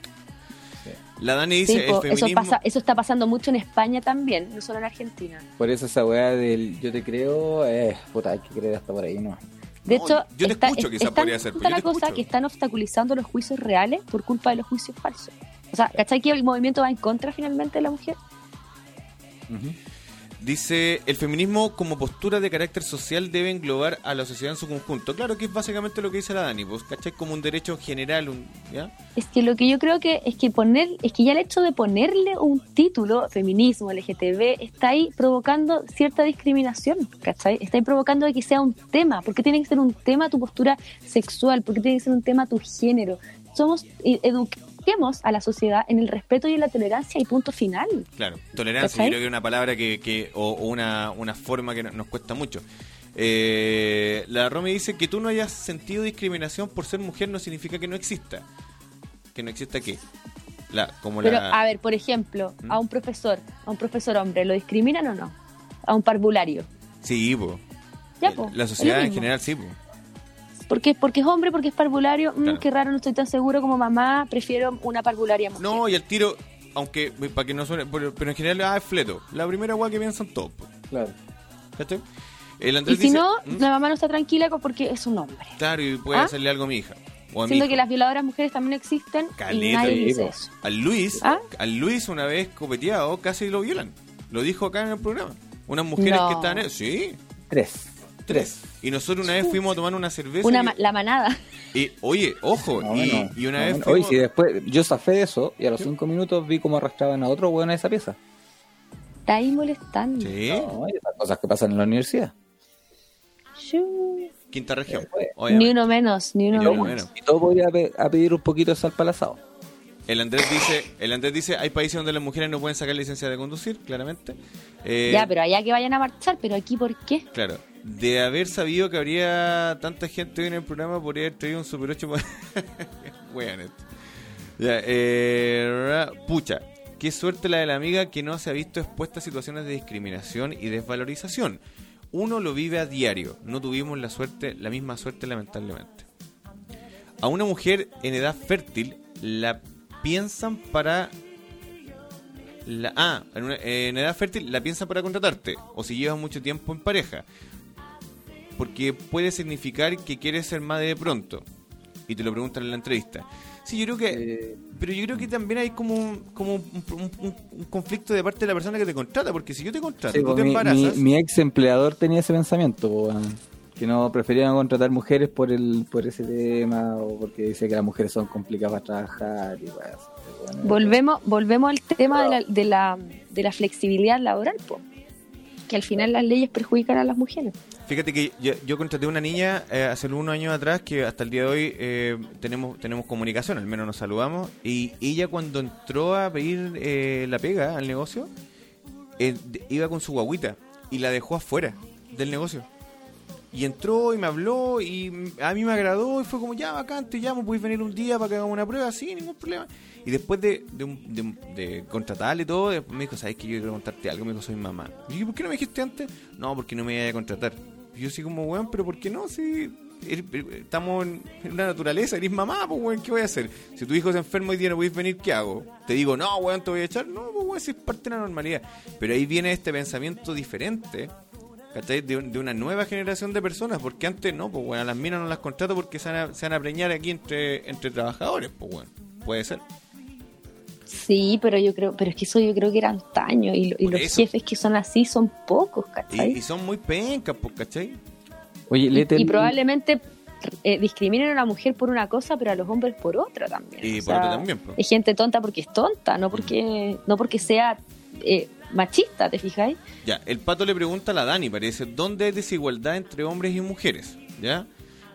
La Dani dice, Sí, el po, eso, pasa, eso está pasando mucho en España también, no solo en Argentina. Por eso esa weá del yo te creo, eh, puta, hay que creer hasta por ahí, ¿no? De No, hecho, yo te está, escucho, es- quizás podría ser, pero tanta yo la te cosa escucho. que están obstaculizando los juicios reales por culpa de los juicios falsos. O sea, ¿cachai que el movimiento va en contra finalmente de la mujer? Dice, el feminismo como postura de carácter social debe englobar a la sociedad en su conjunto. Claro que es básicamente lo que dice la Dani, pues, ¿cachai? Como un derecho general, un, ¿ya? Es que lo que yo creo que es que poner, es que ya el hecho de ponerle un título, feminismo, LGTB, está ahí provocando cierta discriminación, ¿cachai? Está ahí provocando que sea un tema. ¿Por qué tiene que ser un tema tu postura sexual? ¿Por qué tiene que ser un tema tu género? Somos, eh, eduquemos a la sociedad en el respeto y en la tolerancia y punto final. Claro, tolerancia, ¿Cachai? yo creo que es una palabra que, que o, o una, una forma que no- nos cuesta mucho. Eh, la Romy dice que tú no hayas sentido discriminación por ser mujer no significa que no exista. ¿Que no exista qué? La, como Pero, la... a ver, por ejemplo, ¿Mm? a un profesor, a un profesor hombre, ¿lo discriminan o no? A un parvulario. Sí, po. Ya, po, La sociedad en general sí, po. Porque, porque es hombre, porque es parvulario. Mm, Claro. qué raro, no estoy tan seguro como mamá. Prefiero una parvularia mujer. No, y al tiro, aunque, para que no suene, pero, en general ah, es fleto. La primera weá que piensan todos. Claro. ¿Cachai? El y Andrés si dice, no, ¿Mm? la mamá no está tranquila porque es un hombre. Claro, y puede ¿Ah? hacerle algo a mi hija. O a mi Siendo hijo. que las violadoras mujeres también existen y Caleta, nadie sí, dice eso. Al Luis, ¿Ah? al Luis una vez copeteado, casi lo violan. Lo dijo acá en el programa. Unas mujeres No. que en- Sí, Tres. tres. Y nosotros una vez fuimos a tomar una cerveza. Una y, la manada. y, oye, ojo, No, y, no, y una no, vez fuimos... Oye, si después yo zafé de eso y a los cinco minutos vi cómo arrastraban a otro weón a esa pieza. Está ahí molestando. Sí, No, hay esas cosas que pasan en la universidad. Quinta región. Ni uno menos, ni uno Ni uno menos. menos. Y todo podía pe- a pedir un poquito de sal asado. El Andrés dice, el Andrés dice, hay países donde las mujeres no pueden sacar licencia de conducir, claramente. Eh, Ya, pero allá que vayan a marchar, pero aquí ¿por qué? Claro. De haber sabido que habría tanta gente hoy en el programa, podría haber traído un Super 8. para- Weón esto. Ya, eh, pucha, qué suerte la de la amiga que no se ha visto expuesta a situaciones de discriminación y desvalorización. Uno lo vive a diario. No tuvimos la suerte, la misma suerte, lamentablemente. A una mujer en edad fértil la piensan para la, ah, en, en edad fértil la piensan para contratarte o si llevas mucho tiempo en pareja. Porque puede significar que quieres ser madre de pronto. Y te lo preguntan en la entrevista. Sí, yo creo que... Pero yo creo que también hay como un, como un, un- un- un conflicto de parte de la persona que te contrata. Porque si yo te contrato, Sí, tú pues, te mi, embarazas... mi- mi ex empleador tenía ese pensamiento, que no preferían contratar mujeres por el por ese tema o porque dice que las mujeres son complicadas para trabajar y weón. Volvemos, volvemos al tema de la, de la, de la flexibilidad laboral, po. Que al final las leyes perjudican a las mujeres. Fíjate que yo, yo contraté una niña eh, hace unos años atrás que hasta el día de hoy eh, tenemos tenemos comunicación, al menos nos saludamos. Y ella cuando entró a pedir eh, la pega al negocio, eh, iba con su guaguita y la dejó afuera del negocio. Y entró y me habló y a mí me agradó y fue como, ya bacán, te llamo, puedes venir un día para que hagamos una prueba, sí, ningún problema. Y después de, de, un- de de contratarle y todo, después me dijo, ¿sabes que yo quiero contarte algo? Me dijo, soy mamá. Y dije, ¿por qué no me dijiste antes? No, porque no me iba a contratar. Y yo así como, weón, pero ¿por qué no? Si eres- estamos en una naturaleza, eres mamá, pues weón, ¿qué voy a hacer? Si tu hijo es enfermo y día no puedes venir, ¿qué hago? Te digo, no, weón, te voy a echar. No, pues weón, si es parte de la normalidad. Pero ahí viene este pensamiento diferente. De, de una nueva generación de personas, porque antes no, pues bueno, a las minas no las contrato porque se van a, se van a preñar aquí entre, entre trabajadores, pues bueno, puede ser. Sí, pero yo creo, pero es que eso yo creo que era antaño y, lo- y los eso. jefes que son así son pocos, ¿cachai? y son muy pencas, po, ¿cachai? Oye, Y, probablemente eh, discriminen a la mujer por una cosa, pero a los hombres por otra también. Y O por sea, otro también, po. Es gente tonta porque es tonta, no porque no porque sea eh, machista, ¿te fijáis? Ya, el pato le pregunta a la Dani, parece, ¿dónde hay desigualdad entre hombres y mujeres? ¿Ya?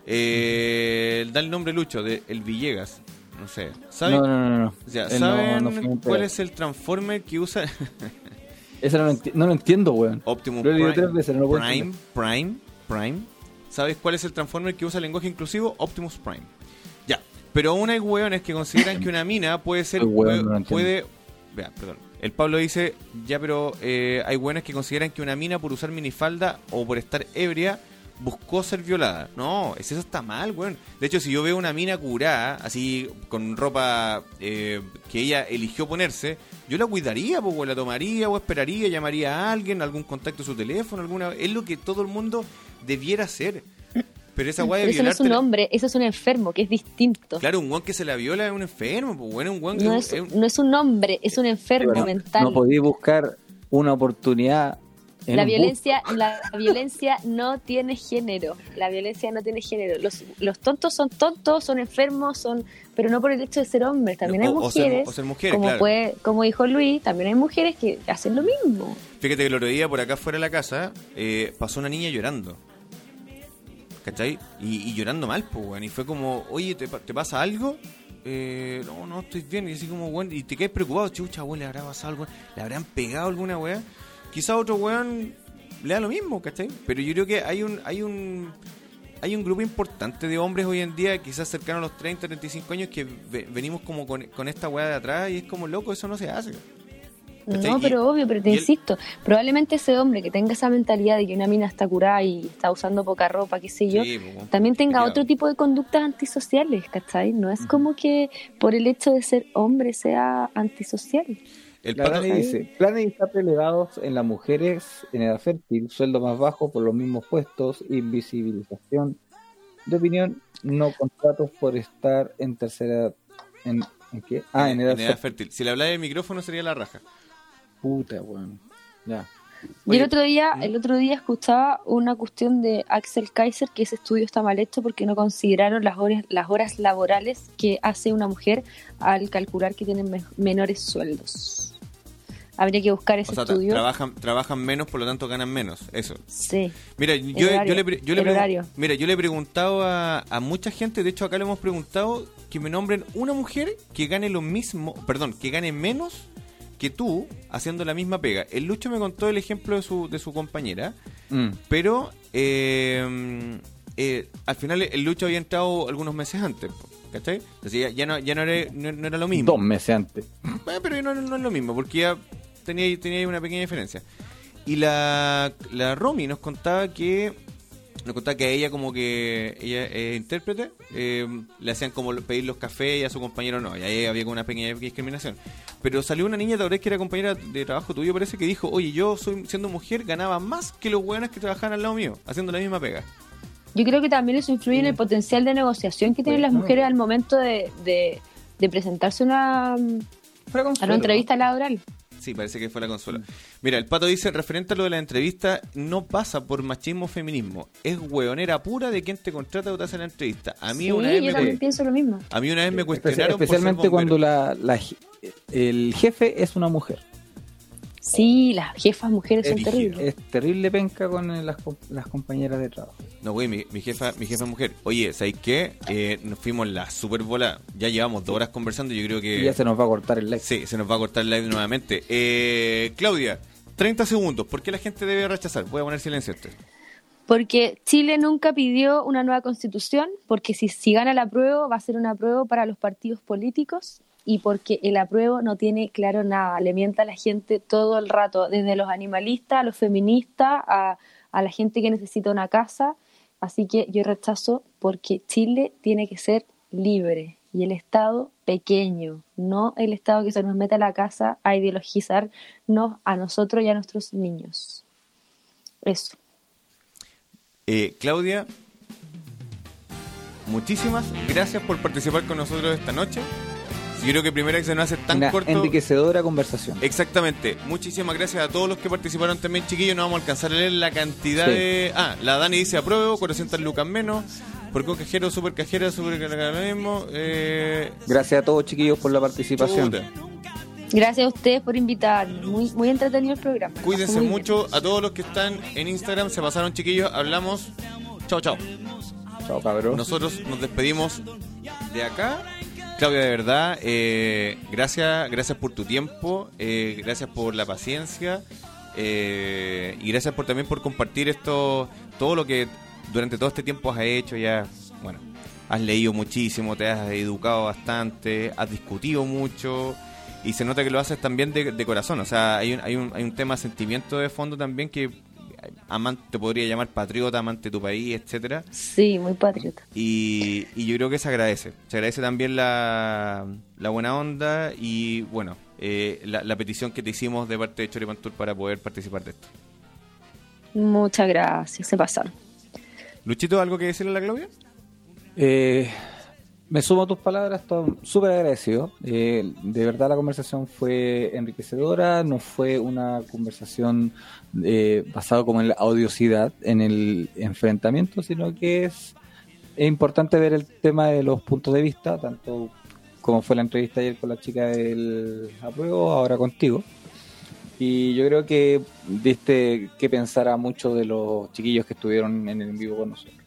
Eh, da el nombre Lucho, de El Villegas. No sé. ¿Saben? No, no, no, no. O sea, Él no- ¿saben no fue un cuál es el transformer que usa Eso no lo, enti- no lo entiendo, weón. Optimus Prime? veces, Prime, Prime, Prime. ¿Sabes cuál es el transformer que usa lenguaje inclusivo? Optimus Prime. Ya, pero aún hay hueones que consideran que una mina puede ser... El puede, Vea, perdón. El Pablo dice, ya, pero eh, hay hueones que consideran que una mina por usar minifalda o por estar ebria buscó ser violada. No, es- eso está mal, weón. De hecho, si yo veo una mina curada, así con ropa eh, que ella eligió ponerse, yo la cuidaría, pues, weón, la tomaría o esperaría, llamaría a alguien, algún contacto a su teléfono, alguna es lo que todo el mundo debiera hacer. Pero esa weá de eso no es un hombre, eso es un enfermo, que es distinto. Claro, un weón que se la viola es un enfermo, pues, weón, un weón No es- un- no es un hombre, es un enfermo No, mental. no podéis buscar una oportunidad la violencia, la violencia no tiene género. La violencia no tiene género. Los, los tontos son tontos, son enfermos, son, pero no por el hecho de ser hombres. También hay O- o ser- mujeres, o ser mujeres, como claro. puede, como dijo Luis, también hay mujeres que hacen lo mismo. Fíjate que el otro día por acá fuera de la casa eh, pasó una niña llorando. ¿Cachai? Y, y llorando mal, pues, weón. Y fue como, oye, ¿te, pa- te pasa algo? Eh, no, no, estoy bien. Y así como, weón, y te quedas preocupado, chucha, weón, le habrá pasado algo, le habrán pegado alguna weá. Quizá otro weón le da lo mismo, ¿cachai? Pero yo creo que hay un, hay un, hay un grupo importante de hombres hoy en día, quizás cercano a los 30, 35 años, que ve- venimos como con, con esta weá de atrás y es como, loco, eso no se hace. ¿Cachai? No, Y- pero obvio, pero te él- insisto, probablemente ese hombre que tenga esa mentalidad de que una mina está curada y está usando poca ropa, qué sé yo, Sí, pues, también tenga otro tipo de conductas antisociales, ¿cachai? No es como que por el hecho de ser hombre sea antisocial. El La Dani dice, planes estar elevados en las mujeres en edad fértil, sueldo más bajo por los mismos puestos, invisibilización de opinión, no contratos por estar en tercera edad. ¿En, ¿en qué? Ah, en edad, en edad fértil. fértil. Si le hablas del micrófono sería la raja. Puta, weón. Ya. Y el otro día, ¿Mm? el otro día escuchaba una cuestión de Axel Kaiser que ese estudio está mal hecho porque no consideraron las horas, las horas laborales que hace una mujer al calcular que tienen me- menores sueldos. Habría que buscar ese O sea, tra- estudio. trabajan, trabajan menos, por lo tanto ganan menos. Eso. Sí. Mira, yo, horario, yo le, yo le pregun- mira, yo le he preguntado a, a mucha gente, de hecho acá le hemos preguntado que me nombren una mujer que gane lo mismo, perdón, que gane menos que tú haciendo la misma pega. El Lucho me contó el ejemplo de su, de su compañera, Mm. pero eh, eh, al final el Lucho había entrado algunos meses antes, ¿cachai? Entonces ya, ya no, ya no, era, no- no era lo mismo. Dos meses antes. Bueno, pero no, no es lo mismo, porque ya tenía, tenía ahí una pequeña diferencia. Y la, la Romy nos contaba que nos contaba que a ella como que ella es intérprete, eh, le hacían como pedir los cafés y a su compañero no, y ahí había como una pequeña discriminación. Pero salió una niña ahora que era compañera de trabajo tuyo, parece que dijo, oye, yo soy siendo mujer ganaba más que los buenos que trabajaban al lado mío, haciendo la misma pega. Yo creo que también eso influye en el potencial de negociación que tienen Pues, las no. mujeres al momento de, de, de presentarse una, a una entrevista laboral. Sí, parece que fue la consola. Mira, el pato dice, referente a lo de la entrevista, no pasa por machismo o feminismo. Es hueonera pura de quien te contrata o te hace la entrevista. A mí sí, una vez yo me también cu- pienso lo mismo. a mí una vez me cuestionaron por ser Especialmente cuando la, la el jefe es una mujer. Sí, las jefas mujeres son Es terribles. Es terrible penca con eh, las, las compañeras de trabajo. No, güey, mi, mi jefa, mi jefa es mujer. Oye, ¿sabes qué? Eh, nos fuimos la super bola. Ya llevamos dos horas conversando y yo creo que... Y ya se nos va a cortar el like. Sí, se nos va a cortar el live nuevamente. Eh, Claudia, 30 segundos. ¿Por qué la gente debe rechazar? Voy a poner silencio este. Porque Chile nunca pidió una nueva constitución, porque si, si gana el apruebo va a ser un apruebo para los partidos políticos y porque el apruebo no tiene claro nada, le mienta a la gente todo el rato, desde los animalistas a los feministas, a, a la gente que necesita una casa. Así que yo rechazo porque Chile tiene que ser libre y el Estado pequeño, no el Estado que se nos mete a la casa a ideologizarnos a nosotros y a nuestros niños. Eso. Eh, Claudia, muchísimas gracias por participar con nosotros esta noche. Yo creo que primera vez se nos hace tan Una corto. enriquecedora conversación. Exactamente. Muchísimas gracias a todos los que participaron también, chiquillos. No vamos a alcanzar a leer la cantidad Sí. de. Ah, la Dani dice apruebo, 400 lucas menos. Porque un cajero, super cajera, super mismo. Eh, Gracias a todos, chiquillos, por la participación. chuta. Gracias a ustedes por invitarme. Muy, muy entretenido el programa. Cuídense bien. mucho. A todos los que están en Instagram, se pasaron, chiquillos. Hablamos. Chao, chao. Chao, cabrón. Nosotros nos despedimos de acá. Claudia, de verdad, eh, gracias, gracias por tu tiempo, eh, gracias por la paciencia eh, y gracias por también por compartir esto, todo lo que durante todo este tiempo has hecho. Ya, bueno, has leído muchísimo, te has educado bastante, has discutido mucho y se nota que lo haces también de, de corazón. O sea, hay un, hay un, hay un tema sentimiento de fondo también que amante, te podría llamar patriota, amante de tu país, etcétera. Sí, muy patriota. Y, y yo creo que se agradece. Se agradece también la, la buena onda y, bueno, eh, la, la petición que te hicimos de parte de Choripan Tour para poder participar de esto. Muchas gracias, se pasaron. Luchito, ¿algo que decirle a la Claudia? Eh, me sumo a tus palabras, estoy súper agradecido. Eh, de verdad la conversación fue enriquecedora, no fue una conversación eh, basada como en la audiosidad, en el enfrentamiento, sino que es, es importante ver el tema de los puntos de vista, tanto como fue la entrevista ayer con la chica del apruebo, ahora contigo. Y yo creo que diste que pensar a muchos de los chiquillos que estuvieron en el en vivo con nosotros.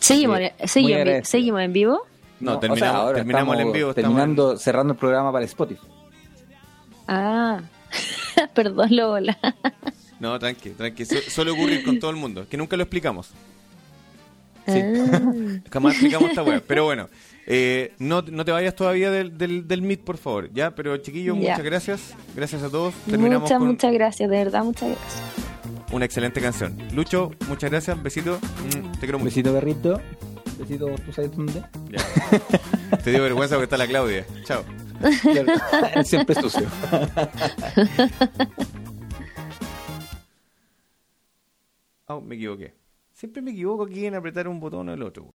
Seguimos, Sí, en- seguimos, en seguimos en vivo. No, o sea, terminamos, ahora terminamos el envío. estamos Terminando, cerrando el programa para Spotify. Ah, perdón, Lola. en- No, tranqui, tranqui. Su- Suele ocurrir con todo el mundo, que nunca lo explicamos. Sí. Ah. Jamás explicamos esta web. Pero bueno, eh, no, no te vayas todavía del, del, del Meet, por favor. Ya, pero chiquillos, muchas gracias. Gracias a todos. Terminamos Muchas, con muchas gracias, de verdad, muchas gracias. Una excelente canción. Lucho, muchas gracias. Besito. Mm, te quiero mucho. Besito, perrito. Besito, ¿tú sabes dónde? Ya. Te dio vergüenza porque está la Claudia. Chao. Siempre es sucio. Oh, me equivoqué. Siempre me equivoco aquí en apretar un botón o el otro.